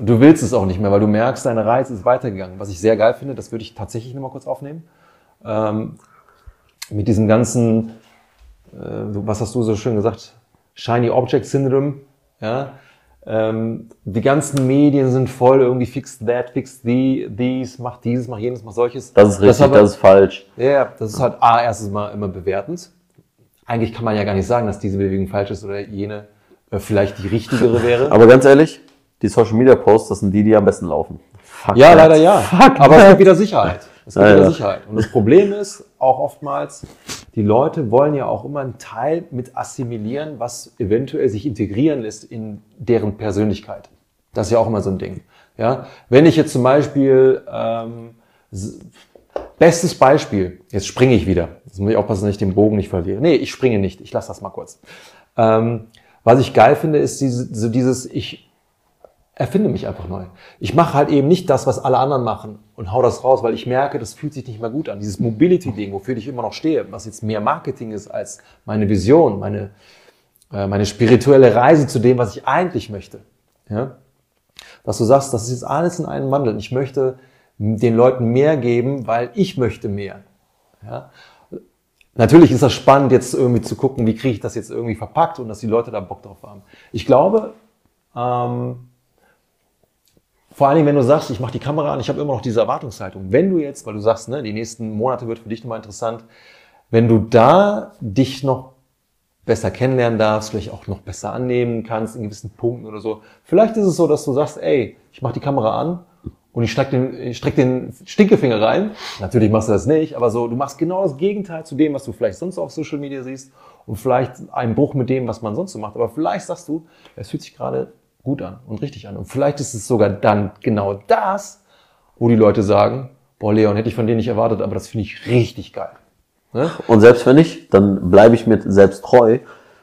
[SPEAKER 5] Und du willst es auch nicht mehr, weil du merkst, deine Reise ist weitergegangen. Was ich sehr geil finde, das würde ich tatsächlich noch mal kurz aufnehmen. Ähm, mit diesem ganzen, äh, was hast du so schön gesagt, Shiny Object Syndrome, ja. Ähm, die ganzen Medien sind voll irgendwie fix that, fix the, dies, mach dieses, mach jenes, mach solches.
[SPEAKER 6] Das ist richtig,
[SPEAKER 5] aber-
[SPEAKER 6] das ist falsch.
[SPEAKER 5] ja, das ist halt A, erstens mal immer bewertend. Eigentlich kann man ja gar nicht sagen, dass diese Bewegung falsch ist oder jene äh, vielleicht die richtigere wäre.
[SPEAKER 6] Aber ganz ehrlich, die Social Media Posts, das sind die, die am besten laufen. Fuck
[SPEAKER 5] ja,
[SPEAKER 6] that.
[SPEAKER 5] leider ja. Aber es gibt wieder Sicherheit. Es gibt
[SPEAKER 6] Ja,
[SPEAKER 5] wieder
[SPEAKER 6] ja.
[SPEAKER 5] Sicherheit. Und das Problem ist auch oftmals, die Leute wollen ja auch immer einen Teil mit assimilieren, was eventuell sich integrieren lässt in deren Persönlichkeit. Das ist ja auch immer so ein Ding. Ja, wenn ich jetzt zum Beispiel ähm, Bestes Beispiel, jetzt springe ich wieder. Jetzt muss ich aufpassen, dass ich den Bogen nicht verliere. Nee, ich springe nicht. Ich lasse das mal kurz. Ähm, was ich geil finde, ist diese, so dieses, ich erfinde mich einfach neu. Ich mache halt eben nicht das, was alle anderen machen und hau das raus, weil ich merke, das fühlt sich nicht mehr gut an. Dieses Mobility-Ding, wofür ich immer noch stehe, was jetzt mehr Marketing ist als meine Vision, meine, äh, meine spirituelle Reise zu dem, was ich eigentlich möchte. Ja? Dass du sagst, das ist jetzt alles in einem Wandel. Ich möchte den Leuten mehr geben, weil ich möchte mehr. Ja? Natürlich ist das spannend, jetzt irgendwie zu gucken, wie kriege ich das jetzt irgendwie verpackt und dass die Leute da Bock drauf haben. Ich glaube, ähm, vor allen Dingen, wenn du sagst, ich mache die Kamera an, ich habe immer noch diese Erwartungshaltung. Wenn du jetzt, weil du sagst, ne, die nächsten Monate wird für dich nochmal interessant, wenn du da dich noch besser kennenlernen darfst, vielleicht auch noch besser annehmen kannst in gewissen Punkten oder so. Vielleicht ist es so, dass du sagst, ey, ich mache die Kamera an und ich streck den, ich streck den Stinkefinger rein. Natürlich machst du das nicht, aber so, du machst genau das Gegenteil zu dem, was du vielleicht sonst auf Social Media siehst und vielleicht einen Bruch mit dem, was man sonst so macht. Aber vielleicht sagst du, es fühlt sich gerade gut an und richtig an. Und vielleicht ist es sogar dann genau das, wo die Leute sagen, boah, Leon, hätte ich von dir nicht erwartet, aber das finde ich richtig geil. Ne?
[SPEAKER 6] Und selbst wenn nicht, dann bleibe ich mir selbst treu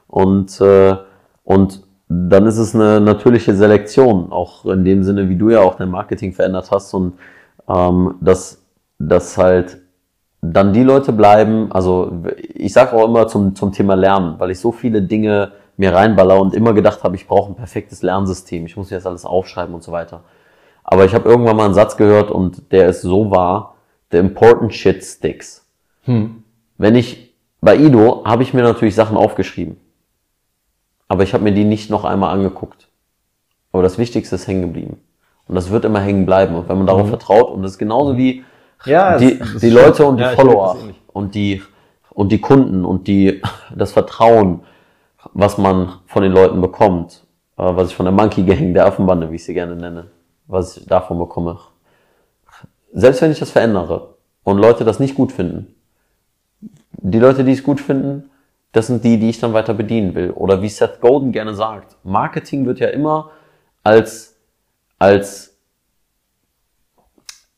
[SPEAKER 6] und, äh, und dann ist es eine natürliche Selektion, auch in dem Sinne, wie du ja auch dein Marketing verändert hast und ähm, dass, dass halt dann die Leute bleiben, also ich sage auch immer zum, zum Thema Lernen, weil ich so viele Dinge mir reinballer und immer gedacht habe, ich brauche ein perfektes Lernsystem, ich muss jetzt alles aufschreiben und so weiter. Aber ich habe irgendwann mal einen Satz gehört und der ist so wahr, the important shit sticks. Wenn ich bei Ido habe ich mir natürlich Sachen aufgeschrieben. Aber ich habe mir die nicht noch einmal angeguckt. Aber das Wichtigste ist hängen geblieben. Und das wird immer hängen bleiben. Und wenn man darauf vertraut, und das ist genauso wie
[SPEAKER 5] Ja,
[SPEAKER 6] die,
[SPEAKER 5] das
[SPEAKER 6] die. Leute und die
[SPEAKER 5] Ja,
[SPEAKER 6] Follower
[SPEAKER 5] ähnlich.
[SPEAKER 6] und die, und die Kunden und die, das Vertrauen, was man von den Leuten bekommt, äh, was ich von der Monkey Gang, der Affenbande, wie ich sie gerne nenne, was ich davon bekomme. Selbst wenn ich das verändere und Leute das nicht gut finden, die Leute, die es gut finden, das sind die, die ich dann weiter bedienen will. Oder wie Seth Godin gerne sagt, Marketing wird ja immer als, als,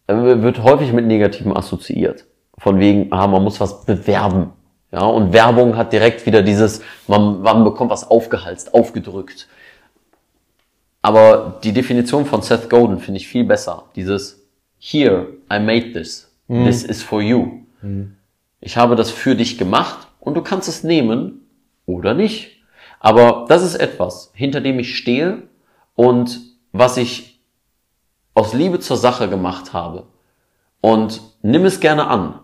[SPEAKER 6] äh, wird häufig mit Negativen assoziiert. Von wegen, ah, man muss was bewerben. Ja, und Werbung hat direkt wieder dieses, man, man bekommt was aufgehalst, aufgedrückt. Aber die Definition von Seth Godin finde ich viel besser. Dieses, here, I made this. This is for you. Ich habe das für dich gemacht und du kannst es nehmen oder nicht. Aber das ist etwas, hinter dem ich stehe und was ich aus Liebe zur Sache gemacht habe. Und nimm es gerne an.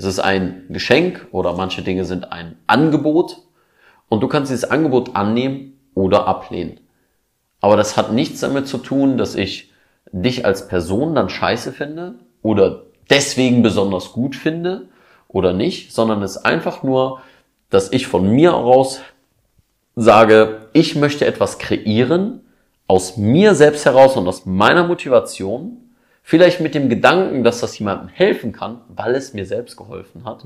[SPEAKER 6] Es ist ein Geschenk oder manche Dinge sind ein Angebot und du kannst dieses Angebot annehmen oder ablehnen. Aber das hat nichts damit zu tun, dass ich dich als Person dann scheiße finde oder deswegen besonders gut finde oder nicht, sondern es ist einfach nur, dass ich von mir aus sage, ich möchte etwas kreieren, aus mir selbst heraus und aus meiner Motivation, vielleicht mit dem Gedanken, dass das jemandem helfen kann, weil es mir selbst geholfen hat.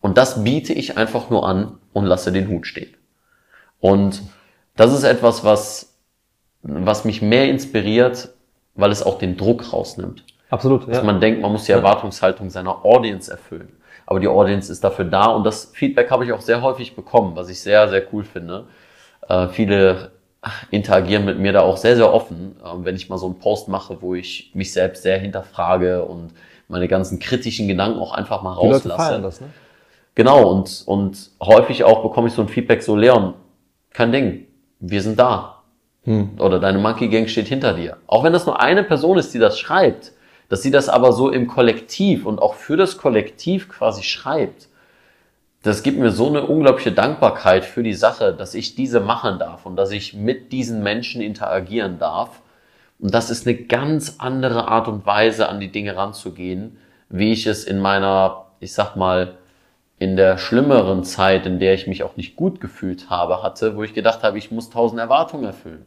[SPEAKER 6] Und das biete ich einfach nur an und lasse den Hut stehen. Und das ist etwas, was, was mich mehr inspiriert, weil es auch den Druck rausnimmt.
[SPEAKER 5] Absolut.
[SPEAKER 6] Dass man denkt, man muss die Erwartungshaltung seiner Audience erfüllen. Aber die Audience ist dafür da und das Feedback habe ich auch sehr häufig bekommen, was ich sehr, sehr cool finde. Äh, viele interagieren mit mir da auch sehr, sehr offen, äh, wenn ich mal so einen Post mache, wo ich mich selbst sehr hinterfrage und meine ganzen kritischen Gedanken auch einfach mal
[SPEAKER 5] Die Leute
[SPEAKER 6] rauslasse.
[SPEAKER 5] feiern das, ne?
[SPEAKER 6] Genau, und, und häufig auch bekomme ich so ein Feedback, so Leon, kein Ding, wir sind da. Oder deine Monkey Gang steht hinter dir. Auch wenn das nur eine Person ist, die das schreibt, dass sie das aber so im Kollektiv und auch für das Kollektiv quasi schreibt, das gibt mir so eine unglaubliche Dankbarkeit für die Sache, dass ich diese machen darf und dass ich mit diesen Menschen interagieren darf. Und das ist eine ganz andere Art und Weise, an die Dinge ranzugehen, wie ich es in meiner, ich sag mal, in der schlimmeren Zeit, in der ich mich auch nicht gut gefühlt habe, hatte, wo ich gedacht habe, ich muss tausend Erwartungen erfüllen.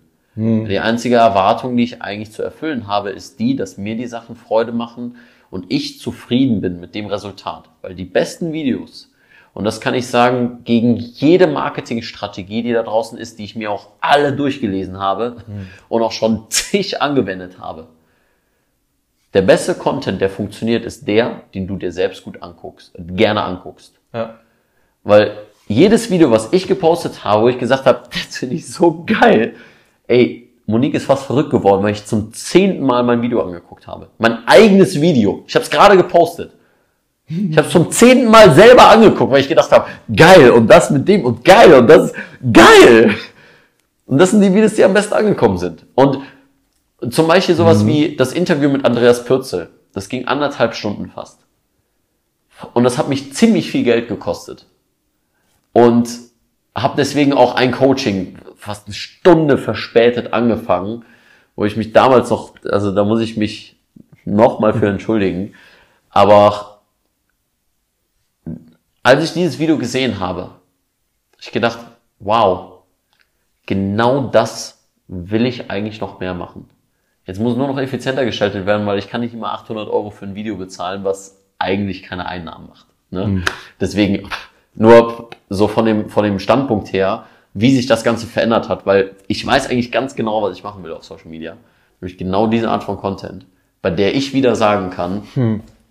[SPEAKER 6] Die einzige Erwartung, die ich eigentlich zu erfüllen habe, ist die, dass mir die Sachen Freude machen und ich zufrieden bin mit dem Resultat. Weil die besten Videos, und das kann ich sagen, gegen jede Marketingstrategie, die da draußen ist, die ich mir auch alle durchgelesen habe und auch schon zig angewendet habe. Der beste Content, der funktioniert, ist der, den du dir selbst gut anguckst, gerne anguckst.
[SPEAKER 5] Ja.
[SPEAKER 6] Weil jedes Video, was ich gepostet habe, wo ich gesagt habe, das finde ich so geil, ey, Monique ist fast verrückt geworden, weil ich zum zehnten Mal mein Video angeguckt habe. Mein eigenes Video. Ich habe es gerade gepostet. Ich habe es zum zehnten Mal selber angeguckt, weil ich gedacht habe, geil und das mit dem und geil und das ist geil. Und das sind die Videos, die am besten angekommen sind. Und zum Beispiel sowas wie das Interview mit Andreas Pürzel. Das ging anderthalb Stunden fast. Und das hat mich ziemlich viel Geld gekostet. Und habe deswegen auch ein Coaching fast eine Stunde verspätet angefangen, wo ich mich damals noch, also da muss ich mich nochmal für entschuldigen. Aber als ich dieses Video gesehen habe, hab ich gedacht, wow, genau das will ich eigentlich noch mehr machen. Jetzt muss nur noch effizienter gestaltet werden, weil ich kann nicht immer 800 Euro für ein Video bezahlen, was eigentlich keine Einnahmen macht. Ne? Deswegen nur so von dem, von dem Standpunkt her, wie sich das Ganze verändert hat, weil ich weiß eigentlich ganz genau, was ich machen will auf Social Media. Nämlich genau diese Art von Content, bei der ich wieder sagen kann,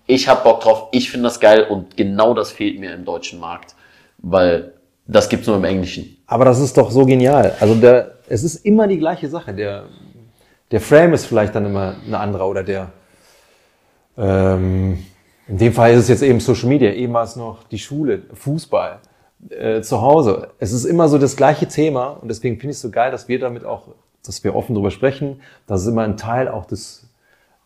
[SPEAKER 6] ich habe Bock drauf, ich finde das geil und genau das fehlt mir im deutschen Markt, weil das gibt's nur im Englischen.
[SPEAKER 5] Aber das ist doch so genial. Also der, es ist immer die gleiche Sache. Der, der Frame ist vielleicht dann immer ein anderer oder der, ähm, in dem Fall ist es jetzt eben Social Media, es noch die Schule, Fußball, äh, zu Hause. Es ist immer so das gleiche Thema und deswegen finde ich es so geil, dass wir damit auch, dass wir offen drüber sprechen, dass es immer ein Teil auch des,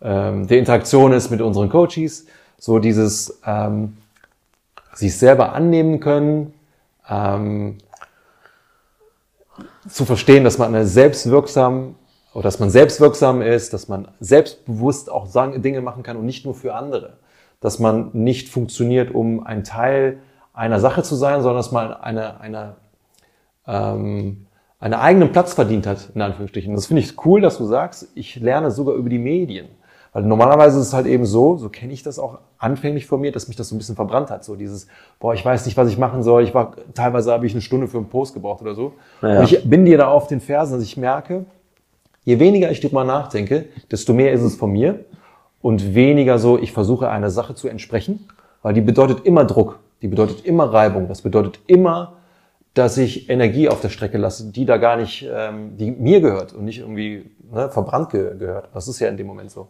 [SPEAKER 5] ähm, der Interaktion ist mit unseren Coaches, so dieses ähm, sich selber annehmen können, ähm, zu verstehen, dass man selbstwirksam oder dass man selbstwirksam ist, dass man selbstbewusst auch Dinge machen kann und nicht nur für andere. Dass man nicht funktioniert, um ein Teil einer Sache zu sein, sondern dass man eine, eine, ähm, einen eigenen Platz verdient hat, in Anführungsstrichen. Das finde ich cool, dass du sagst, ich lerne sogar über die Medien. Weil normalerweise ist es halt eben so, so kenne ich das auch anfänglich von mir, dass mich das so ein bisschen verbrannt hat. So dieses, boah, ich weiß nicht, was ich machen soll. Ich war, teilweise habe ich eine Stunde für einen Post gebraucht oder so.
[SPEAKER 6] Ja.
[SPEAKER 5] Und ich bin dir da auf den Fersen, dass ich merke, je weniger ich drüber nachdenke, desto mehr ist es von mir. Und weniger so, ich versuche einer Sache zu entsprechen, weil die bedeutet immer Druck, die bedeutet immer Reibung, das bedeutet immer, dass ich Energie auf der Strecke lasse, die da gar nicht, ähm, die mir gehört und nicht irgendwie ne, verbrannt ge gehört. Das ist ja in dem Moment so.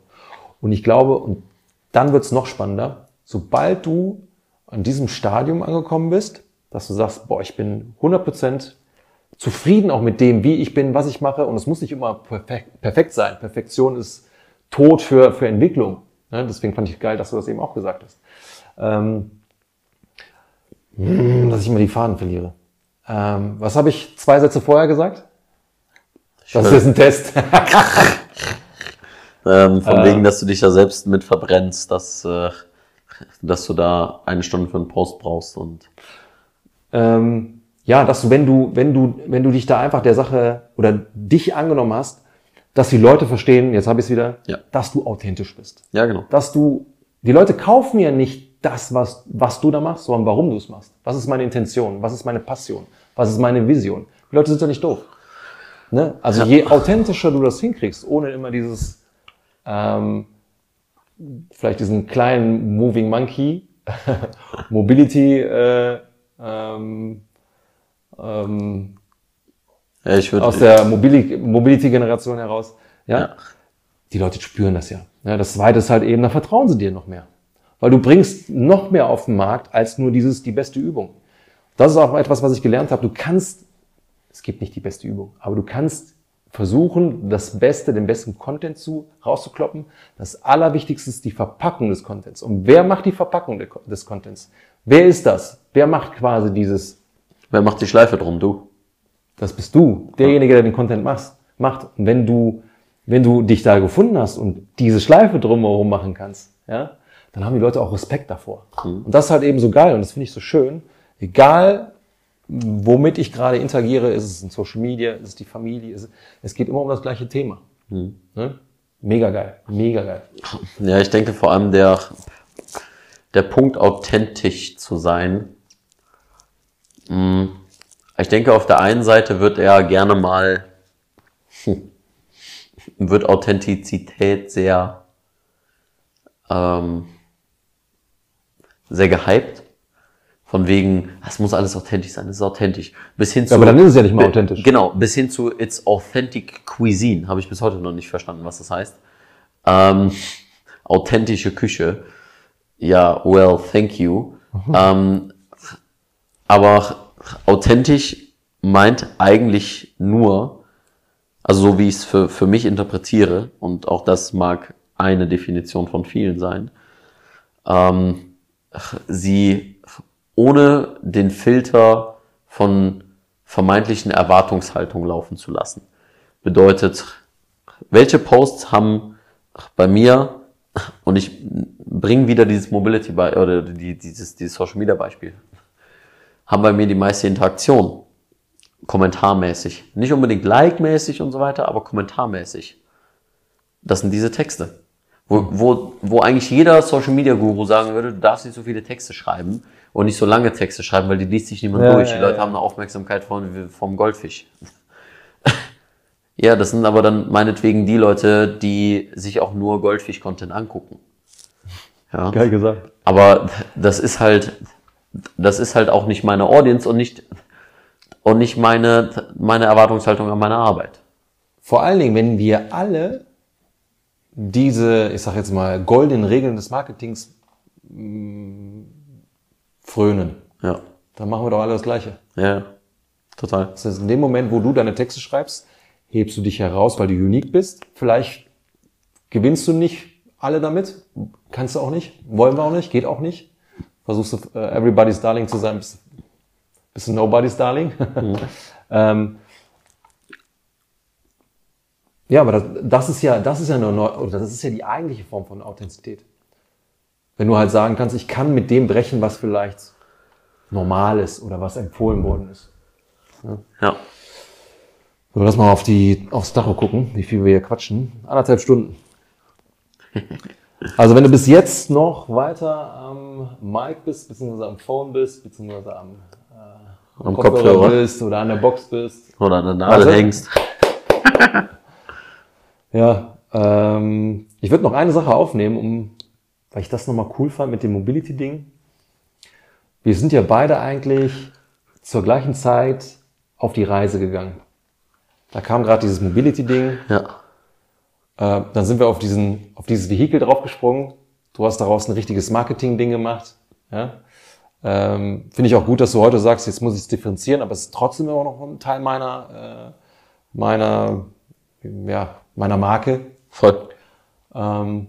[SPEAKER 5] Und ich glaube, und dann wird's noch spannender, sobald du an diesem Stadium angekommen bist, dass du sagst, boah, ich bin 100% zufrieden auch mit dem, wie ich bin, was ich mache. Und es muss nicht immer perfekt, perfekt sein. Perfektion ist Tod für, für Entwicklung. Ne? Deswegen fand ich geil, dass du das eben auch gesagt hast. Ähm, hm, dass ich immer die Faden verliere. Ähm, was habe ich zwei Sätze vorher gesagt? Das ist ein Test.
[SPEAKER 6] Ähm, von
[SPEAKER 5] Äh.
[SPEAKER 6] wegen, dass du dich da selbst mit verbrennst, dass, äh, dass du da eine Stunde für einen Post brauchst und
[SPEAKER 5] ähm, ja, dass du, wenn du, wenn du, wenn du dich da einfach der Sache oder dich angenommen hast, dass die Leute verstehen, jetzt habe ich es wieder,
[SPEAKER 6] Ja.
[SPEAKER 5] dass du authentisch bist.
[SPEAKER 6] ja, genau.
[SPEAKER 5] Dass du, die Leute kaufen ja nicht das, was, was du da machst, sondern warum du es machst. Was ist meine Intention? Was ist meine Passion? Was ist meine Vision? Die Leute sind ja nicht doof. Ne? Also je authentischer du das hinkriegst, ohne immer dieses, ähm, vielleicht diesen kleinen Moving Monkey, Mobility, äh, ähm, ähm,
[SPEAKER 6] Ja, ich würde
[SPEAKER 5] aus der Mobili- Mobility-Generation heraus. Ja?
[SPEAKER 6] Ja.
[SPEAKER 5] Die Leute spüren das ja. ja. Das zweite ist halt eben, da vertrauen sie dir noch mehr. Weil du bringst noch mehr auf den Markt als nur dieses, die beste Übung. Das ist auch etwas, was ich gelernt habe. Du kannst, es gibt nicht die beste Übung, aber du kannst versuchen, das Beste, den besten Content zu rauszukloppen. Das Allerwichtigste ist die Verpackung des Contents. Und wer macht die Verpackung de- des Contents? Wer ist das? Wer macht quasi dieses,
[SPEAKER 6] Wer macht die Schleife drum? Du.
[SPEAKER 5] das bist du, derjenige, der den Content machst, macht. Und wenn du, wenn du dich da gefunden hast und diese Schleife drumherum machen kannst, ja, dann haben die Leute auch Respekt davor. Und das ist halt eben so geil und das finde ich so schön. Egal, womit ich gerade interagiere, ist es in Social Media, ist es die Familie, es, es geht immer um das gleiche Thema. Ne? Mega geil, mega geil.
[SPEAKER 6] Ja, ich denke vor allem der, der Punkt, authentisch zu sein. Mm, Ich denke, auf der einen Seite wird er gerne mal, hm, wird Authentizität sehr, ähm, sehr gehypt. Von wegen, es muss alles authentisch sein, es ist authentisch. Bis hin zu.
[SPEAKER 5] aber dann ist es ja nicht mal
[SPEAKER 6] bi-
[SPEAKER 5] authentisch.
[SPEAKER 6] Genau, bis hin zu It's Authentic Cuisine. Habe ich bis heute noch nicht verstanden, was das heißt. Ähm, authentische Küche. Ja, well, thank you. Ähm, aber authentisch meint eigentlich nur, also so wie ich es für, für mich interpretiere, und auch das mag eine Definition von vielen sein, ähm, sie ohne den Filter von vermeintlichen Erwartungshaltungen laufen zu lassen. Bedeutet, welche Posts haben bei mir, und ich bringe wieder dieses Mobility oder die, dieses, dieses Social Media Beispiel, haben bei mir die meiste Interaktion. Kommentarmäßig. Nicht unbedingt like-mäßig und so weiter, aber kommentarmäßig. Das sind diese Texte. Wo, wo, wo eigentlich jeder Social Media Guru sagen würde, du darfst nicht so viele Texte schreiben und nicht so lange Texte schreiben, weil die liest sich niemand
[SPEAKER 5] Ja,
[SPEAKER 6] durch.
[SPEAKER 5] ja,
[SPEAKER 6] die Leute
[SPEAKER 5] ja.
[SPEAKER 6] haben eine Aufmerksamkeit von, vom Goldfisch. ja, das sind aber dann meinetwegen die Leute, die sich auch nur Goldfisch-Content angucken. Ja.
[SPEAKER 5] Geil gesagt.
[SPEAKER 6] Aber das ist halt, das ist halt auch nicht meine Audience und nicht, und nicht meine, meine Erwartungshaltung an meine Arbeit.
[SPEAKER 5] Vor allen Dingen, wenn wir alle diese, ich sag jetzt mal, goldenen Regeln des Marketings mh, frönen,
[SPEAKER 6] Ja.
[SPEAKER 5] dann machen wir doch alle das Gleiche.
[SPEAKER 6] Ja. Total.
[SPEAKER 5] Das heißt, in dem Moment, wo du deine Texte schreibst, hebst du dich heraus, weil du unique bist. Vielleicht gewinnst du nicht alle damit. Kannst du auch nicht. Wollen wir auch nicht. Geht auch nicht. Versuchst du äh, everybody's darling zu sein, bist, bist du nobody's darling. ähm, ja, aber das, das ist ja, das ist ja eine, neu- oder das ist ja die eigentliche Form von Authentizität. Wenn du halt sagen kannst, ich kann mit dem brechen, was vielleicht normal ist oder was empfohlen worden ist.
[SPEAKER 6] Ja.
[SPEAKER 5] So, lass mal auf die, aufs Tacho gucken, wie viel wir hier quatschen. Anderthalb Stunden. Also wenn du bis jetzt noch weiter am Mic bist, beziehungsweise am Phone bist, beziehungsweise am, äh,
[SPEAKER 6] Am Kopfhörer.
[SPEAKER 5] bist oder an der Box bist.
[SPEAKER 6] Oder an der Nadel
[SPEAKER 5] Also-
[SPEAKER 6] hängst.
[SPEAKER 5] Ja, ähm, ich würde noch eine Sache aufnehmen, um, weil ich das nochmal cool fand mit dem Mobility-Ding. Wir sind ja beide eigentlich zur gleichen Zeit auf die Reise gegangen. Da kam gerade dieses Mobility-Ding.
[SPEAKER 6] Ja.
[SPEAKER 5] Äh, dann sind wir auf, diesen, auf dieses Vehikel draufgesprungen. Du hast daraus ein richtiges Marketing-Ding gemacht. Ja? Ähm, Finde ich auch gut, dass du heute sagst, jetzt muss ich es differenzieren, aber es ist trotzdem immer noch ein Teil meiner, äh, meiner, ja, meiner Marke.
[SPEAKER 6] Voll.
[SPEAKER 5] Ähm,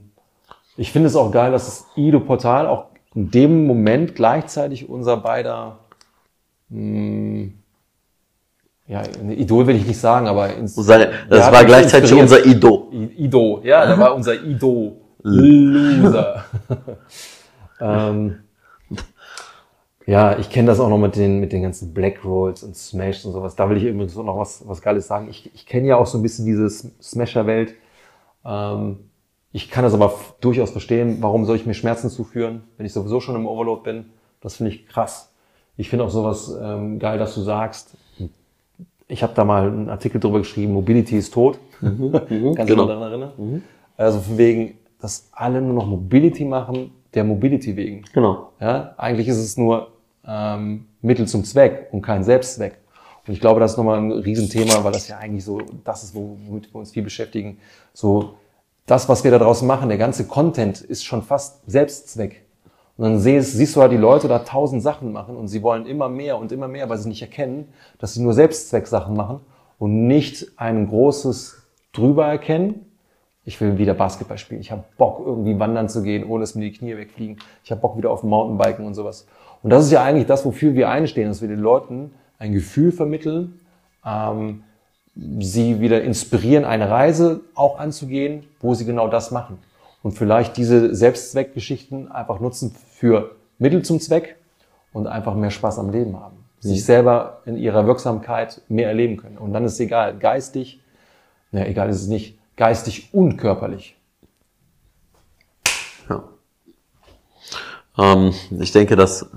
[SPEAKER 5] ich finde es auch geil, dass das Ido-Portal auch in dem Moment gleichzeitig unser beider mh, ja, ein Idol will ich nicht sagen, aber ins,
[SPEAKER 6] das war gleichzeitig
[SPEAKER 5] inspiriert.
[SPEAKER 6] unser Ido.
[SPEAKER 5] Ido, ja, der war unser Ido. Loser. ähm, ja, ich kenne das auch noch mit den, mit den ganzen Black Rolls und Smash und sowas. Da will ich übrigens auch noch was, was Geiles sagen. Ich, ich kenne ja auch so ein bisschen diese Smasher-Welt. Ähm, ich kann das aber durchaus verstehen, warum soll ich mir Schmerzen zuführen, wenn ich sowieso schon im Overload bin. Das finde ich krass. Ich finde auch sowas ähm, geil, dass du sagst, ich habe da mal einen Artikel drüber geschrieben, Mobility ist tot. Kannst du
[SPEAKER 6] genau.
[SPEAKER 5] daran erinnern? Also von wegen, dass alle nur noch Mobility machen, der Mobility wegen.
[SPEAKER 6] Genau.
[SPEAKER 5] Ja, eigentlich ist es nur ähm, Mittel zum Zweck und kein Selbstzweck. Und ich glaube, das ist nochmal ein Riesenthema, weil das ja eigentlich so, das ist, wo- womit wir uns viel beschäftigen. So, das, was wir da draußen machen, der ganze Content ist schon fast Selbstzweck. Und dann siehst, siehst du halt die Leute da tausend Sachen machen und sie wollen immer mehr und immer mehr, weil sie nicht erkennen, dass sie nur Selbstzwecksachen machen und nicht ein großes drüber erkennen. Ich will wieder Basketball spielen. Ich habe Bock, irgendwie wandern zu gehen, ohne dass mir die Knie wegfliegen. Ich habe Bock wieder auf Mountainbiken und sowas. Und das ist ja eigentlich das, wofür wir einstehen, dass wir den Leuten ein Gefühl vermitteln, ähm, sie wieder inspirieren, eine Reise auch anzugehen, wo sie genau das machen. Und vielleicht diese Selbstzweckgeschichten einfach nutzen für Mittel zum Zweck und einfach mehr Spaß am Leben haben. Sich selber in ihrer Wirksamkeit mehr erleben können. Und dann ist es egal, geistig, na, egal ist es nicht, geistig und körperlich.
[SPEAKER 6] Ja. Ähm, ich denke, dass,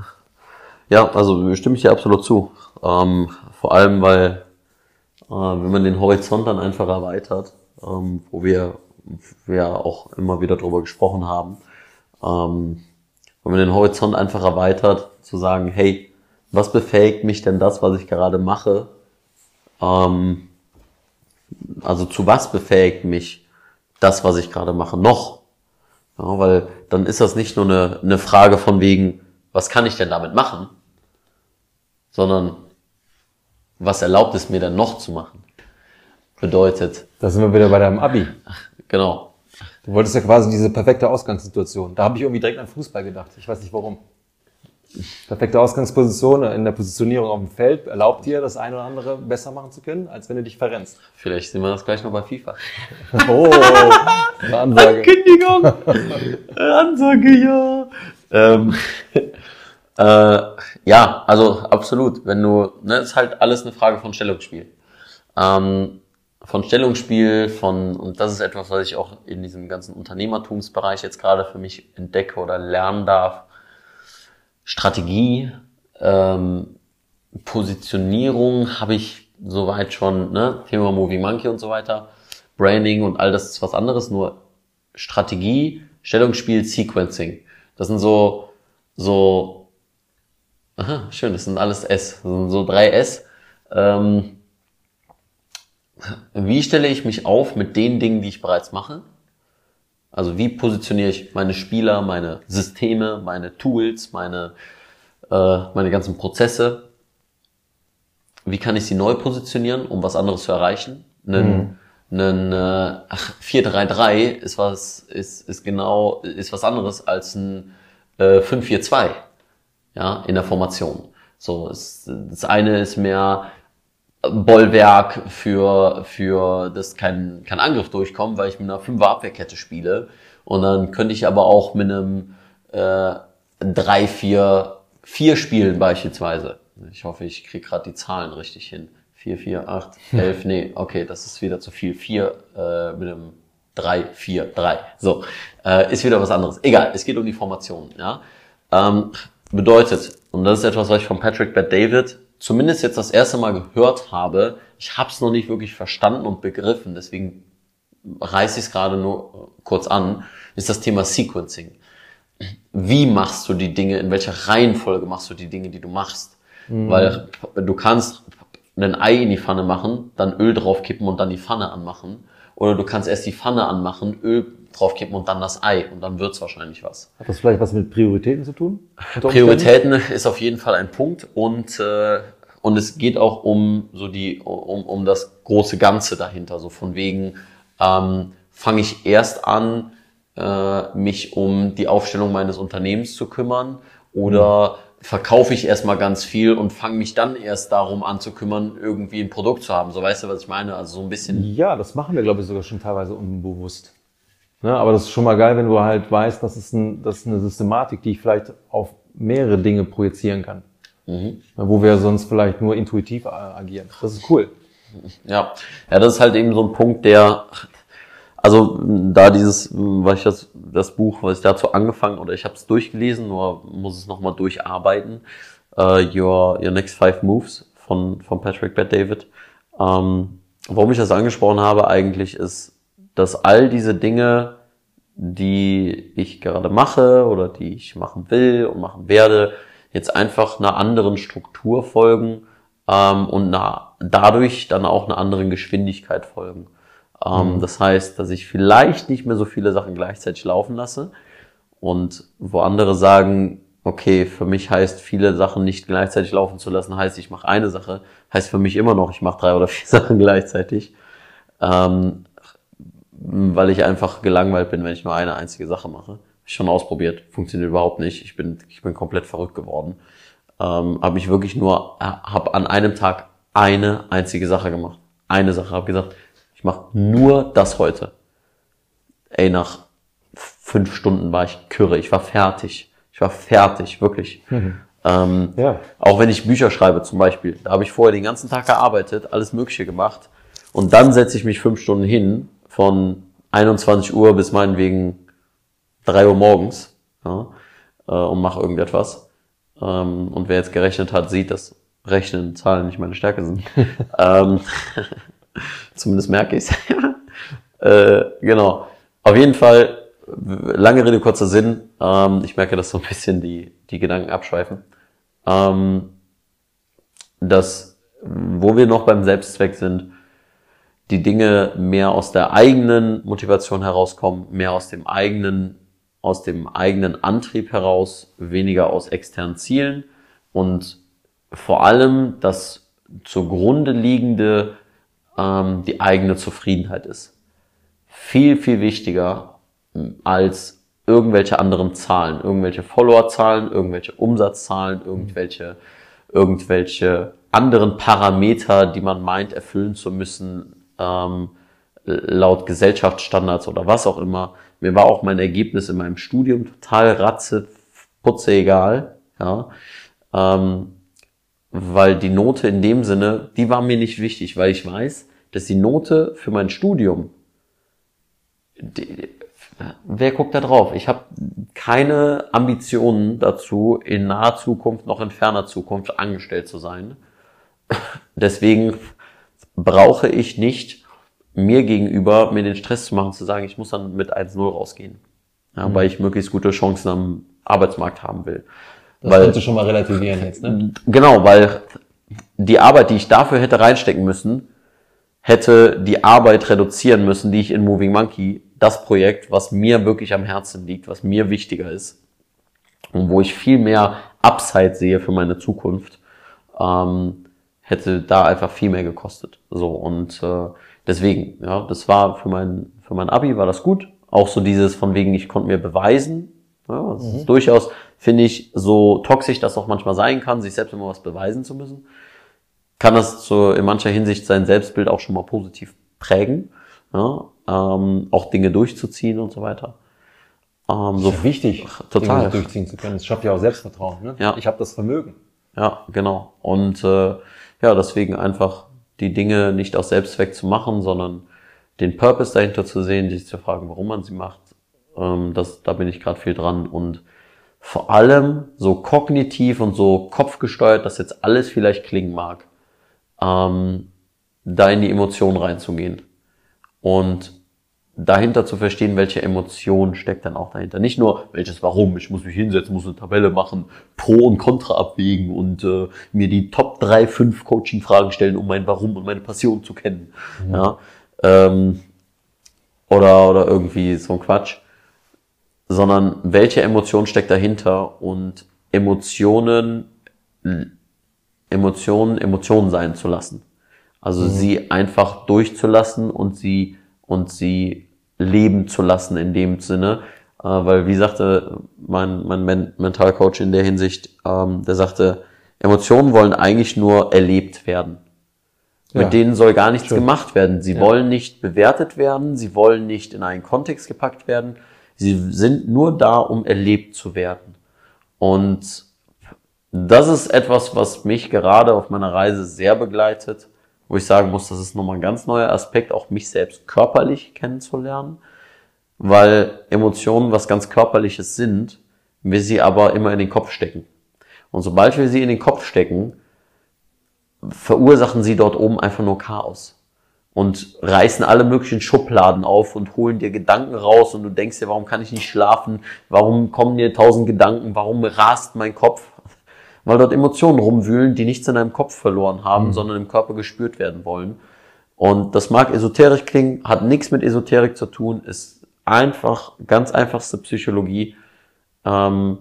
[SPEAKER 6] ja, also stimme ich dir absolut zu. Ähm, vor allem, weil, wenn man den Horizont dann einfach erweitert, ähm, wo wir, wir auch immer wieder drüber gesprochen haben, ähm, wenn man den Horizont einfach erweitert, zu sagen, hey, was befähigt mich denn das, was ich gerade mache? Ähm, also zu was befähigt mich das, was ich gerade mache, noch? Ja, weil dann ist das nicht nur eine, eine Frage von wegen, was kann ich denn damit machen, sondern was erlaubt es mir denn noch zu machen? Bedeutet,
[SPEAKER 5] Da sind wir wieder bei deinem Abi.
[SPEAKER 6] genau,
[SPEAKER 5] Du wolltest ja quasi diese perfekte Ausgangssituation. Da habe ich irgendwie direkt an Fußball gedacht. Ich weiß nicht warum. Perfekte Ausgangsposition in der Positionierung auf dem Feld erlaubt dir, das eine oder andere besser machen zu können, als wenn du dich verrennst.
[SPEAKER 6] vielleicht sehen wir das gleich noch bei FIFA.
[SPEAKER 5] Oh, eine Ansage.
[SPEAKER 6] Kündigung! Ansage, ja! Ähm, äh, ja, also absolut. Wenn du, ne, ist halt alles eine Frage von Stellungsspiel. Ähm, von Stellungsspiel, von, und das ist etwas, was ich auch in diesem ganzen Unternehmertumsbereich jetzt gerade für mich entdecke oder lernen darf. Strategie, ähm, Positionierung habe ich soweit schon, ne, Thema Moving Monkey und so weiter. Branding und all das ist was anderes, nur Strategie, Stellungsspiel, Sequencing. Das sind so, so, aha, schön, das sind alles S, das sind so drei S. Ähm, wie stelle ich mich auf mit den Dingen, die ich bereits mache? Also wie positioniere ich meine Spieler, meine Systeme, meine Tools, meine, äh, meine ganzen Prozesse? Wie kann ich sie neu positionieren, um was anderes zu erreichen? Einen, einen äh, ach, 4-3-3 ist was, ist, ist genau, ist was anderes als ein äh, 5-4-2, ja, in der Formation. So, es, das eine ist mehr Bollwerk für, für dass kein, kein Angriff durchkommt, weil ich mit einer 5er Abwehrkette spiele. Und dann könnte ich aber auch mit einem äh, 3, 4, 4 spielen beispielsweise. Ich hoffe, ich kriege gerade die Zahlen richtig hin. 4, 4, 8, 11, nee, okay, das ist wieder zu viel. 4 äh, mit einem 3, 4, 3. So, äh, ist wieder was anderes. Egal, es geht um die Formation. Ja? Ähm, bedeutet, und das ist etwas, was ich von Patrick Bad David zumindest jetzt das erste Mal gehört habe, ich habe es noch nicht wirklich verstanden und begriffen, deswegen reiße ich es gerade nur kurz an, ist das Thema Sequencing. Wie machst du die Dinge, in welcher Reihenfolge machst du die Dinge, die du machst? Weil du kannst ein Ei in die Pfanne machen, dann Öl draufkippen und dann die Pfanne anmachen. Oder du kannst erst die Pfanne anmachen, Öl draufkippen und dann das Ei und dann wird's wahrscheinlich was.
[SPEAKER 5] Hat das vielleicht was mit Prioritäten zu tun?
[SPEAKER 6] Prioritäten ist auf jeden Fall ein Punkt und äh, und es geht auch um so die um, um das große Ganze dahinter, so von wegen ähm, fange ich erst an, äh, mich um die Aufstellung meines Unternehmens zu kümmern oder verkaufe ich erstmal ganz viel und fange mich dann erst darum an zu kümmern, irgendwie ein Produkt zu haben. So weißt du, was ich meine? Also so ein bisschen.
[SPEAKER 5] Ja, das machen wir, glaube ich, sogar schon teilweise unbewusst. Ne? Aber das ist schon mal geil, wenn du halt weißt, das ist, ein, das ist eine Systematik, die ich vielleicht auf mehrere Dinge projizieren kann.
[SPEAKER 6] Mhm.
[SPEAKER 5] Wo wir sonst vielleicht nur intuitiv agieren. Das ist cool.
[SPEAKER 6] Ja. Ja, das ist halt eben so ein Punkt, der, also da dieses, was ich das, das Buch, was ich dazu angefangen oder ich habe es durchgelesen, nur muss es nochmal durcharbeiten. Uh, Your, Your Next Five Moves von, von Patrick Bet David. Ähm, warum ich das angesprochen habe eigentlich ist, dass all diese Dinge, die ich gerade mache oder die ich machen will und machen werde, jetzt einfach einer anderen Struktur folgen ähm, und einer, dadurch dann auch einer anderen Geschwindigkeit folgen. Ähm, mhm. Das heißt, dass ich vielleicht nicht mehr so viele Sachen gleichzeitig laufen lasse und wo andere sagen, okay, für mich heißt viele Sachen nicht gleichzeitig laufen zu lassen, heißt ich mache eine Sache, heißt für mich immer noch, ich mache drei oder vier Sachen gleichzeitig. Ähm, weil ich einfach gelangweilt bin, wenn ich nur eine einzige Sache mache. Schon ausprobiert, funktioniert überhaupt nicht. Ich bin, ich bin komplett verrückt geworden. Ähm, habe ich wirklich nur, habe an einem Tag eine einzige Sache gemacht. Eine Sache, habe gesagt, ich mache nur das heute. Ey, nach fünf Stunden war ich kürre, ich war fertig. Ich war fertig, wirklich. Mhm. Ähm, ja. Auch wenn ich Bücher schreibe zum Beispiel, da habe ich vorher den ganzen Tag gearbeitet, alles Mögliche gemacht. Und dann setze ich mich fünf Stunden hin von 21 Uhr bis meinetwegen 3 Uhr morgens ja, äh, und mache irgendetwas. Ähm, und wer jetzt gerechnet hat, sieht, dass Rechnen, Zahlen nicht meine Stärke sind. ähm, zumindest merke ich es. äh, genau. Auf jeden Fall, lange Rede, kurzer Sinn. Ähm, ich merke, dass so ein bisschen die, die Gedanken abschweifen. Ähm, dass, wo wir noch beim Selbstzweck sind, die Dinge mehr aus der eigenen Motivation herauskommen, mehr aus dem eigenen, aus dem eigenen Antrieb heraus, weniger aus externen Zielen und vor allem das zugrunde liegende ähm, die eigene Zufriedenheit ist. Viel, viel wichtiger als irgendwelche anderen Zahlen, irgendwelche Followerzahlen, irgendwelche Umsatzzahlen, irgendwelche, irgendwelche anderen Parameter, die man meint erfüllen zu müssen, ähm, laut Gesellschaftsstandards oder was auch immer. Mir war auch mein Ergebnis in meinem Studium total ratze, putze egal, ja, ähm, weil die Note in dem Sinne, die war mir nicht wichtig, weil ich weiß, dass die Note für mein Studium, die, wer guckt da drauf? Ich habe keine Ambitionen dazu, in naher Zukunft noch in ferner Zukunft angestellt zu sein. Deswegen brauche ich nicht mir gegenüber mir den Stress zu machen, zu sagen, ich muss dann mit 1-0 rausgehen. Ja, mhm. Weil ich möglichst gute Chancen am Arbeitsmarkt haben will.
[SPEAKER 5] Das weil, kannst du schon mal relativieren jetzt, ne?
[SPEAKER 6] Genau, weil die Arbeit, die ich dafür hätte reinstecken müssen, hätte die Arbeit reduzieren müssen, die ich in Moving Monkey, das Projekt, was mir wirklich am Herzen liegt, was mir wichtiger ist und wo ich viel mehr Upside sehe für meine Zukunft, ähm, hätte da einfach viel mehr gekostet. So und äh, deswegen, ja, das war für mein für mein Abi war das gut. Auch so dieses von wegen, ich konnte mir beweisen. Ja, das mhm. ist durchaus finde ich so toxisch, das auch manchmal sein kann, sich selbst immer was beweisen zu müssen. Kann das so in mancher Hinsicht sein Selbstbild auch schon mal positiv prägen, ja, ähm, auch Dinge durchzuziehen und so weiter.
[SPEAKER 5] Ähm, so wichtig, total Dinge durchziehen zu können. Das schafft ja auch Selbstvertrauen. Ne?
[SPEAKER 6] Ja.
[SPEAKER 5] Ich habe das Vermögen.
[SPEAKER 6] Ja, genau. Und äh, ja, deswegen einfach die Dinge nicht aus Selbstzweck zu machen, sondern den Purpose dahinter zu sehen, sich zu fragen, warum man sie macht. Ähm, das, da bin ich gerade viel dran und vor allem so kognitiv und so kopfgesteuert, dass jetzt alles vielleicht klingen mag, ähm, da in die Emotionen reinzugehen und dahinter zu verstehen, welche Emotion steckt dann auch dahinter. Nicht nur, welches Warum, ich muss mich hinsetzen, muss eine Tabelle machen, Pro und Contra abwägen und äh, mir die Top 3, 5 Coaching-Fragen stellen, um mein Warum und meine Passion zu kennen. Mhm. Ja, ähm, oder, oder irgendwie so ein Quatsch. Sondern welche Emotion steckt dahinter und Emotionen, Emotionen, Emotionen sein zu lassen. Also mhm. sie einfach durchzulassen und sie und sie leben zu lassen in dem Sinne. Äh, weil, wie sagte mein, mein Men Mentalcoach in der Hinsicht, ähm, der sagte, Emotionen wollen eigentlich nur erlebt werden.
[SPEAKER 5] Ja.
[SPEAKER 6] Mit denen soll gar nichts
[SPEAKER 5] Schön.
[SPEAKER 6] gemacht werden. Sie
[SPEAKER 5] Ja.
[SPEAKER 6] wollen nicht bewertet werden, sie wollen nicht in einen Kontext gepackt werden. Sie sind nur da, um erlebt zu werden. Und das ist etwas, was mich gerade auf meiner Reise sehr begleitet, wo ich sagen muss, das ist nochmal ein ganz neuer Aspekt, auch mich selbst körperlich kennenzulernen, weil Emotionen was ganz Körperliches sind, wir sie aber immer in den Kopf stecken. Und sobald wir sie in den Kopf stecken, verursachen sie dort oben einfach nur Chaos und reißen alle möglichen Schubladen auf und holen dir Gedanken raus und du denkst dir, warum kann ich nicht schlafen? Warum kommen dir tausend Gedanken? Warum rast mein Kopf? Weil dort Emotionen rumwühlen, die nichts in deinem Kopf verloren haben, sondern im Körper gespürt werden wollen. Und das mag esoterisch klingen, hat nichts mit Esoterik zu tun, ist einfach, ganz einfachste Psychologie. Ähm,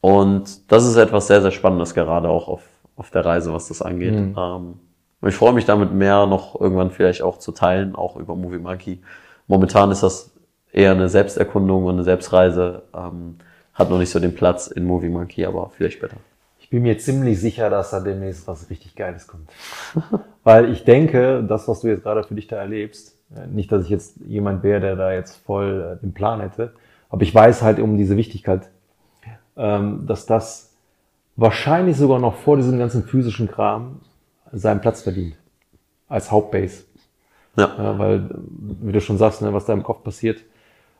[SPEAKER 6] und das ist etwas sehr, sehr Spannendes gerade auch auf, auf der Reise, was das angeht.
[SPEAKER 5] Mhm.
[SPEAKER 6] Ähm, und ich freue mich damit mehr noch irgendwann vielleicht auch zu teilen, auch über Movie Monkey. Momentan ist das eher eine Selbsterkundung und eine Selbstreise. Ähm, hat noch nicht so den Platz in Movie Monkey, aber vielleicht später.
[SPEAKER 5] Ich bin mir ziemlich sicher, dass da demnächst was richtig Geiles kommt. Weil ich denke, das, was du jetzt gerade für dich da erlebst, äh, nicht, dass ich jetzt jemand wäre, der da jetzt voll äh, den Plan hätte, aber ich weiß halt um diese Wichtigkeit, ähm, dass das wahrscheinlich sogar noch vor diesem ganzen physischen Kram seinen Platz verdient. Als Hauptbase.
[SPEAKER 6] Ja.
[SPEAKER 5] Ja, weil, äh, wie du schon sagst, ne, was da im Kopf passiert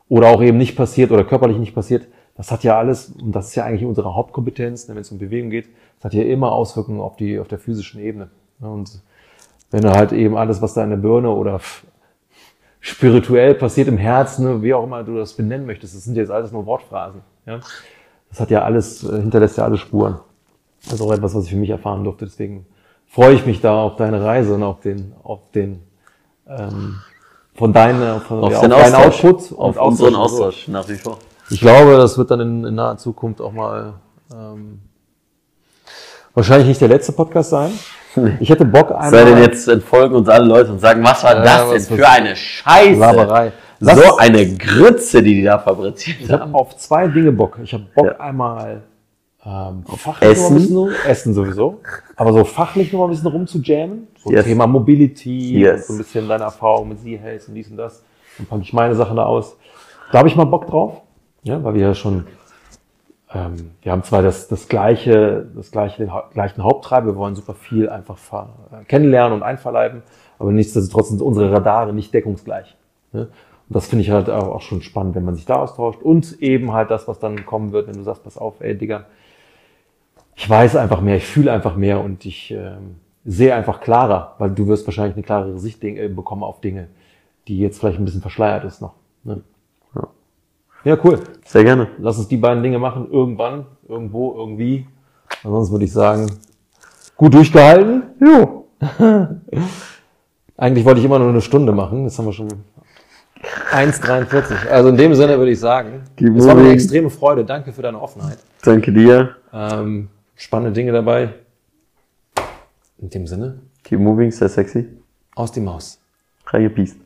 [SPEAKER 5] oder auch eben nicht passiert oder körperlich nicht passiert, das hat ja alles, und das ist ja eigentlich unsere Hauptkompetenz, ne, wenn es um Bewegung geht, das hat ja immer Auswirkungen auf die, auf der physischen Ebene. Ja, und wenn du halt eben alles, was da in der Birne oder spirituell passiert im Herzen, ne, wie auch immer du das benennen möchtest, das sind jetzt alles nur Wortphrasen. Ja? Das hat ja alles, äh, hinterlässt ja alle Spuren. Das ist auch etwas, was ich für mich erfahren durfte. Deswegen freue ich mich da auf deine Reise und auf den, auf den, ähm, von deiner, von,
[SPEAKER 6] Auf
[SPEAKER 5] ja,
[SPEAKER 6] den
[SPEAKER 5] auf deinen
[SPEAKER 6] Austausch.
[SPEAKER 5] Output
[SPEAKER 6] Auf
[SPEAKER 5] und
[SPEAKER 6] unseren. Austausch, nach wie vor.
[SPEAKER 5] Ich glaube, das wird dann in, in naher Zukunft auch mal ähm, wahrscheinlich nicht der letzte Podcast sein. Ich hätte Bock einmal.
[SPEAKER 6] Sei denn jetzt entfolgen uns alle Leute und sagen, was war
[SPEAKER 5] Ja,
[SPEAKER 6] das
[SPEAKER 5] was-
[SPEAKER 6] denn für eine Scheiße?
[SPEAKER 5] Laberei.
[SPEAKER 6] So
[SPEAKER 5] Lass-
[SPEAKER 6] eine Grütze, die die da fabriziert
[SPEAKER 5] Ich
[SPEAKER 6] haben.
[SPEAKER 5] habe auf zwei Dinge Bock. Ich habe Bock
[SPEAKER 6] Ja.
[SPEAKER 5] einmal ähm, fachlich
[SPEAKER 6] Essen?
[SPEAKER 5] noch ein bisschen, Essen sowieso, aber so fachlich noch mal ein bisschen rumzujammen. So
[SPEAKER 6] Yes.
[SPEAKER 5] Thema Mobility,
[SPEAKER 6] Yes.
[SPEAKER 5] so ein bisschen deine Erfahrung mit Z-Health und dies und das. Dann packe ich meine Sachen da aus. Da habe ich mal Bock drauf, ja, weil wir ja schon, ähm, wir haben zwar das, das gleiche, das gleiche, den gleichen Haupttreiber, wir wollen super viel einfach äh, kennenlernen und einverleiben, aber nichtsdestotrotz sind unsere Radare nicht deckungsgleich. Ne? Und das finde ich halt auch auch schon spannend, wenn man sich da austauscht und eben halt das, was dann kommen wird, wenn du sagst, pass auf, ey Digga, ich weiß einfach mehr, ich fühle einfach mehr und ich ähm, sehe einfach klarer, weil du wirst wahrscheinlich eine klarere Sicht äh, bekommen auf Dinge, die jetzt vielleicht ein bisschen verschleiert ist noch. Ne?
[SPEAKER 6] Ja.
[SPEAKER 5] Cool.
[SPEAKER 6] Sehr gerne.
[SPEAKER 5] Lass uns die beiden Dinge machen, irgendwann, irgendwo, irgendwie. Ansonsten würde ich sagen, gut durchgehalten. Jo. Eigentlich wollte ich immer nur eine Stunde machen. Jetzt haben wir schon 1,43. Also in dem Sinne würde ich sagen, es war mir eine extreme Freude. Danke für deine Offenheit.
[SPEAKER 6] Danke dir.
[SPEAKER 5] Ähm, spannende Dinge dabei. In dem Sinne,
[SPEAKER 6] Keep moving, sehr sexy.
[SPEAKER 5] aus die Maus.
[SPEAKER 6] Reingepiest.